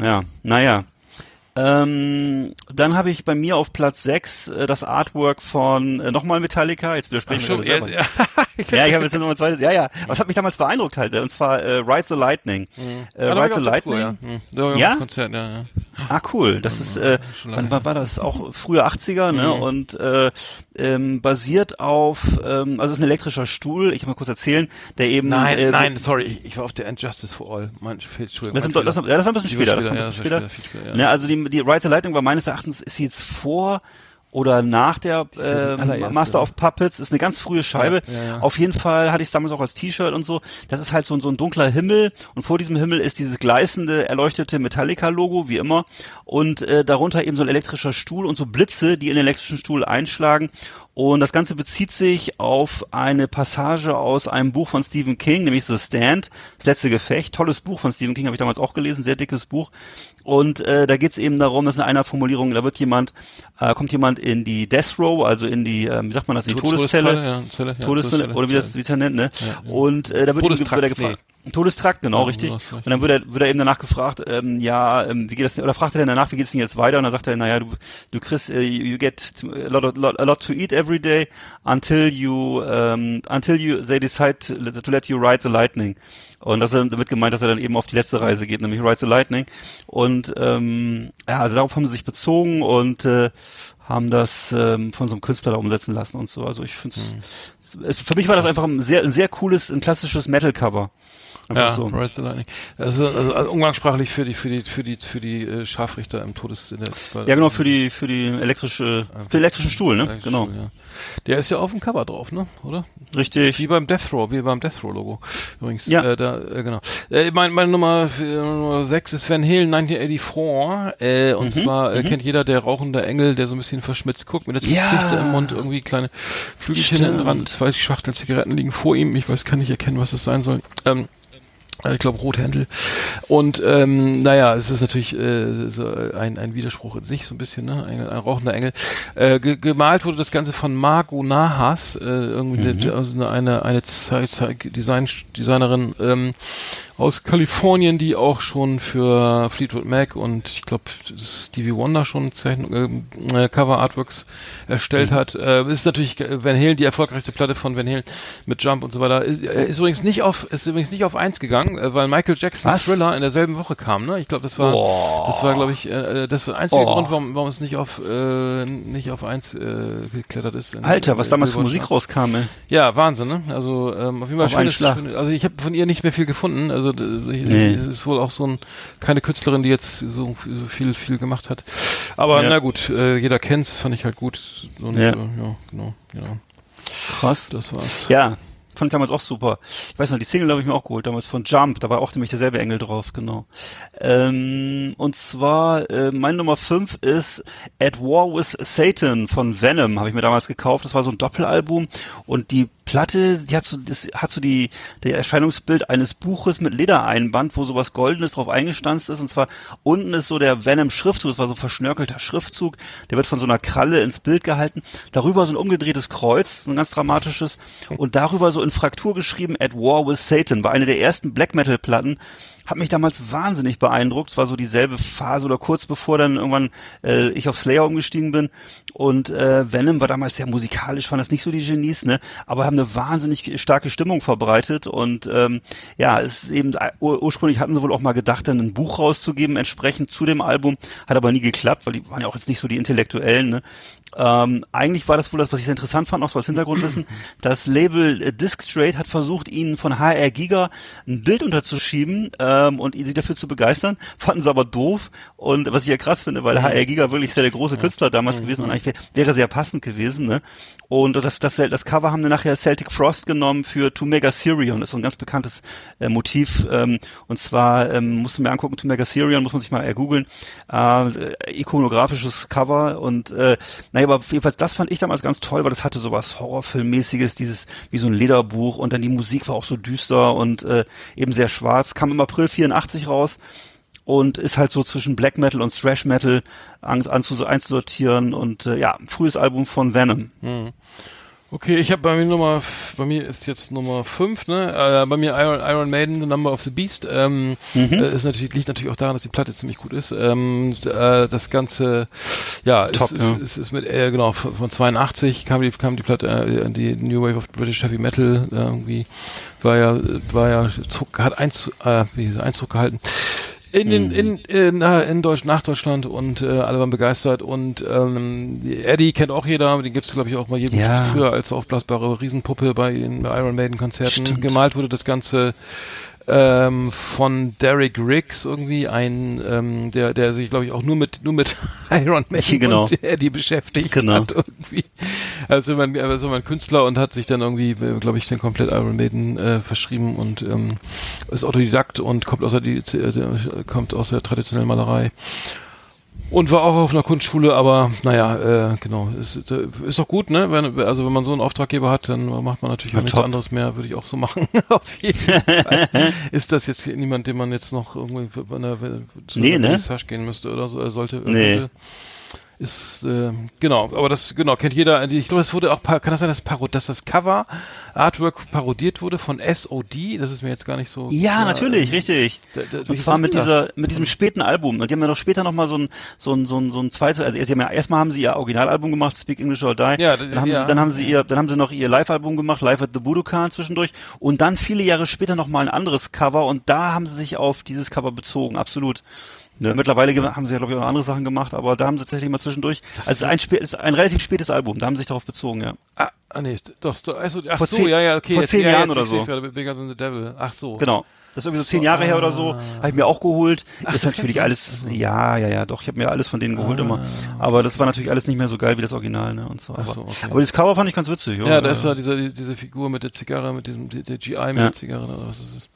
[SPEAKER 3] ja, naja. Ähm, dann habe ich bei mir auf Platz 6 äh, das Artwork von äh, nochmal Metallica. Jetzt widersprechen wir
[SPEAKER 2] ja,
[SPEAKER 3] selber.
[SPEAKER 2] ja, *laughs* *laughs*
[SPEAKER 3] Ja, ich habe jetzt nochmal ein zweites. Ja, ja. Aber es hat mich damals beeindruckt halt. äh, Und zwar äh, Ride the Lightning. Äh,
[SPEAKER 2] Ja, da war
[SPEAKER 3] Ride the
[SPEAKER 2] der Tour,
[SPEAKER 3] Lightning.
[SPEAKER 2] ja. Hm. Ich
[SPEAKER 3] Ja?
[SPEAKER 2] Konzert, ja, ja.
[SPEAKER 3] Ah, cool. Das ist, äh,
[SPEAKER 2] lange
[SPEAKER 3] wann war, das? Auch frühe 80er, ne?
[SPEAKER 2] Mhm.
[SPEAKER 3] Und äh, ähm, basiert auf, ähm, also es ist ein elektrischer Stuhl, ich kann mal kurz erzählen, der eben
[SPEAKER 2] Nein,
[SPEAKER 3] äh,
[SPEAKER 2] nein, sorry, ich, ich war auf der Injustice for All. Mein Entschuldigung.
[SPEAKER 3] Das,
[SPEAKER 2] mein
[SPEAKER 3] ist, das, ja, das war ein bisschen später. Das war ein bisschen später.
[SPEAKER 2] später, ja.
[SPEAKER 3] Ne, also die, die Ride the Lightning war meines Erachtens, ist jetzt vor oder nach der äh, Master of Puppets, ist eine ganz frühe Scheibe.
[SPEAKER 2] Ja, ja, ja.
[SPEAKER 3] Auf jeden Fall hatte ich es damals auch als T-Shirt und so. Das ist halt so, ein- so ein dunkler Himmel und vor diesem Himmel ist dieses gleißende, erleuchtete Metallica-Logo, wie immer. Und äh, darunter eben so ein elektrischer Stuhl und so Blitze, die in den elektrischen Stuhl einschlagen. Und das Ganze bezieht sich auf eine Passage aus einem Buch von Stephen King, nämlich The Stand, das letzte Gefecht. Tolles Buch von Stephen King, habe ich damals auch gelesen, sehr dickes Buch. Und äh, da geht es eben darum, dass in einer Formulierung, da wird jemand, äh, kommt jemand in die Death Row, also in die, ähm, wie sagt man das, in die
[SPEAKER 2] Tod-
[SPEAKER 3] Todeszelle,
[SPEAKER 2] Todeszelle, ja, Zelle, ja,
[SPEAKER 3] Todeszelle, oder wie das, wie es ja nennt, ne?
[SPEAKER 2] Ja.
[SPEAKER 3] Und äh, da wird, ihm, wird er gefragt. Todestrakt, genau,
[SPEAKER 2] Ja,
[SPEAKER 3] richtig. Und dann wird er, wird er eben danach gefragt, ähm, ja, ähm, wie geht das denn, oder fragt er dann danach, wie geht's denn jetzt weiter? Und dann sagt er, naja, du, du kriegst, äh, you get to- a lot, lot, a lot to eat every day until you, ähm, until you, they decide to, let- to let you ride the lightning. Und das ist damit gemeint, dass er dann eben auf die letzte Reise geht, nämlich Ride the Lightning. Und ähm, ja, also darauf haben sie sich bezogen und äh, haben das ähm, von so einem Künstler da umsetzen lassen und so. Also ich finde es, für mich war das einfach ein sehr, ein sehr cooles, ein klassisches Metal-Cover. Einfach
[SPEAKER 2] Ja,
[SPEAKER 3] so.
[SPEAKER 2] Ride the Lightning. Also, also, also umgangssprachlich für die für die für die für die äh, Scharfrichter im Todes
[SPEAKER 3] Ja, genau, für die, für die elektrische, für den elektrischen Stuhl, ne?
[SPEAKER 2] Elektrischen
[SPEAKER 3] Genau.
[SPEAKER 2] Stuhl, Ja. Der ist ja auf dem Cover drauf, ne? Oder? Wie
[SPEAKER 3] Richtig.
[SPEAKER 2] beim Death Row, wie beim Death Row Logo. Übrigens.
[SPEAKER 3] Ja.
[SPEAKER 2] Äh, da, äh, genau. Äh, mein, meine Nummer, äh, Nummer 6 ist Van Halen 1984. Äh,
[SPEAKER 3] Mhm,
[SPEAKER 2] und zwar äh, kennt jeder der rauchende Engel, der so ein bisschen verschmitzt guckt, mit der
[SPEAKER 3] Ja.
[SPEAKER 2] Zichte im Mund, irgendwie kleine Flügelchen hinten dran, zwei Schachteln Zigaretten liegen vor ihm. Ich weiß, kann nicht erkennen, was es sein soll. Ähm, äh, ich glaube Rothändel. Und ähm, naja, es ist natürlich äh, so ein, ein Widerspruch in sich, so ein bisschen, ne? Ein, ein rauchender Engel. Äh, ge gemalt wurde das Ganze von Margot Nahas, äh, irgendwie eine, also eine, eine, Zeit, Design, Designerin ähm, aus Kalifornien, die auch schon für Fleetwood Mac und ich glaube Stevie Wonder schon Zeichen, äh, Cover Artworks erstellt hat. Äh, ist natürlich Van Halen, die erfolgreichste Platte von Van Halen mit Jump und so weiter. Ist, äh, ist übrigens nicht auf, ist übrigens nicht auf eins gegangen, äh, weil Michael Jackson
[SPEAKER 3] Was?
[SPEAKER 2] Thriller in derselben Woche kam. Ne? Ich glaube, das war,
[SPEAKER 3] Boah.
[SPEAKER 2] das war, glaube ich, äh, das war der einzige
[SPEAKER 3] Oh.
[SPEAKER 2] Grund, warum, warum es nicht auf äh, nicht auf eins äh, geklettert ist. in-
[SPEAKER 3] Alter, was damals für Musik rauskam, ey.
[SPEAKER 2] Ja, Wahnsinn, ne? Also ähm, auf jeden Fall schönes, schönes, also ich habe von ihr nicht mehr viel gefunden. Also ich,
[SPEAKER 3] Nee.
[SPEAKER 2] ist wohl auch so ein keine Künstlerin, die jetzt so, so viel viel gemacht hat. Aber
[SPEAKER 3] Ja.
[SPEAKER 2] na gut, äh, jeder kennt's, fand ich halt gut. Und,
[SPEAKER 3] Ja.
[SPEAKER 2] äh, ja, genau, ja,
[SPEAKER 3] Krass.
[SPEAKER 2] das war's.
[SPEAKER 3] Ja, fand ich damals auch super. Ich weiß noch, die Single habe ich mir auch geholt, damals von Jump, da war auch nämlich derselbe Engel drauf, genau. Ähm, und zwar, äh, mein Nummer 5 ist At War with Satan von Venom, habe ich mir damals gekauft. Das war so ein Doppelalbum und die Platte, die hat so, das hat so die, der Erscheinungsbild eines Buches mit Ledereinband, wo sowas Goldenes drauf eingestanzt ist und zwar unten ist so der Venom-Schriftzug, das war so verschnörkelter Schriftzug, der wird von so einer Kralle ins Bild gehalten. Darüber so ein umgedrehtes Kreuz, so ein ganz dramatisches und darüber so in Fraktur geschrieben At War with Satan, war eine der ersten Black Metal Platten, hat mich damals wahnsinnig beeindruckt. Es war so dieselbe Phase oder kurz bevor dann irgendwann äh, ich auf Slayer umgestiegen bin. Und äh, Venom war damals sehr musikalisch, waren das nicht so die Genies, ne? Aber haben eine wahnsinnig starke Stimmung verbreitet. Und ähm, ja, es ist eben ur ursprünglich hatten sie wohl auch mal gedacht, dann ein Buch rauszugeben, entsprechend zu dem Album, hat aber nie geklappt, weil die waren ja auch jetzt nicht so die Intellektuellen, ne? Ähm, eigentlich war das wohl das, was ich sehr interessant fand, auch so als Hintergrundwissen. *clears throat* Das Label äh, Disc Trade hat versucht, ihnen von HR Giga ein Bild unterzuschieben ähm, und sie dafür zu begeistern, *laughs* fanden sie aber doof. Und was ich ja krass finde, weil HR Giga wirklich sehr der große Künstler damals gewesen und eigentlich wär, wäre sehr passend gewesen. Ne? Und das, das, das Cover haben dann nachher Celtic Frost genommen für To Mega Sirion. Das ist so ein ganz bekanntes äh, Motiv. Ähm, und zwar ähm, musst du mir angucken, To Mega Sirion, muss man sich mal ergoogeln. Äh, ikonografisches Cover und äh, naja, aber jedenfalls das fand ich damals ganz toll, weil das hatte sowas Horrorfilmmäßiges, dieses wie so ein Lederbuch und dann die Musik war auch so düster und äh, eben sehr schwarz. Kam im April 84 raus und ist halt so zwischen Black Metal und Thrash Metal an, anzu, einzusortieren und äh, ja, frühes Album von Venom.
[SPEAKER 2] Okay, ich habe bei mir Nummer, bei mir ist jetzt Nummer 5, ne? Äh, bei mir Iron, Iron Maiden, The Number of the Beast. Ähm, äh, ist natürlich, liegt natürlich auch daran, dass die Platte ziemlich gut ist. Ähm, äh, das Ganze, ja,
[SPEAKER 3] Top,
[SPEAKER 2] ist,
[SPEAKER 3] ja.
[SPEAKER 2] Ist, ist, ist mit, äh, genau, von, von 82 kam die, kam die Platte, äh, die New Wave of British Heavy Metal, äh, irgendwie, war ja, war ja, Zug, hat Einzug, äh, wie, Einzug gehalten. In, den, in, in, äh, in Deutsch, nach Deutschland und äh, alle waren begeistert und ähm, Eddie kennt auch jeder, den gibt's glaube ich auch mal jeden
[SPEAKER 3] Ja.
[SPEAKER 2] früher als aufblasbare Riesenpuppe bei den Iron Maiden Konzerten.
[SPEAKER 3] Stimmt.
[SPEAKER 2] Gemalt wurde das Ganze ähm, von Derek Riggs irgendwie ein, ähm, der, der sich glaube ich auch nur mit nur mit *laughs* Iron Maiden *laughs*
[SPEAKER 3] Genau.
[SPEAKER 2] und Eddie beschäftigt
[SPEAKER 3] Genau.
[SPEAKER 2] hat irgendwie. Also man, ist immer ein Künstler und hat sich dann irgendwie, glaube ich, den komplett Iron Maiden äh, verschrieben und ähm, ist Autodidakt und kommt aus der, die, äh, kommt aus der traditionellen Malerei. Und war auch auf einer Kunstschule, aber naja, äh, genau, ist, äh, ist doch gut, ne? Wenn, also wenn man so einen Auftraggeber hat, dann macht man natürlich
[SPEAKER 3] Ja,
[SPEAKER 2] auch nichts
[SPEAKER 3] top.
[SPEAKER 2] anderes mehr, würde ich auch so *laughs* machen. auf jeden Fall. *laughs* Ist das jetzt niemand, den man jetzt noch irgendwie für- bei einer, zu
[SPEAKER 3] Nee,
[SPEAKER 2] einer
[SPEAKER 3] ne?
[SPEAKER 2] Gehen müsste oder so, er sollte. äh,
[SPEAKER 3] Nee.
[SPEAKER 2] Ist, äh, genau, aber das, genau, kennt jeder. Ich glaube, es wurde auch, kann das sein, dass, Parod dass das Cover Artwork parodiert wurde von SOD? Das ist mir jetzt gar nicht so.
[SPEAKER 3] Ja,
[SPEAKER 2] klar.
[SPEAKER 3] natürlich, richtig.
[SPEAKER 2] Da- da-
[SPEAKER 3] Und zwar mit
[SPEAKER 2] denn das?
[SPEAKER 3] dieser, mit diesem späten Album. Und die haben ja noch später noch mal so ein, so ein, so ein, so ein zweites, also sie haben ja, erstmal haben sie ihr Originalalbum gemacht, Speak English or Die.
[SPEAKER 2] Ja,
[SPEAKER 3] dann haben
[SPEAKER 2] ja.
[SPEAKER 3] sie, dann haben sie ihr, dann haben sie noch ihr Live-Album gemacht, Live at the Budokan zwischendurch. Und dann viele Jahre später noch mal ein anderes Cover. Und da haben sie sich auf dieses Cover bezogen, absolut. Ne, mittlerweile haben sie ja, glaube ich, auch noch andere Sachen gemacht, aber da haben sie tatsächlich mal zwischendurch, also ein, spä- ist ein relativ spätes Album, da haben sie sich darauf bezogen, ja.
[SPEAKER 2] Ah, ah nee, doch, also, ach
[SPEAKER 3] Vor
[SPEAKER 2] so,
[SPEAKER 3] zehn-
[SPEAKER 2] ja, ja, okay.
[SPEAKER 3] vor
[SPEAKER 2] jetzt,
[SPEAKER 3] zehn
[SPEAKER 2] ja,
[SPEAKER 3] Jahren
[SPEAKER 2] jetzt,
[SPEAKER 3] oder so.
[SPEAKER 2] gerade, Bigger than the Devil. Ach so.
[SPEAKER 3] Genau. Das ist irgendwie so zehn Jahre her oder so. Habe ich mir auch geholt.
[SPEAKER 2] Ach,
[SPEAKER 3] ist
[SPEAKER 2] das
[SPEAKER 3] natürlich alles, ja, ja, ja, doch. Ich habe mir alles von denen geholt
[SPEAKER 2] Ah,
[SPEAKER 3] immer. Aber das war natürlich alles nicht mehr so geil wie das Original, ne? Und so.
[SPEAKER 2] Ach
[SPEAKER 3] Aber,
[SPEAKER 2] so, okay.
[SPEAKER 3] aber das Cover fand ich ganz witzig.
[SPEAKER 2] Ja, da ist ja diese, die- diese Figur mit der Zigarre, mit diesem, die- der GI mit
[SPEAKER 3] Ja.
[SPEAKER 2] der Zigarre oder was ist das?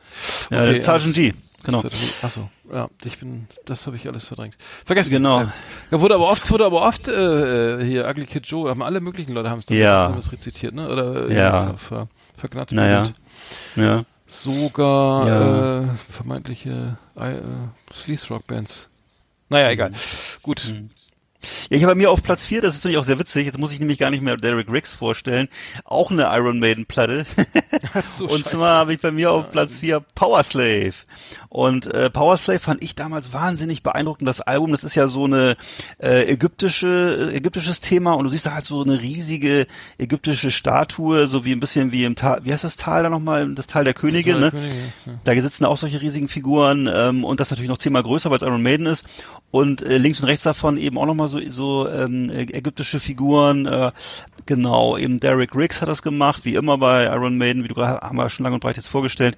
[SPEAKER 3] Ja, das ist Sergeant G. Genau.
[SPEAKER 2] Achso, ja, ich bin, das habe ich alles verdrängt. Vergessen.
[SPEAKER 3] Genau.
[SPEAKER 2] Ja. Wurde aber oft, wurde aber oft, äh, hier, Ugly Kid Joe, haben alle möglichen Leute haben es
[SPEAKER 3] Ja.
[SPEAKER 2] haben rezitiert, ne? Oder, äh,
[SPEAKER 3] Ja.
[SPEAKER 2] Ver, ver, vergnatzt.
[SPEAKER 3] Naja. Ja.
[SPEAKER 2] Sogar,
[SPEAKER 3] Ja.
[SPEAKER 2] äh, vermeintliche, äh, Sleaze Rock Bands. Naja, egal. Gut.
[SPEAKER 3] Ja, ich habe bei mir auf Platz 4, das finde ich auch sehr witzig, jetzt muss ich nämlich gar nicht mehr Derek Riggs vorstellen, auch eine Iron Maiden Platte. *laughs*
[SPEAKER 2] So,
[SPEAKER 3] Und
[SPEAKER 2] scheiße.
[SPEAKER 3] zwar habe ich bei mir auf Platz 4 Power Slave. Und äh, Power Slave fand ich damals wahnsinnig beeindruckend. Das Album, das ist ja so eine äh, ägyptische, äh, ägyptisches Thema und du siehst da halt so eine riesige ägyptische Statue, so wie ein bisschen wie im Tal, wie heißt das Tal da nochmal? Das Tal der Könige,
[SPEAKER 2] Tal
[SPEAKER 3] ne?
[SPEAKER 2] der Könige, ja.
[SPEAKER 3] Da sitzen auch solche riesigen Figuren ähm, und das natürlich noch zehnmal größer, weil es Iron Maiden ist. Und äh, links und rechts davon eben auch nochmal so, so ähm, äh, ägyptische Figuren. Äh, genau, eben Derek Riggs hat das gemacht, wie immer bei Iron Maiden, wie du gerade haben wir schon lange und breit jetzt vorgestellt.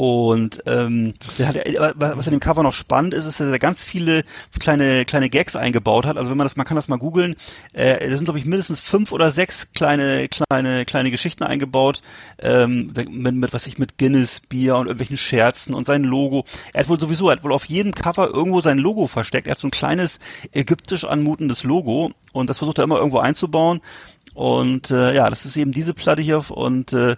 [SPEAKER 3] Und ähm, hat, was was an dem Cover noch spannend ist, ist, dass er ganz viele kleine kleine Gags eingebaut hat. Also wenn man das, man kann das mal googeln. Äh, da sind glaube ich mindestens fünf oder sechs kleine kleine kleine Geschichten eingebaut ähm, mit, mit was ich mit Guinness Bier und irgendwelchen Scherzen und sein Logo. Er hat wohl sowieso, er hat wohl auf jedem Cover irgendwo sein Logo versteckt. Er hat so ein kleines ägyptisch anmutendes Logo und das versucht er immer irgendwo einzubauen. Und äh, ja, das ist eben diese Platte hier und äh,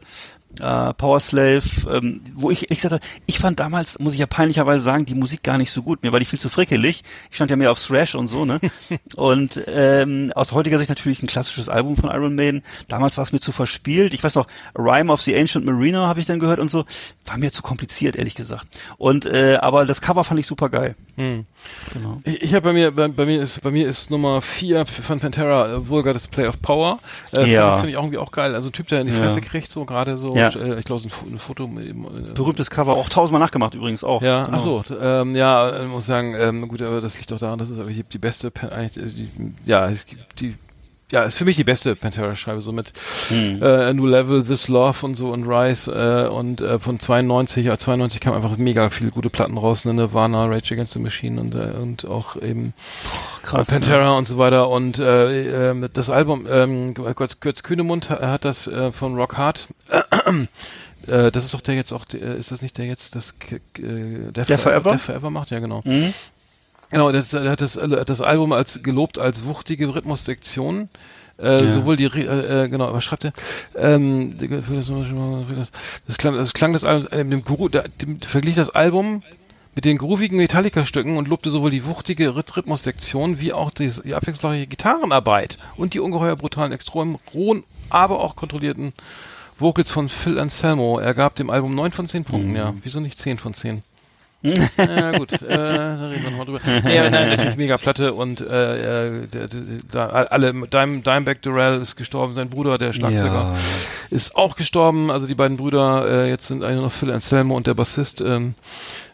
[SPEAKER 3] äh, Power Slave, ähm, wo ich ehrlich gesagt, ich fand damals, muss ich ja peinlicherweise sagen, die Musik gar nicht so gut. Mir war die viel zu frickelig. Ich stand ja mehr auf Thrash und so, ne? *laughs* und ähm, aus heutiger Sicht natürlich ein klassisches Album von Iron Maiden. Damals war es mir zu verspielt. Ich weiß noch, Rhyme of the Ancient Mariner habe ich dann gehört und so. War mir zu kompliziert, ehrlich gesagt. Und äh, aber das Cover fand ich super geil.
[SPEAKER 2] Hm.
[SPEAKER 3] Genau.
[SPEAKER 2] Ich, ich habe bei mir, bei, bei mir ist, bei mir ist Nummer 4 von Pantera äh, Vulgar Display of Power. Äh,
[SPEAKER 3] Ja.
[SPEAKER 2] Finde ich auch irgendwie auch geil. Also ein Typ, der in die
[SPEAKER 3] Ja.
[SPEAKER 2] Fresse kriegt, so gerade so,
[SPEAKER 3] Ja.
[SPEAKER 2] Äh, ich glaube, ein, ein Foto. Äh,
[SPEAKER 3] Berühmtes Cover, auch tausendmal nachgemacht übrigens auch.
[SPEAKER 2] Ja,
[SPEAKER 3] Genau.
[SPEAKER 2] ach so, t- ähm, ja, äh, muss sagen, ähm, gut, aber das liegt auch daran, dass es aber die, die beste, eigentlich, äh, die, ja, es gibt die, ja, ist für mich die beste Pantera-Scheibe, so mit
[SPEAKER 3] Hm.
[SPEAKER 2] äh, New Level, This Love und so und Rise äh, und äh, von 92, ja, 92 kam einfach mega viele gute Platten raus, ne, Nirvana, Rage Against the Machine und, äh, und auch eben
[SPEAKER 3] Krass.
[SPEAKER 2] Pantera und so weiter und äh, äh, das Album, ähm, Götz, Götz Kühnemund ha- hat das äh, von Rock Hard. *clears throat* Äh, das ist doch der jetzt auch, ist das nicht der jetzt das äh, der,
[SPEAKER 3] Der Forever?
[SPEAKER 2] Der Forever macht, ja genau.
[SPEAKER 3] Mhm.
[SPEAKER 2] Genau, das, er hat das, äh, das Album als gelobt als wuchtige Rhythmussektion. Äh,
[SPEAKER 3] Ja.
[SPEAKER 2] Sowohl die, äh, äh, genau, was schreibt er? Ähm, das, das, klang, das klang das Album, äh, dem Guru, der, dem, verglich das Album mit den groovigen Metallica-Stücken und lobte sowohl die wuchtige Rhyth- Rhythmussektion wie auch die, die abwechslungsreiche Gitarrenarbeit und die ungeheuer brutalen, extrem rohen, aber auch kontrollierten Vocals von Phil Anselmo. Er gab dem Album 9 von 10 Punkten, ja. Wieso nicht 10 von 10? Ja gut, äh, da reden wir nochmal drüber. Ja, nein, natürlich mega Platte und äh, äh, da, alle, Dime, Dimebag Durrell ist gestorben, sein Bruder, der Schlagzeuger,
[SPEAKER 3] Ja.
[SPEAKER 2] ist auch gestorben. Also die beiden Brüder, äh, jetzt sind eigentlich noch Phil Anselmo und der Bassist, ähm,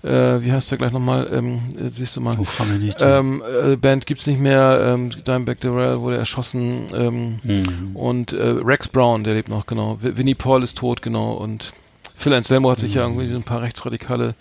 [SPEAKER 2] äh, wie heißt der gleich nochmal, ähm, äh, siehst du mal.
[SPEAKER 3] Oh, mich nicht.
[SPEAKER 2] Ähm, äh, Band gibt's nicht mehr, ähm, Dimebag Durrell wurde erschossen ähm,
[SPEAKER 3] Mhm.
[SPEAKER 2] und äh, Rex Brown, der lebt noch, genau. Winnie Paul ist tot, genau und Phil Anselmo hat sich ja irgendwie ein paar rechtsradikale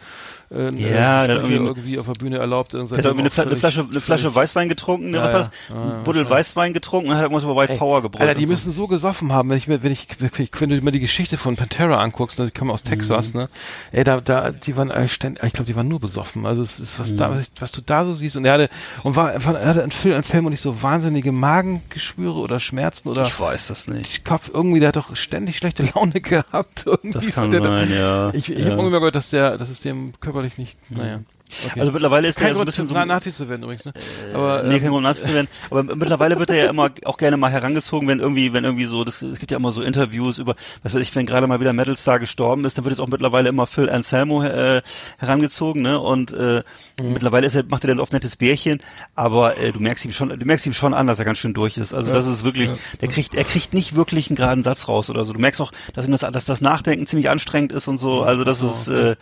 [SPEAKER 2] äh,
[SPEAKER 3] Ja,
[SPEAKER 2] äh,
[SPEAKER 3] irgendwie-
[SPEAKER 2] irgendwie auf der Bühne erlaubt.
[SPEAKER 3] Der hat irgendwie eine, Fla eine Flasche, eine Flasche Weißwein getrunken, ne?
[SPEAKER 2] Ja,
[SPEAKER 3] was war das?
[SPEAKER 2] ja. Ja, ja,
[SPEAKER 3] Ein Buddel Weißwein getrunken und hat irgendwas über White Power gebrüllt.
[SPEAKER 2] Alter, die
[SPEAKER 3] und so.
[SPEAKER 2] müssen so gesoffen haben, wenn ich mir, wenn ich, wenn du mir die Geschichte von Pantera anguckst, ne, die kommen aus Texas,
[SPEAKER 3] Mhm.
[SPEAKER 2] ne? Ey, da, da, die waren ständig, ich glaube, die waren nur besoffen. Also es ist was
[SPEAKER 3] Mhm.
[SPEAKER 2] da, was, ich- was du da so siehst. Und er hatte, und war, war er hatte an Phil Anselmo nicht so wahnsinnige Magengeschwüre oder Schmerzen oder
[SPEAKER 3] Ich weiß das nicht.
[SPEAKER 2] Kopf, irgendwie, der hat doch ständig schlechte Laune *laughs* gehabt. Irgendwie
[SPEAKER 3] Das kann
[SPEAKER 2] der,
[SPEAKER 3] sein, ja.
[SPEAKER 2] Ich, ich
[SPEAKER 3] ja.
[SPEAKER 2] habe irgendwie mal gehört, dass der, dass es dem körperlich nicht, naja. Okay.
[SPEAKER 3] Also mittlerweile ist
[SPEAKER 2] Kein
[SPEAKER 3] er ja so ein bisschen
[SPEAKER 2] zu,
[SPEAKER 3] so...
[SPEAKER 2] Na- Nazi zu werden übrigens, ne? Aber,
[SPEAKER 3] nee,
[SPEAKER 2] ähm,
[SPEAKER 3] kein Grund, Nazi zu werden. *laughs* Aber mittlerweile wird er ja immer auch gerne mal herangezogen, wenn irgendwie, wenn irgendwie so, das, es gibt ja immer so Interviews über, was weiß ich, wenn gerade mal wieder Metalstar gestorben ist, dann wird jetzt auch mittlerweile immer Phil Anselmo äh, herangezogen, ne? Und äh,
[SPEAKER 2] Mhm.
[SPEAKER 3] mittlerweile ist er, macht er dann oft nettes Bärchen, aber äh, du merkst ihm schon, du merkst ihm schon an, dass er ganz schön durch ist. Also das ist wirklich, der kriegt, er kriegt nicht wirklich einen geraden Satz raus oder so. Du merkst auch, dass ihm das, dass das Nachdenken ziemlich anstrengend ist und so. Also das ist äh,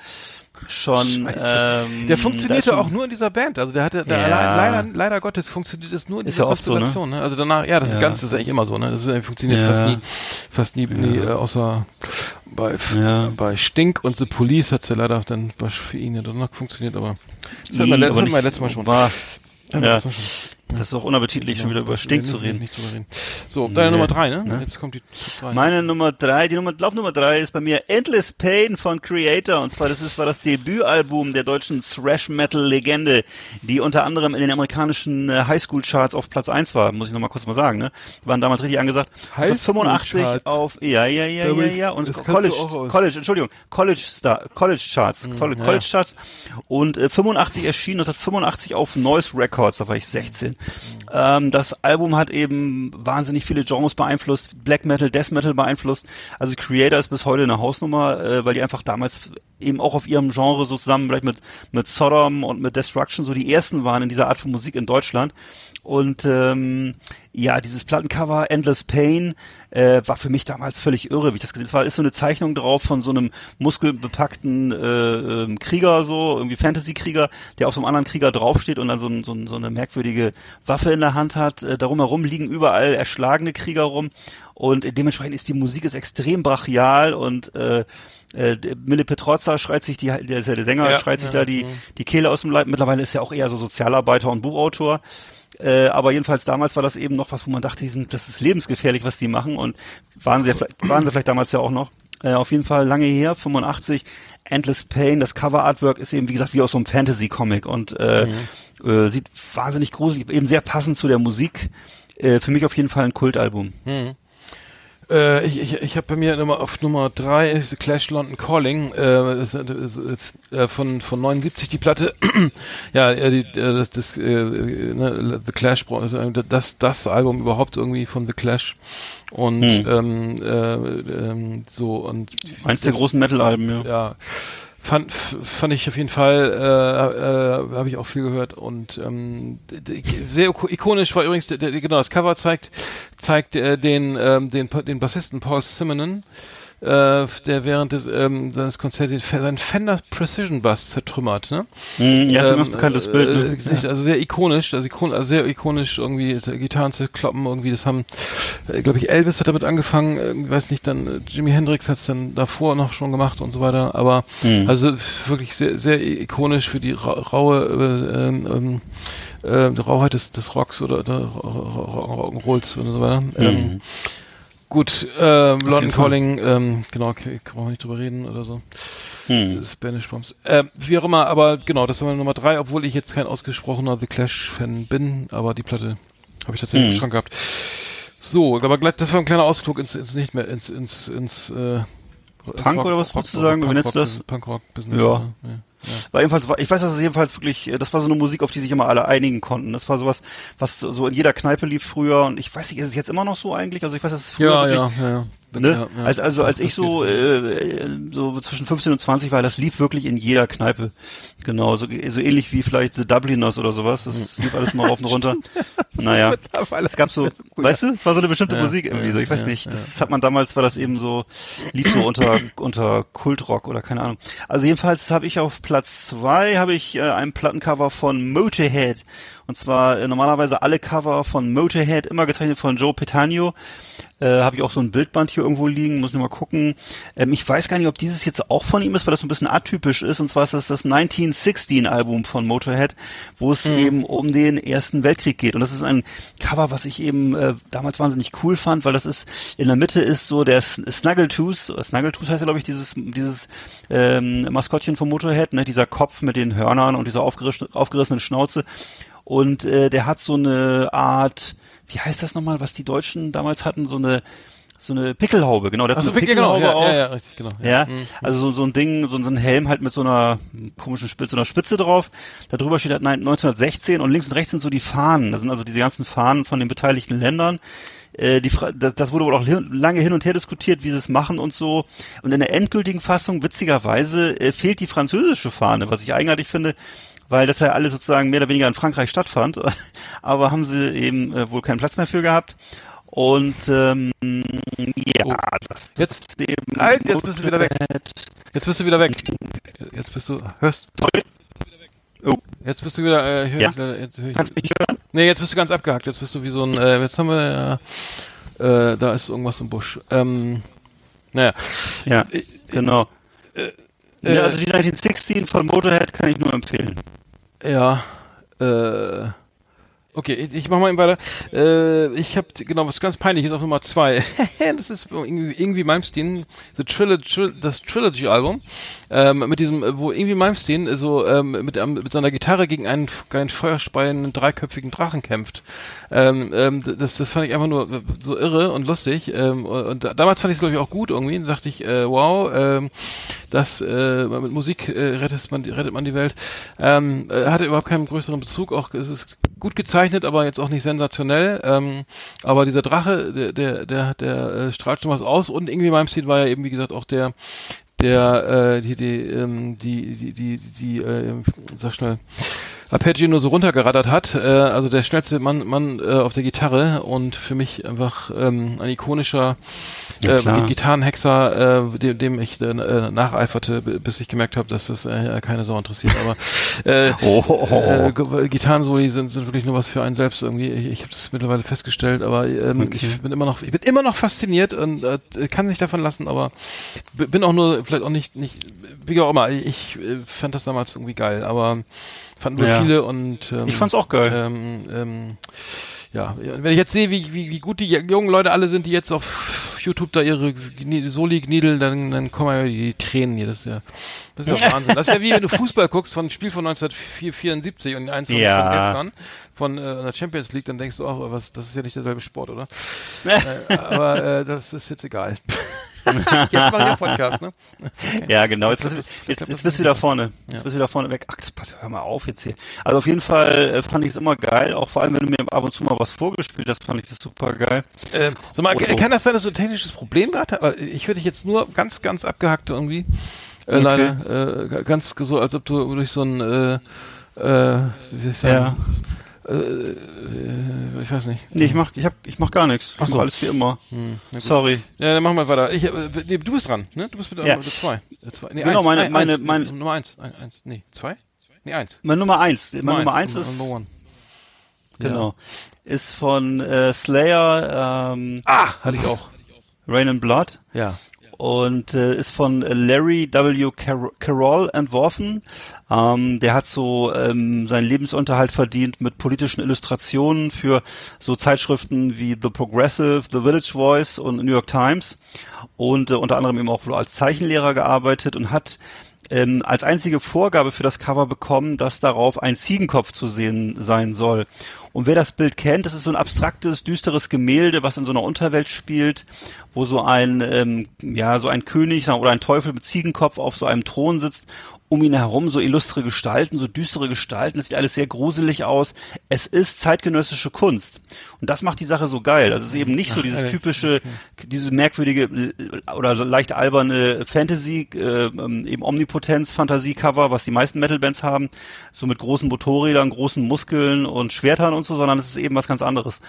[SPEAKER 3] schon. Ähm,
[SPEAKER 2] Der funktionierte
[SPEAKER 3] schon-
[SPEAKER 2] auch nur in dieser Band. Also der hatte, der
[SPEAKER 3] Ja.
[SPEAKER 2] leider, leider Gottes funktioniert es nur in
[SPEAKER 3] Ist
[SPEAKER 2] dieser
[SPEAKER 3] ja so, ne?
[SPEAKER 2] Konstellation. ne? Also danach, ja, das
[SPEAKER 3] Ja.
[SPEAKER 2] ist ganz, das ist eigentlich immer so. Ne? Das ist, äh, funktioniert fast nie, fast nie, nie äh, außer bei, bei Stink und The Police hat's ja leider dann für ihn ja danach funktioniert. Aber das hatten wir, letztes Mal schon.
[SPEAKER 3] War, ja,
[SPEAKER 2] letztes Mal schon.
[SPEAKER 3] Das ist auch unappetitlich, schon wieder über Stink zu reden.
[SPEAKER 2] Nicht reden. So, deine
[SPEAKER 3] Nee.
[SPEAKER 2] Nummer drei, ne?
[SPEAKER 3] Ne?
[SPEAKER 2] Jetzt kommt die drei.
[SPEAKER 3] Meine Nummer drei, die Nummer, Lauf Nummer drei ist bei mir Endless Pain von Creator. Und zwar, das ist, war das Debütalbum der deutschen Thrash-Metal-Legende, die unter anderem in den amerikanischen äh, Highschool-Charts auf Platz eins war, muss ich nochmal kurz mal sagen, ne? Die waren damals richtig angesagt.
[SPEAKER 2] Highschool
[SPEAKER 3] 85
[SPEAKER 2] Charts.
[SPEAKER 3] auf, ja, ja, ja, ja,
[SPEAKER 2] Damit-
[SPEAKER 3] ja, und College, College, Entschuldigung, College Star, College Charts, College,
[SPEAKER 2] Mhm, ja.
[SPEAKER 3] College Charts. Und äh, 85 erschien, 1985 auf Noise Records, da war ich 16. Ähm, das Album hat eben wahnsinnig viele Genres beeinflusst, Black Metal, Death Metal beeinflusst. Also Creator ist bis heute eine Hausnummer, äh, weil die einfach damals eben auch auf ihrem Genre so zusammen vielleicht mit mit Sodom und mit Destruction so die ersten waren in dieser Art von Musik in Deutschland. Und ähm, ja, dieses Plattencover Endless Pain äh, war für mich damals völlig irre, wie ich das gesehen habe. Es war ist so eine Zeichnung drauf von so einem muskelbepackten äh, ähm, Krieger, so irgendwie Fantasy-Krieger, der auf so einem anderen Krieger draufsteht und dann so, ein, so, ein, so eine merkwürdige Waffe in der Hand hat. Äh, darum herum liegen überall erschlagene Krieger rum und dementsprechend ist die Musik ist extrem brachial und äh, äh, Mille Petrozza schreit sich die, der der Sänger,
[SPEAKER 2] Ja,
[SPEAKER 3] schreit sich
[SPEAKER 2] ja,
[SPEAKER 3] da die, die Kehle aus dem Leib. Mittlerweile ist er auch eher so Sozialarbeiter und Buchautor. Äh, aber jedenfalls damals war das eben noch was, wo man dachte, die sind, das ist lebensgefährlich, was die machen und waren sie, waren sie vielleicht damals ja auch noch. Äh, auf jeden Fall lange her, 85, Endless Pain, das Cover-Artwork ist eben, wie gesagt, wie aus so einem Fantasy-Comic und äh, äh, sieht wahnsinnig gruselig, eben sehr passend zu der Musik. Äh, für mich auf jeden Fall ein Kultalbum.
[SPEAKER 2] Äh, ich ich, ich habe bei mir Nummer, auf Nummer drei ist The Clash London Calling äh, ist, ist, ist, äh, von von 79 die Platte. *clears throat* ja, äh, die, äh, das, das äh, ne, The Clash also, das das Album überhaupt irgendwie von The Clash und
[SPEAKER 3] Hm.
[SPEAKER 2] ähm, äh, ähm, so und
[SPEAKER 3] Eins der großen Metal-Alben, ja.
[SPEAKER 2] ja. Fand, fand ich auf jeden Fall, äh, äh, habe ich auch viel gehört und ähm, sehr iko- ikonisch war übrigens, genau, das Cover zeigt, zeigt äh, den, ähm, den, den Bassisten Paul Simonon, äh, der während des, ähm, seines Konzerts den seinen Fender Precision Bass zertrümmert, ne?
[SPEAKER 3] Mhm, ja, ist ein
[SPEAKER 2] Ähm,
[SPEAKER 3] ganz bekanntes Bild.
[SPEAKER 2] Äh,
[SPEAKER 3] Ne?
[SPEAKER 2] Gesicht, Also sehr ikonisch, also, ikon also sehr ikonisch irgendwie äh, Gitarren zu kloppen, irgendwie das haben, äh, glaube ich, Elvis hat damit angefangen, äh, weiß nicht, dann äh, Jimi Hendrix hat es dann davor noch schon gemacht und so weiter, aber
[SPEAKER 3] Mhm.
[SPEAKER 2] also wirklich sehr, sehr ikonisch für die ra raue äh, ähm, äh, die Rauheit des, des Rocks oder der Rock'n'Rolls und so weiter. Ähm, gut, ähm, London. Calling, ähm, genau, okay, brauchen wir nicht drüber reden oder so.
[SPEAKER 3] Hm.
[SPEAKER 2] Spanish Bombs. Äh, wie auch immer, aber genau, das war meine Nummer drei, obwohl ich jetzt kein ausgesprochener The Clash-Fan bin, aber die Platte habe ich tatsächlich
[SPEAKER 3] Hm.
[SPEAKER 2] im Schrank gehabt. So, aber gleich, das war ein kleiner Ausflug ins, ins nicht mehr, ins, ins, ins, äh, ins
[SPEAKER 3] Punk oder was würdest du sagen? Nennst du das?
[SPEAKER 2] Punkrock-Business.
[SPEAKER 3] Ja.
[SPEAKER 2] ne? ja. ja.
[SPEAKER 3] War jedenfalls, ich weiß, dass es jedenfalls wirklich, äh, das war so eine Musik, auf die sich immer alle einigen konnten. Das war sowas, was so in jeder Kneipe lief früher und ich weiß nicht, ist es jetzt immer noch so eigentlich? Also ich weiß, dass es früher
[SPEAKER 2] Ja,
[SPEAKER 3] wirklich,
[SPEAKER 2] ja, ja, ja.
[SPEAKER 3] Ne?
[SPEAKER 2] Ja, ja.
[SPEAKER 3] als, also als ich so äh, so zwischen 15 und 20 war, das lief wirklich in jeder Kneipe. Genau, so, so ähnlich wie vielleicht The Dubliners oder sowas. Das lief alles mal *laughs* rauf und runter. *laughs* naja, es gab so, weißt du, es war so eine bestimmte
[SPEAKER 2] Ja,
[SPEAKER 3] Musik irgendwie so. Ich weiß nicht, das hat man damals, war das eben so, lief so unter *coughs* unter Kultrock oder keine Ahnung. Also jedenfalls habe ich auf Platz zwei habe ich äh, ein Plattencover von Motorhead Und zwar äh, normalerweise alle Cover von Motorhead, immer gezeichnet von Joe Petagno. Äh, Habe ich auch so ein Bildband hier irgendwo liegen, muss nur mal gucken. Ähm, ich weiß gar nicht, ob dieses jetzt auch von ihm ist, weil das so ein bisschen atypisch ist. Und zwar ist das das 1916-Album von Motorhead, wo es eben um den Ersten Weltkrieg geht. Und das ist ein Cover, was ich eben äh, damals wahnsinnig cool fand, weil das ist, in der Mitte ist so der S- Snaggletooth, äh, Snaggletooth heißt ja, glaube ich, dieses, dieses ähm, Maskottchen vom Motorhead, ne? dieser Kopf mit den Hörnern und dieser aufgeriss- aufgerissenen Schnauze. Und äh, der hat so eine Art, wie heißt das nochmal, was die Deutschen damals hatten, so eine so eine Pickelhaube, genau, der
[SPEAKER 2] Achso,
[SPEAKER 3] so
[SPEAKER 2] genau,
[SPEAKER 3] Pickelhaube
[SPEAKER 2] ja,
[SPEAKER 3] auf.
[SPEAKER 2] ja, ja, richtig, genau.
[SPEAKER 3] Ja,
[SPEAKER 2] Mhm.
[SPEAKER 3] also so, so ein Ding, so, so ein Helm halt mit so einer komischen Spitze, so einer Spitze drauf. Da drüber steht halt nein, 1916 und links und rechts sind so die Fahnen. Das sind also diese ganzen Fahnen von den beteiligten Ländern. Äh, die das, das wurde wohl auch lange hin und her diskutiert, wie sie es machen und so. Und in der endgültigen Fassung, witzigerweise, äh, fehlt die französische Fahne, was ich eigenartig finde, weil das ja alles sozusagen mehr oder weniger in Frankreich stattfand. *laughs* Aber haben sie eben äh, wohl keinen Platz mehr für gehabt. Und ähm, ja,
[SPEAKER 2] Oh.
[SPEAKER 3] das
[SPEAKER 2] Jetzt,
[SPEAKER 3] ist eben
[SPEAKER 2] Halt, jetzt bist du wieder weg. Jetzt bist du wieder weg. Jetzt bist du, hörst,
[SPEAKER 3] Oh,
[SPEAKER 2] jetzt bist du wieder, äh, hör,
[SPEAKER 3] Ja.
[SPEAKER 2] leider- jetzt hör ich,
[SPEAKER 3] kannst du mich hören?
[SPEAKER 2] nee, jetzt bist du ganz abgehakt. Jetzt bist du wie so ein, äh, jetzt haben wir, äh, äh, da ist irgendwas im Busch. Ähm, naja,
[SPEAKER 3] Ja, genau.
[SPEAKER 2] äh,
[SPEAKER 3] ja, also die 1916 von Motorhead kann ich nur empfehlen.
[SPEAKER 2] Ja, äh, okay, ich, ich mach mal eben weiter. Äh, ich habe genau was ganz peinliches auf Nummer zwei. *laughs* das ist irgendwie, irgendwie Malmsteen, The Trilogy, das Trilogy-Album, ähm, mit diesem, wo irgendwie Malmsteen so ähm, mit, ähm, mit seiner Gitarre gegen einen, einen feuerspeienden dreiköpfigen Drachen kämpft. Ähm, ähm, das, das fand ich einfach nur so irre und lustig. Ähm, und da- damals fand ich es glaube ich auch gut irgendwie. Da dachte ich, äh, wow, ähm, das äh, mit Musik äh, rettet man rettet man die Welt. Ähm, äh, hatte überhaupt keinen größeren Bezug. Auch es ist gut gezeichnet, aber jetzt auch nicht sensationell. Ähm, aber dieser Drache, der der der, der äh, strahlt schon was aus. Und irgendwie Malmsteen war ja eben wie gesagt auch der der äh, die die ähm, die die die die äh, sag schnell Arpeggio nur so runtergerattert hat, äh, also der schnellste Mann, Mann äh, auf der Gitarre und für mich einfach ähm, ein ikonischer
[SPEAKER 3] Ja,
[SPEAKER 2] äh,
[SPEAKER 3] klar.
[SPEAKER 2] Gitarrenhexer, äh, dem, dem ich äh, nacheiferte, bis ich gemerkt habe, dass das äh, keine Sau interessiert. Aber *laughs* äh,
[SPEAKER 3] Oh, oh, oh.
[SPEAKER 2] äh, G- Gitarrensoli sind, sind wirklich nur was für einen selbst irgendwie. Ich, ich habe das mittlerweile festgestellt, aber ähm,
[SPEAKER 3] Okay.
[SPEAKER 2] ich bin immer noch, ich bin immer noch fasziniert und äh, kann nicht davon lassen, aber bin auch nur vielleicht auch nicht, nicht wie auch immer. Ich äh, fand das damals irgendwie geil, aber fanden nur
[SPEAKER 3] Ja.
[SPEAKER 2] viele und ähm,
[SPEAKER 3] Ich fand's auch geil.
[SPEAKER 2] Ähm, ähm, ja, wenn ich jetzt sehe, wie, wie, wie gut die jungen Leute alle sind, die jetzt auf YouTube da ihre Soli gniedeln, dann, dann kommen ja die Tränen hier. Das ist ja, das ist ja Wahnsinn. Das ist ja wie wenn du Fußball guckst von einem Spiel von 1974 und eins von,
[SPEAKER 3] Ja.
[SPEAKER 2] von gestern von äh, der Champions League, dann denkst du auch, was, das ist ja nicht derselbe Sport, oder? *laughs* äh, aber äh, das ist jetzt egal. *laughs* jetzt mach ich einen Podcast, ne?
[SPEAKER 3] Ja, genau. Jetzt bist, du, jetzt, jetzt bist du wieder vorne. Jetzt bist du wieder vorne weg. Ach, das, hör mal auf jetzt hier. Also auf jeden Fall äh, fand ich es immer geil. Auch vor allem, wenn du mir ab und zu mal was vorgespielt hast, fand ich das super geil.
[SPEAKER 2] Sag mal,
[SPEAKER 3] Otto.
[SPEAKER 2] kann das sein, dass du ein technisches Problem gehabt hast? Aber Ich würde dich jetzt nur ganz, ganz abgehackt irgendwie. Äh,
[SPEAKER 3] Okay.
[SPEAKER 2] Leider, äh, ganz so, als ob du durch so ein, äh, äh, wie soll ich sagen, äh, äh, ich weiß nicht.
[SPEAKER 3] Nee, ich mach, ich hab, ich mach gar nichts. Ich
[SPEAKER 2] Ach so.
[SPEAKER 3] mach alles wie immer.
[SPEAKER 2] Hm.
[SPEAKER 3] Sorry.
[SPEAKER 2] Ja, dann machen wir weiter. Ich, äh, nee, du bist dran, ne? Du bist mit
[SPEAKER 3] Ja.
[SPEAKER 2] äh, zwei. Äh, zwei. Nee,
[SPEAKER 3] Genau,
[SPEAKER 2] eins,
[SPEAKER 3] meine-
[SPEAKER 2] ein,
[SPEAKER 3] meine-
[SPEAKER 2] eins,
[SPEAKER 3] meine-
[SPEAKER 2] nee, Nummer eins. Ein, eins. Nee, zwei? Nee, eins.
[SPEAKER 3] Meine Nummer eins. Meine Nummer eins ist,
[SPEAKER 2] Number one.
[SPEAKER 3] genau, ist von äh, Slayer, ähm,
[SPEAKER 2] Ah, hatte ich auch.
[SPEAKER 3] Rain and Blood.
[SPEAKER 2] Ja.
[SPEAKER 3] Und äh, ist von Larry W. Car Carroll entworfen. Ähm, der hat so ähm, seinen Lebensunterhalt verdient mit politischen Illustrationen für so Zeitschriften wie The Progressive, The Village Voice und New York Times und äh, unter anderem eben auch als Zeichenlehrer gearbeitet und hat ähm, als einzige Vorgabe für das Cover bekommen, dass darauf ein Ziegenkopf zu sehen sein soll. Und wer das Bild kennt, das ist so ein abstraktes, düsteres Gemälde, was in so einer Unterwelt spielt, wo so ein, ähm, ja, so ein König oder ein Teufel mit Ziegenkopf auf so einem Thron sitzt. Um ihn herum so illustre Gestalten, so düstere Gestalten. Es sieht alles sehr gruselig aus. Es ist zeitgenössische Kunst. Und das macht die Sache so geil. Also es ist eben nicht so dieses
[SPEAKER 2] okay.
[SPEAKER 3] typische, diese merkwürdige äh, oder so leicht alberne Fantasy, äh, ähm, eben Omnipotenz-Fantasie-Cover, was die meisten Metal-Bands haben, so mit großen Motorrädern, großen Muskeln und Schwertern und so, sondern es ist eben was ganz anderes.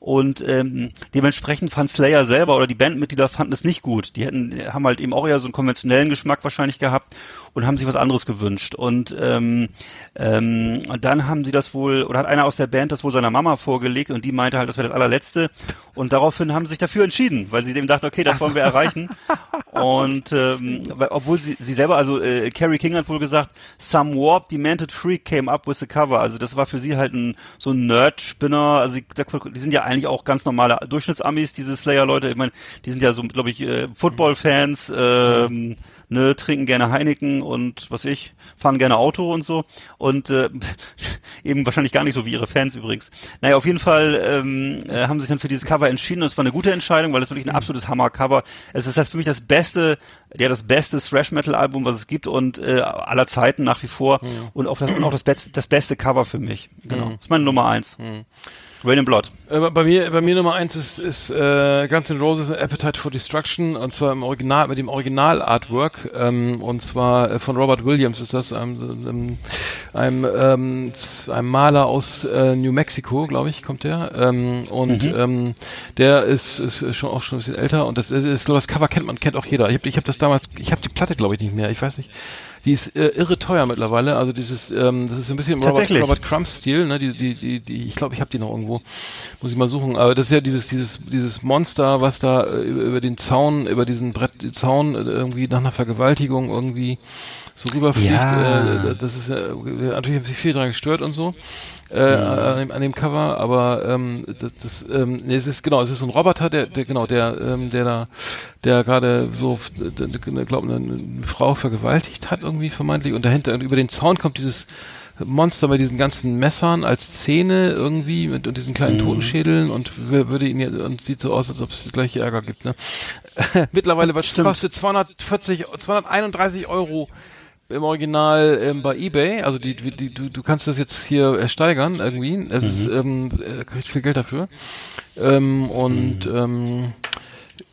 [SPEAKER 3] Und ähm, dementsprechend fand Slayer selber oder die Bandmitglieder fanden es nicht gut. Die hätten, haben halt eben auch eher so einen konventionellen Geschmack wahrscheinlich gehabt und haben sich was anderes gewünscht. Und ähm, ähm, dann haben sie das wohl, oder hat einer aus der Band das wohl seiner Mama vorgelegt und die meinte halt, das wäre das allerletzte. Und daraufhin haben sie sich dafür entschieden, weil sie dem dachten, okay, das wollen wir erreichen. *laughs* Und ähm, weil, obwohl sie, sie selber, also äh, Carrie King hat wohl gesagt, some warped demented freak came up with the cover. Also das war für sie halt ein so ein Nerd-Spinner. Also die, die sind ja eigentlich auch ganz normale Durchschnittsamis, diese Slayer-Leute. Ich meine, die sind ja so, glaube ich, äh, Football-Fans, ähm, ne, trinken gerne Heineken und was ich, fahren gerne Auto und so. Und äh, *laughs* eben wahrscheinlich gar nicht so wie ihre Fans übrigens. Naja, auf jeden Fall ähm, äh, haben sie sich dann für dieses Cover entschieden und es war eine gute Entscheidung, weil es wirklich ein absolutes Hammer-Cover. Es ist das für mich das beste, ja das beste Thrash-Metal-Album, was es gibt und äh, aller Zeiten nach wie vor und auch das, und auch das, beste, das beste Cover für mich. Genau, das ist meine Nummer eins. Rain in Blood.
[SPEAKER 2] Äh, bei mir, bei mir Nummer eins ist, ist äh, Guns N' Roses Appetite for Destruction und zwar im Original mit dem Original Artwork ähm, und zwar äh, von Robert Williams ist das einem einem, ähm, einem Maler aus äh, New Mexico, glaube ich, kommt der ähm, und ähm, der ist, ist schon auch schon ein bisschen älter und das ist, ist glaube das Cover kennt man kennt auch jeder. Ich habe ich hab das damals, ich habe die Platte glaube ich nicht mehr, ich weiß nicht. Die ist äh, irre teuer mittlerweile. Also dieses, ähm, das ist ein bisschen Robert. Robert Crumb-Stil. Ne? Die, die, die, die, ich glaube, ich habe die noch irgendwo. Muss ich mal suchen. Aber das ist ja dieses, dieses, dieses Monster, was da äh, über über den Zaun, über diesen Brett, Zaun äh, irgendwie nach einer Vergewaltigung irgendwie so rüberfliegt.
[SPEAKER 3] Ja.
[SPEAKER 2] Äh, das ist äh, natürlich haben sich viel dran gestört und so. Äh, an, dem, an dem Cover, aber ähm, das, das ähm, nee, es ist genau, es ist so ein Roboter, der, der genau, der, ähm, der da, der gerade so, glaube eine, eine Frau vergewaltigt hat irgendwie vermeintlich und dahinter und über den Zaun kommt dieses Monster mit diesen ganzen Messern als Zähne irgendwie mit und diesen kleinen Totenschädeln und wer- würde ihn jetzt, und sieht so aus, als ob es gleiche Ärger gibt. Ne? *laughs* Mittlerweile was
[SPEAKER 3] Stimmt.
[SPEAKER 2] kostet 240, 231 Euro im Original ähm, bei eBay. Also die, die, die du, du kannst das jetzt hier ersteigern irgendwie. Es ist, ähm, äh, kriegt viel Geld dafür. Ähm, und ähm,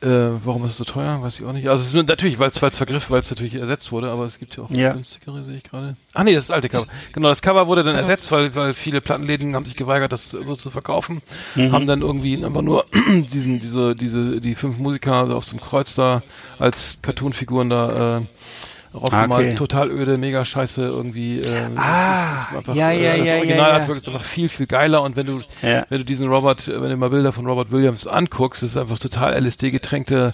[SPEAKER 2] äh, warum ist es so teuer? Weiß ich auch nicht. Also es ist nur- natürlich, weil es vergriffen, weil es natürlich ersetzt wurde, aber es gibt ja auch
[SPEAKER 3] Ja.
[SPEAKER 2] günstigere, sehe ich gerade. Ach nee, das ist das alte Cover. Genau, das Cover wurde dann ersetzt, weil, weil viele Plattenläden haben sich geweigert, das so zu verkaufen. Haben dann irgendwie einfach nur *clears throat* diesen, diese, diese, die fünf Musiker auf einem Kreuz da als Cartoonfiguren da äh, aufgemalt.
[SPEAKER 3] Ah, okay.
[SPEAKER 2] Total öde, mega scheiße irgendwie. Äh,
[SPEAKER 3] Ah,
[SPEAKER 2] es ist einfach,
[SPEAKER 3] ja, ja,
[SPEAKER 2] äh, das
[SPEAKER 3] ja, ja,
[SPEAKER 2] Original-Artwork ist einfach viel, viel geiler und wenn du,
[SPEAKER 3] Ja.
[SPEAKER 2] wenn du diesen Robert, äh, wenn du mal Bilder von Robert Williams anguckst, ist einfach total LSD-getränkte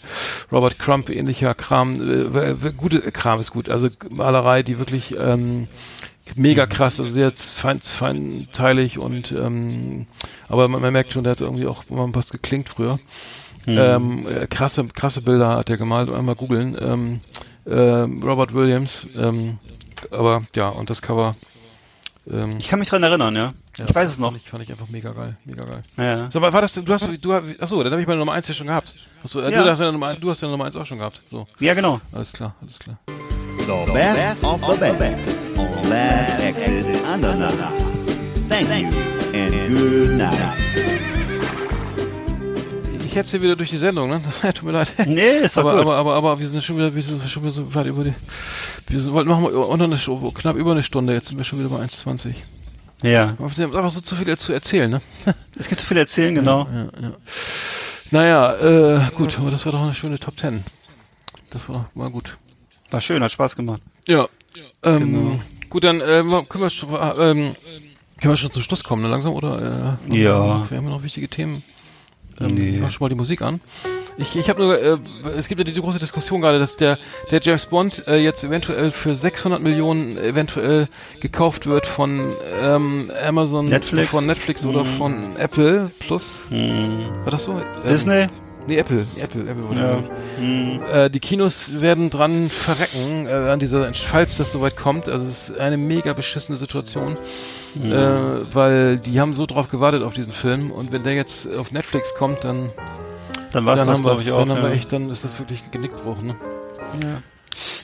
[SPEAKER 2] Robert Crump ähnlicher Kram, äh, gute Kram ist gut, also Malerei, die wirklich ähm, mega krass, also sehr fein, feinteilig und ähm, aber man, man merkt schon, der hat irgendwie auch mal was geklingt früher. Ähm, äh, krasse, krasse Bilder hat er gemalt, einmal googeln. Ähm, ähm, Robert Williams, ähm, aber ja, und das Cover. Ähm,
[SPEAKER 3] Ich kann mich dran erinnern, ja.
[SPEAKER 2] ja,
[SPEAKER 3] ich weiß es noch.
[SPEAKER 2] Fand ich, fand ich einfach mega geil, mega geil.
[SPEAKER 3] Ja.
[SPEAKER 2] So, aber war das, du hast, du hast, achso, dann habe ich meine Nummer 1 ja schon gehabt. Achso, äh,
[SPEAKER 3] Ja.
[SPEAKER 2] du, hast ja Nummer, du hast ja Nummer 1 auch schon gehabt. So,
[SPEAKER 3] ja, genau.
[SPEAKER 2] alles klar, alles klar.
[SPEAKER 4] The best of the best on Last Exit Andernach. Thank you and good night.
[SPEAKER 2] Ich hetze wieder durch die Sendung, ne? *laughs* Tut mir leid.
[SPEAKER 3] Nee, ist doch
[SPEAKER 2] aber,
[SPEAKER 3] gut.
[SPEAKER 2] aber, aber, aber wir sind schon wieder, wir sind schon wieder so weit über die, wir sind, wollten machen wir unter eine, knapp über eine Stunde, jetzt sind wir schon wieder bei 1,20.
[SPEAKER 3] ja.
[SPEAKER 2] Wir haben einfach so zu viel zu erzählen, ne? *laughs*
[SPEAKER 3] Es gibt so viel erzählen, genau.
[SPEAKER 2] Ja, ja. Naja, äh, gut, aber das war doch eine schöne Top 10. Das war mal gut.
[SPEAKER 3] War schön, hat Spaß gemacht.
[SPEAKER 2] Ja. Ähm,
[SPEAKER 3] Genau.
[SPEAKER 2] Gut, dann äh, können, wir schon, äh, ähm, können wir schon zum Schluss kommen, ne, langsam, oder? Äh,
[SPEAKER 3] Ja.
[SPEAKER 2] Wir haben ja noch wichtige Themen. Ähm,
[SPEAKER 3] Nee.
[SPEAKER 2] Mach schon mal die Musik an. Ich, ich habe nur, äh, es gibt ja die, große Diskussion gerade, dass der, der James Bond äh, jetzt eventuell für 600 Millionen eventuell gekauft wird von ähm, Amazon,
[SPEAKER 3] Netflix?
[SPEAKER 2] von Netflix oder von Apple Plus. War das so? Ähm,
[SPEAKER 3] Disney?
[SPEAKER 2] Nee, Apple. Apple, Apple wurde
[SPEAKER 3] Ja.
[SPEAKER 2] ich. Äh, die Kinos werden dran verrecken, äh, an dieser, falls das soweit kommt. Also es ist eine mega beschissene Situation, äh, weil die haben so drauf gewartet auf diesen Film und wenn der jetzt auf Netflix kommt, dann,
[SPEAKER 3] Dann
[SPEAKER 2] dann
[SPEAKER 3] das,
[SPEAKER 2] haben wir
[SPEAKER 3] auch.
[SPEAKER 2] dann haben wir
[SPEAKER 3] ja.
[SPEAKER 2] echt, dann ist das wirklich ein Genickbruch, ne?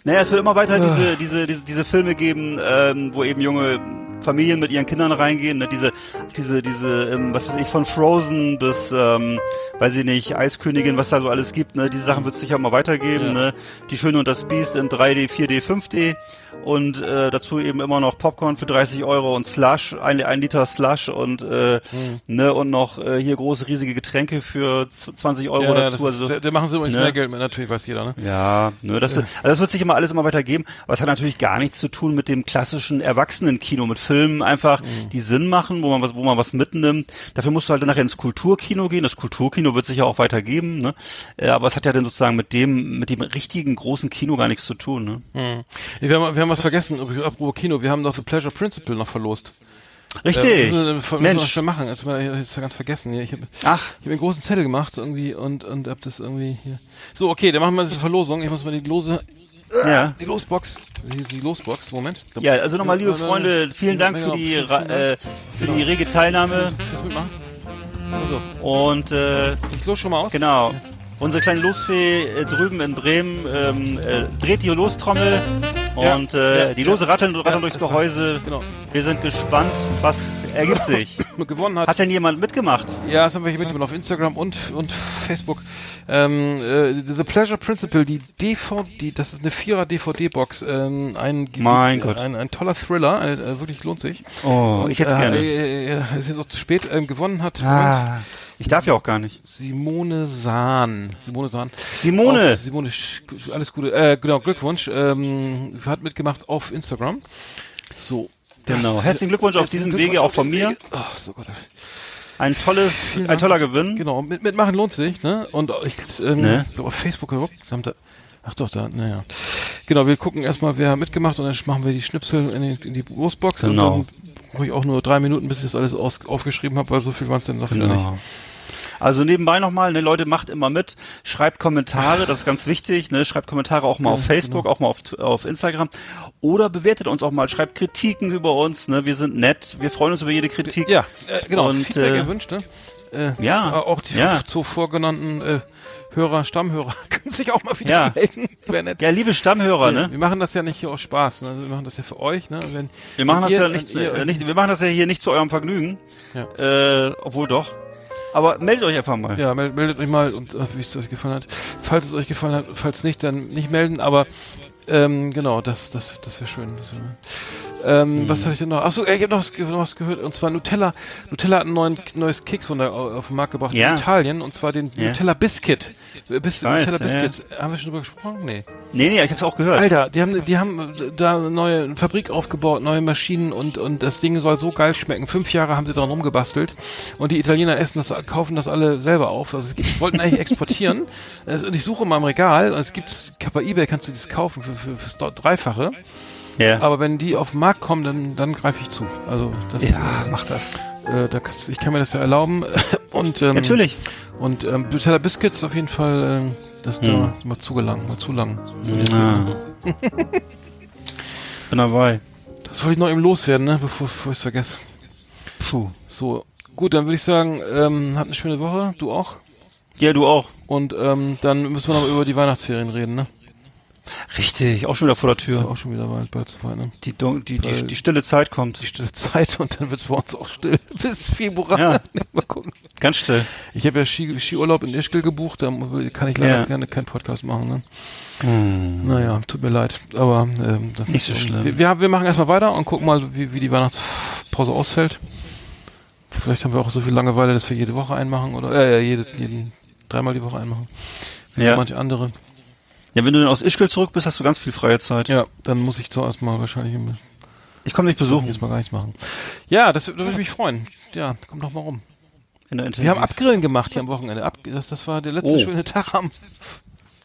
[SPEAKER 3] Naja, es wird immer weiter
[SPEAKER 2] Ah.
[SPEAKER 3] diese, diese, diese, diese Filme geben, ähm, wo eben junge Familien mit ihren Kindern reingehen. Ne? Diese, diese, diese, ähm, was weiß ich, von Frozen bis, ähm, weiß ich nicht, Eiskönigin, was da so alles gibt. Ne? Diese Sachen wird es sicher immer weitergeben.
[SPEAKER 2] Ja.
[SPEAKER 3] Ne? Die Schöne und das Biest in 3D, 4D, 5D. Und äh, dazu eben immer noch Popcorn für 30 Euro und Slush, ein, ein Liter Slush und äh,
[SPEAKER 2] Hm.
[SPEAKER 3] ne und noch äh, hier große riesige Getränke für z- 20 Euro
[SPEAKER 2] Ja,
[SPEAKER 3] dazu.
[SPEAKER 2] ist,
[SPEAKER 3] also,
[SPEAKER 2] da, da machen sie übrigens
[SPEAKER 3] ne?
[SPEAKER 2] mehr Geld mit, natürlich weiß jeder, ne?
[SPEAKER 3] ja, ne, das, also das wird sich immer alles immer weiter geben, aber es hat natürlich gar nichts zu tun mit dem klassischen Erwachsenenkino, mit Filmen einfach,
[SPEAKER 2] Mhm.
[SPEAKER 3] die Sinn machen, wo man was, wo man was mitnimmt. Dafür musst du halt dann nachher ins Kulturkino gehen. Das Kulturkino wird sich ja auch weiter geben, ne? Äh, aber es hat ja dann sozusagen mit dem, mit dem richtigen großen Kino gar nichts zu tun, ne?
[SPEAKER 2] Hm. Wir, haben, wir haben was vergessen, apropos Kino, wir haben noch The Pleasure Principle noch verlost.
[SPEAKER 3] Richtig.
[SPEAKER 2] Äh, müssen wir, müssen wir
[SPEAKER 3] Mensch.
[SPEAKER 2] machen. Das war ich hab's ja ganz vergessen. Ich habe hab einen großen Zettel gemacht irgendwie und und hab das irgendwie hier. So, okay, dann machen wir eine Verlosung. Ich muss mal die Lose
[SPEAKER 3] Ja.
[SPEAKER 2] die Losbox, die, Losbox, Moment.
[SPEAKER 3] Ja, also nochmal, liebe
[SPEAKER 2] ja,
[SPEAKER 3] Freunde,
[SPEAKER 2] ja.
[SPEAKER 3] vielen Dank für die, äh, für die rege Teilnahme?
[SPEAKER 2] Also,
[SPEAKER 3] und äh,
[SPEAKER 2] ich los schon mal aus.
[SPEAKER 3] genau. Unsere kleine Losfee äh, drüben in Bremen ähm, äh, dreht die Lostrommel
[SPEAKER 2] Ja,
[SPEAKER 3] und äh,
[SPEAKER 2] ja,
[SPEAKER 3] die Lose ratteln, ratteln
[SPEAKER 2] Ja,
[SPEAKER 3] durchs Gehäuse.
[SPEAKER 2] Genau.
[SPEAKER 3] Wir sind gespannt, was ergibt sich. *coughs*
[SPEAKER 2] Gewonnen hat.
[SPEAKER 3] Hat denn jemand mitgemacht?
[SPEAKER 2] Ja, das haben wir hier mitgemacht auf Instagram und, und Facebook. Ähm, äh, The Pleasure Principle, die DVD, das ist eine Vierer DVD-Box. Ähm, ein,
[SPEAKER 3] Mein
[SPEAKER 2] äh,
[SPEAKER 3] Gott.
[SPEAKER 2] Ein, ein toller Thriller, äh, äh, wirklich lohnt sich.
[SPEAKER 3] Oh, ich hätte
[SPEAKER 2] äh,
[SPEAKER 3] gerne.
[SPEAKER 2] Äh, äh, äh, ist jetzt auch zu spät. Ähm, gewonnen hat
[SPEAKER 3] Ah, ich darf ja auch gar nicht.
[SPEAKER 2] Simone Sahn. Simone Sahn.
[SPEAKER 3] Simone!
[SPEAKER 2] Auf Simone, alles Gute. Äh, genau, Glückwunsch. Ähm, hat mitgemacht auf Instagram. So.
[SPEAKER 3] Genau. Herzlichen Glückwunsch auf diesem Wege auch von mir.
[SPEAKER 2] Oh, so Gott.
[SPEAKER 3] Ein tolles, ein toller Gewinn.
[SPEAKER 2] Genau, mit, mitmachen lohnt sich, ne? Und ich, ähm,
[SPEAKER 3] Ne?
[SPEAKER 2] ich glaub, auf Facebook haben da, ach doch, da, naja. Genau, wir gucken erstmal, wer hat mitgemacht und dann machen wir die Schnipsel in die, in die Großbox
[SPEAKER 3] Genau.
[SPEAKER 2] und dann brauche ich auch nur drei Minuten, bis ich das alles aus, aufgeschrieben habe, weil so viel waren es dann noch wieder nicht.
[SPEAKER 3] Genau. Also nebenbei nochmal, ne, Leute, macht immer mit, schreibt Kommentare, das ist ganz wichtig, ne, schreibt Kommentare auch mal auf Facebook, auch mal auf, auf Instagram oder bewertet uns auch mal, schreibt Kritiken über uns, ne, wir sind nett, wir freuen uns über jede Kritik.
[SPEAKER 2] Ja, äh, genau,
[SPEAKER 3] Und,
[SPEAKER 2] Feedback
[SPEAKER 3] äh,
[SPEAKER 2] erwünscht, ne? Äh,
[SPEAKER 3] Ja,
[SPEAKER 2] Auch die
[SPEAKER 3] ja.
[SPEAKER 2] zuvor genannten äh, Hörer, Stammhörer *laughs* können sich auch mal wieder
[SPEAKER 3] Ja.
[SPEAKER 2] melden. Wäre nett.
[SPEAKER 3] Ja, liebe Stammhörer,
[SPEAKER 2] Wir-
[SPEAKER 3] ne?
[SPEAKER 2] Wir machen das ja nicht hier aus Spaß, ne? Wir machen das ja für euch, ne? Wenn,
[SPEAKER 3] Wir machen das
[SPEAKER 2] ihr-
[SPEAKER 3] ja nicht,
[SPEAKER 2] ihr
[SPEAKER 3] äh, nicht, wir machen das ja hier nicht zu eurem Vergnügen.
[SPEAKER 2] Ja.
[SPEAKER 3] Äh, obwohl doch. Aber meldet euch einfach mal.
[SPEAKER 2] Ja, meldet, meldet euch mal und äh, wie es euch gefallen hat. Falls es euch gefallen hat, falls nicht, dann nicht melden, aber ähm, genau, das, das, das wäre schön. Das wär, ähm,
[SPEAKER 3] Mhm.
[SPEAKER 2] Was hatte ich denn noch? Achso, ich habe noch, was- noch was gehört, und zwar Nutella. Nutella hat ein neuen, neues Keks von der, auf den Markt gebracht
[SPEAKER 3] Ja.
[SPEAKER 2] in Italien, und zwar den
[SPEAKER 3] Ja.
[SPEAKER 2] Nutella Biscuit. Äh, Bis,
[SPEAKER 3] weiß,
[SPEAKER 2] Nutella
[SPEAKER 3] ja, ja.
[SPEAKER 2] Biscuits. Haben wir schon drüber gesprochen? Nee.
[SPEAKER 3] Nee, nee, ich hab's auch gehört.
[SPEAKER 2] Alter, die haben, die haben da eine neue Fabrik aufgebaut, neue Maschinen und, und das Ding soll so geil schmecken. Fünf Jahre haben sie daran rumgebastelt und die Italiener essen das, kaufen das alle selber auf. Also es wollten eigentlich exportieren. *laughs* Es- Und ich suche mal im Regal und es gibt, bei eBay kannst du das kaufen für, für, fürs Dreifache.
[SPEAKER 3] Ja.
[SPEAKER 2] Aber wenn die auf den Markt kommen, dann, dann greife ich zu. Also das,
[SPEAKER 3] ja, mach das.
[SPEAKER 2] äh, da, ich kann mir das ja erlauben. *laughs* Und, ähm,
[SPEAKER 3] Natürlich.
[SPEAKER 2] Und ähm, Nutella Biscuits auf jeden Fall, ähm, das da
[SPEAKER 3] Hm.
[SPEAKER 2] mal zugelangt, mal zu lang.
[SPEAKER 3] Ah. Bin dabei.
[SPEAKER 2] Das wollte ich noch eben loswerden, ne? bevor, bevor ich es vergesse.
[SPEAKER 3] Puh.
[SPEAKER 2] So, gut, dann würde ich sagen, ähm, habt eine schöne Woche, du auch.
[SPEAKER 3] Ja, du auch.
[SPEAKER 2] Und ähm, dann müssen wir noch über die Weihnachtsferien reden, ne?
[SPEAKER 3] Richtig, auch schon wieder vor der
[SPEAKER 2] Ist
[SPEAKER 3] Tür.
[SPEAKER 2] auch schon wieder bald, bald soweit, ne?
[SPEAKER 3] Die, die, die, die stille Zeit kommt.
[SPEAKER 2] Die stille Zeit und dann wird es bei uns auch still. *laughs* Bis Februar.
[SPEAKER 3] Ja. *laughs*
[SPEAKER 2] mal gucken.
[SPEAKER 3] Ganz still.
[SPEAKER 2] Ich habe ja Ski, Skiurlaub in Ischgl gebucht, da kann ich leider
[SPEAKER 3] Ja.
[SPEAKER 2] gerne keinen Podcast machen, ne? Naja, tut mir leid. Aber ähm,
[SPEAKER 3] Nicht so schlimm.
[SPEAKER 2] Wir, wir, wir machen erstmal weiter und gucken mal, wie, wie die Weihnachtspause ausfällt. Vielleicht haben wir auch so viel Langeweile, dass wir jede Woche einmachen oder äh, jede, jeden, dreimal die Woche einmachen. Wie
[SPEAKER 3] Ja.
[SPEAKER 2] manche andere.
[SPEAKER 3] Ja, wenn du dann aus Ischgl zurück bist, hast du ganz viel freie Zeit.
[SPEAKER 2] Ja, dann muss ich zuerst mal wahrscheinlich
[SPEAKER 3] Ich komme dich besuchen.
[SPEAKER 2] jetzt mal gar nichts machen. Ja, das, da würde ich mich freuen. Ja, komm doch mal rum.
[SPEAKER 3] In der
[SPEAKER 2] Wir haben Abgrillen gemacht hier am Wochenende. Ab, das, das war der letzte
[SPEAKER 3] Oh.
[SPEAKER 2] schöne Tag am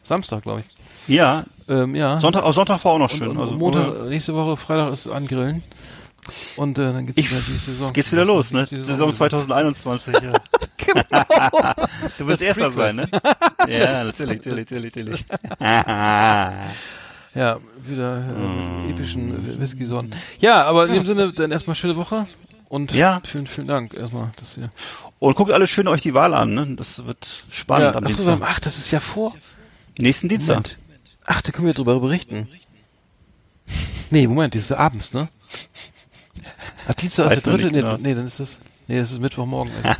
[SPEAKER 2] Samstag, glaube ich.
[SPEAKER 3] Ja,
[SPEAKER 2] Ähm, ja.
[SPEAKER 3] Sonntag, auch Sonntag war auch noch
[SPEAKER 2] und,
[SPEAKER 3] schön.
[SPEAKER 2] und
[SPEAKER 3] also,
[SPEAKER 2] Montag, nächste Woche, Freitag ist angrillen. Und äh, dann geht's
[SPEAKER 3] Ich-
[SPEAKER 2] wieder die Saison.
[SPEAKER 3] Geht's wieder los, ne?
[SPEAKER 2] Die
[SPEAKER 3] Saison 2021, ja. *laughs*
[SPEAKER 2] Genau.
[SPEAKER 3] Du wirst Erster sein, ne? *laughs* Ja, natürlich, natürlich, natürlich, natürlich.
[SPEAKER 2] Ja, wieder äh,
[SPEAKER 3] Mm.
[SPEAKER 2] epischen Whisky-Sorten. Ja, aber in dem Sinne, dann erstmal schöne Woche. Und
[SPEAKER 3] Ja.
[SPEAKER 2] vielen, vielen Dank erstmal, dass ihr.
[SPEAKER 3] Und guckt alle schön euch die Wahl an, ne? Das wird spannend
[SPEAKER 2] ja,
[SPEAKER 3] am
[SPEAKER 2] ach, so,
[SPEAKER 3] Dienstag.
[SPEAKER 2] ach, das ist ja vor.
[SPEAKER 3] Nächsten Dienstag.
[SPEAKER 2] Moment. Ach, da können wir drüber berichten. Nee, Moment, das ist abends, ne? Ach, Dienstag
[SPEAKER 3] Weiß
[SPEAKER 2] ist der dritte? Nee,
[SPEAKER 3] genau.
[SPEAKER 2] nee, dann ist das. Nee, es ist Mittwochmorgen. erst.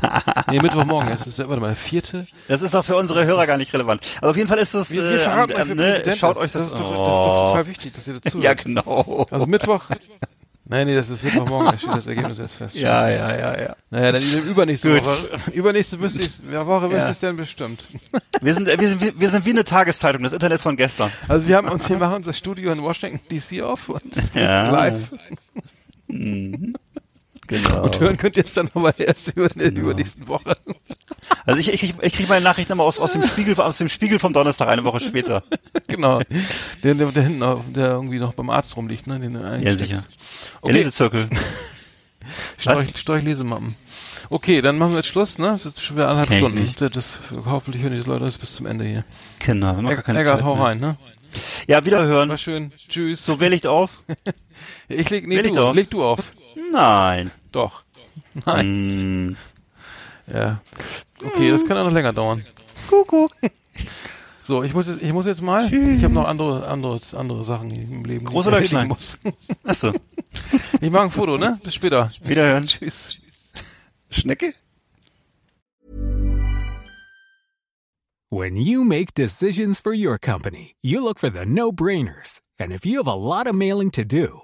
[SPEAKER 2] nee, Mittwochmorgen. Es ist, warte mal, der vierte.
[SPEAKER 3] Das ist doch für unsere Hörer gar nicht relevant. Aber auf jeden Fall ist das,
[SPEAKER 2] Wir,
[SPEAKER 3] äh,
[SPEAKER 2] wir verraten
[SPEAKER 3] ähm,
[SPEAKER 2] euch, wer
[SPEAKER 3] ne, schaut
[SPEAKER 2] ist.
[SPEAKER 3] euch das,
[SPEAKER 2] das ist, doch,
[SPEAKER 3] oh.
[SPEAKER 2] das ist doch total wichtig, dass ihr dazu
[SPEAKER 3] Ja, genau.
[SPEAKER 2] Also Mittwoch. Nein, nee, das ist Mittwochmorgen, da steht das Ergebnis erst fest.
[SPEAKER 3] Ja, ja, ja, ja.
[SPEAKER 2] Naja, dann übernächste
[SPEAKER 3] Gut.
[SPEAKER 2] Woche. Übernächste wüsste ich, ja, Woche wüsste
[SPEAKER 3] Ja.
[SPEAKER 2] ich dann bestimmt.
[SPEAKER 3] Wir sind, äh, wir sind, wie- wir sind wie eine Tageszeitung, das Internet von gestern.
[SPEAKER 2] Also wir haben uns, wir machen unser Studio in Washington DC auf und
[SPEAKER 3] Ja.
[SPEAKER 2] live.
[SPEAKER 3] Genau.
[SPEAKER 2] Und hören könnt ihr es dann aber erst über in der übernächsten Woche. *laughs*
[SPEAKER 3] Also ich, ich, ich kriege meine Nachrichten immer aus, aus dem Spiegel, aus dem Spiegel vom Donnerstag eine Woche später. *laughs*
[SPEAKER 2] genau. Der, der, der hinten, auf, der irgendwie noch beim Arzt rumliegt, ne? Den
[SPEAKER 3] Ja, sicher. Der
[SPEAKER 2] Okay,
[SPEAKER 3] Lesezirkel. *laughs*
[SPEAKER 2] Storch, Storch Lesemappen. Okay, dann machen wir jetzt Schluss, ne? Das ist schon wieder anderthalb Stunden.
[SPEAKER 3] nicht.
[SPEAKER 2] Das, das, hoffentlich hören die Leute das bis zum Ende hier.
[SPEAKER 3] Genau, wir gar
[SPEAKER 2] Egg-
[SPEAKER 3] keine
[SPEAKER 2] Eggert,
[SPEAKER 3] Zeit
[SPEAKER 2] hau
[SPEAKER 3] mehr.
[SPEAKER 2] rein, ne?
[SPEAKER 3] Ja, wiederhören.
[SPEAKER 2] War schön. Tschüss.
[SPEAKER 3] So wähle ich auf.
[SPEAKER 2] ich leg, nee, du, leg du auf.
[SPEAKER 3] Nein.
[SPEAKER 2] Doch. Nein.
[SPEAKER 3] Hm.
[SPEAKER 2] Ja. Okay, das kann auch noch länger dauern. Kuckuck. So, ich muss jetzt, ich muss jetzt mal. Ich habe noch andere, andere, andere Sachen im Leben.
[SPEAKER 3] Groß *laughs*
[SPEAKER 2] ich
[SPEAKER 3] oder klein?
[SPEAKER 2] Muss.
[SPEAKER 3] Achso.
[SPEAKER 2] Ich mache ein Foto, ne? Bis später.
[SPEAKER 3] Wiederhören.
[SPEAKER 2] Tschüss.
[SPEAKER 3] Schnecke?
[SPEAKER 8] When you make decisions for your company, you look for the no brainers. And if you have a lot of mailing to do,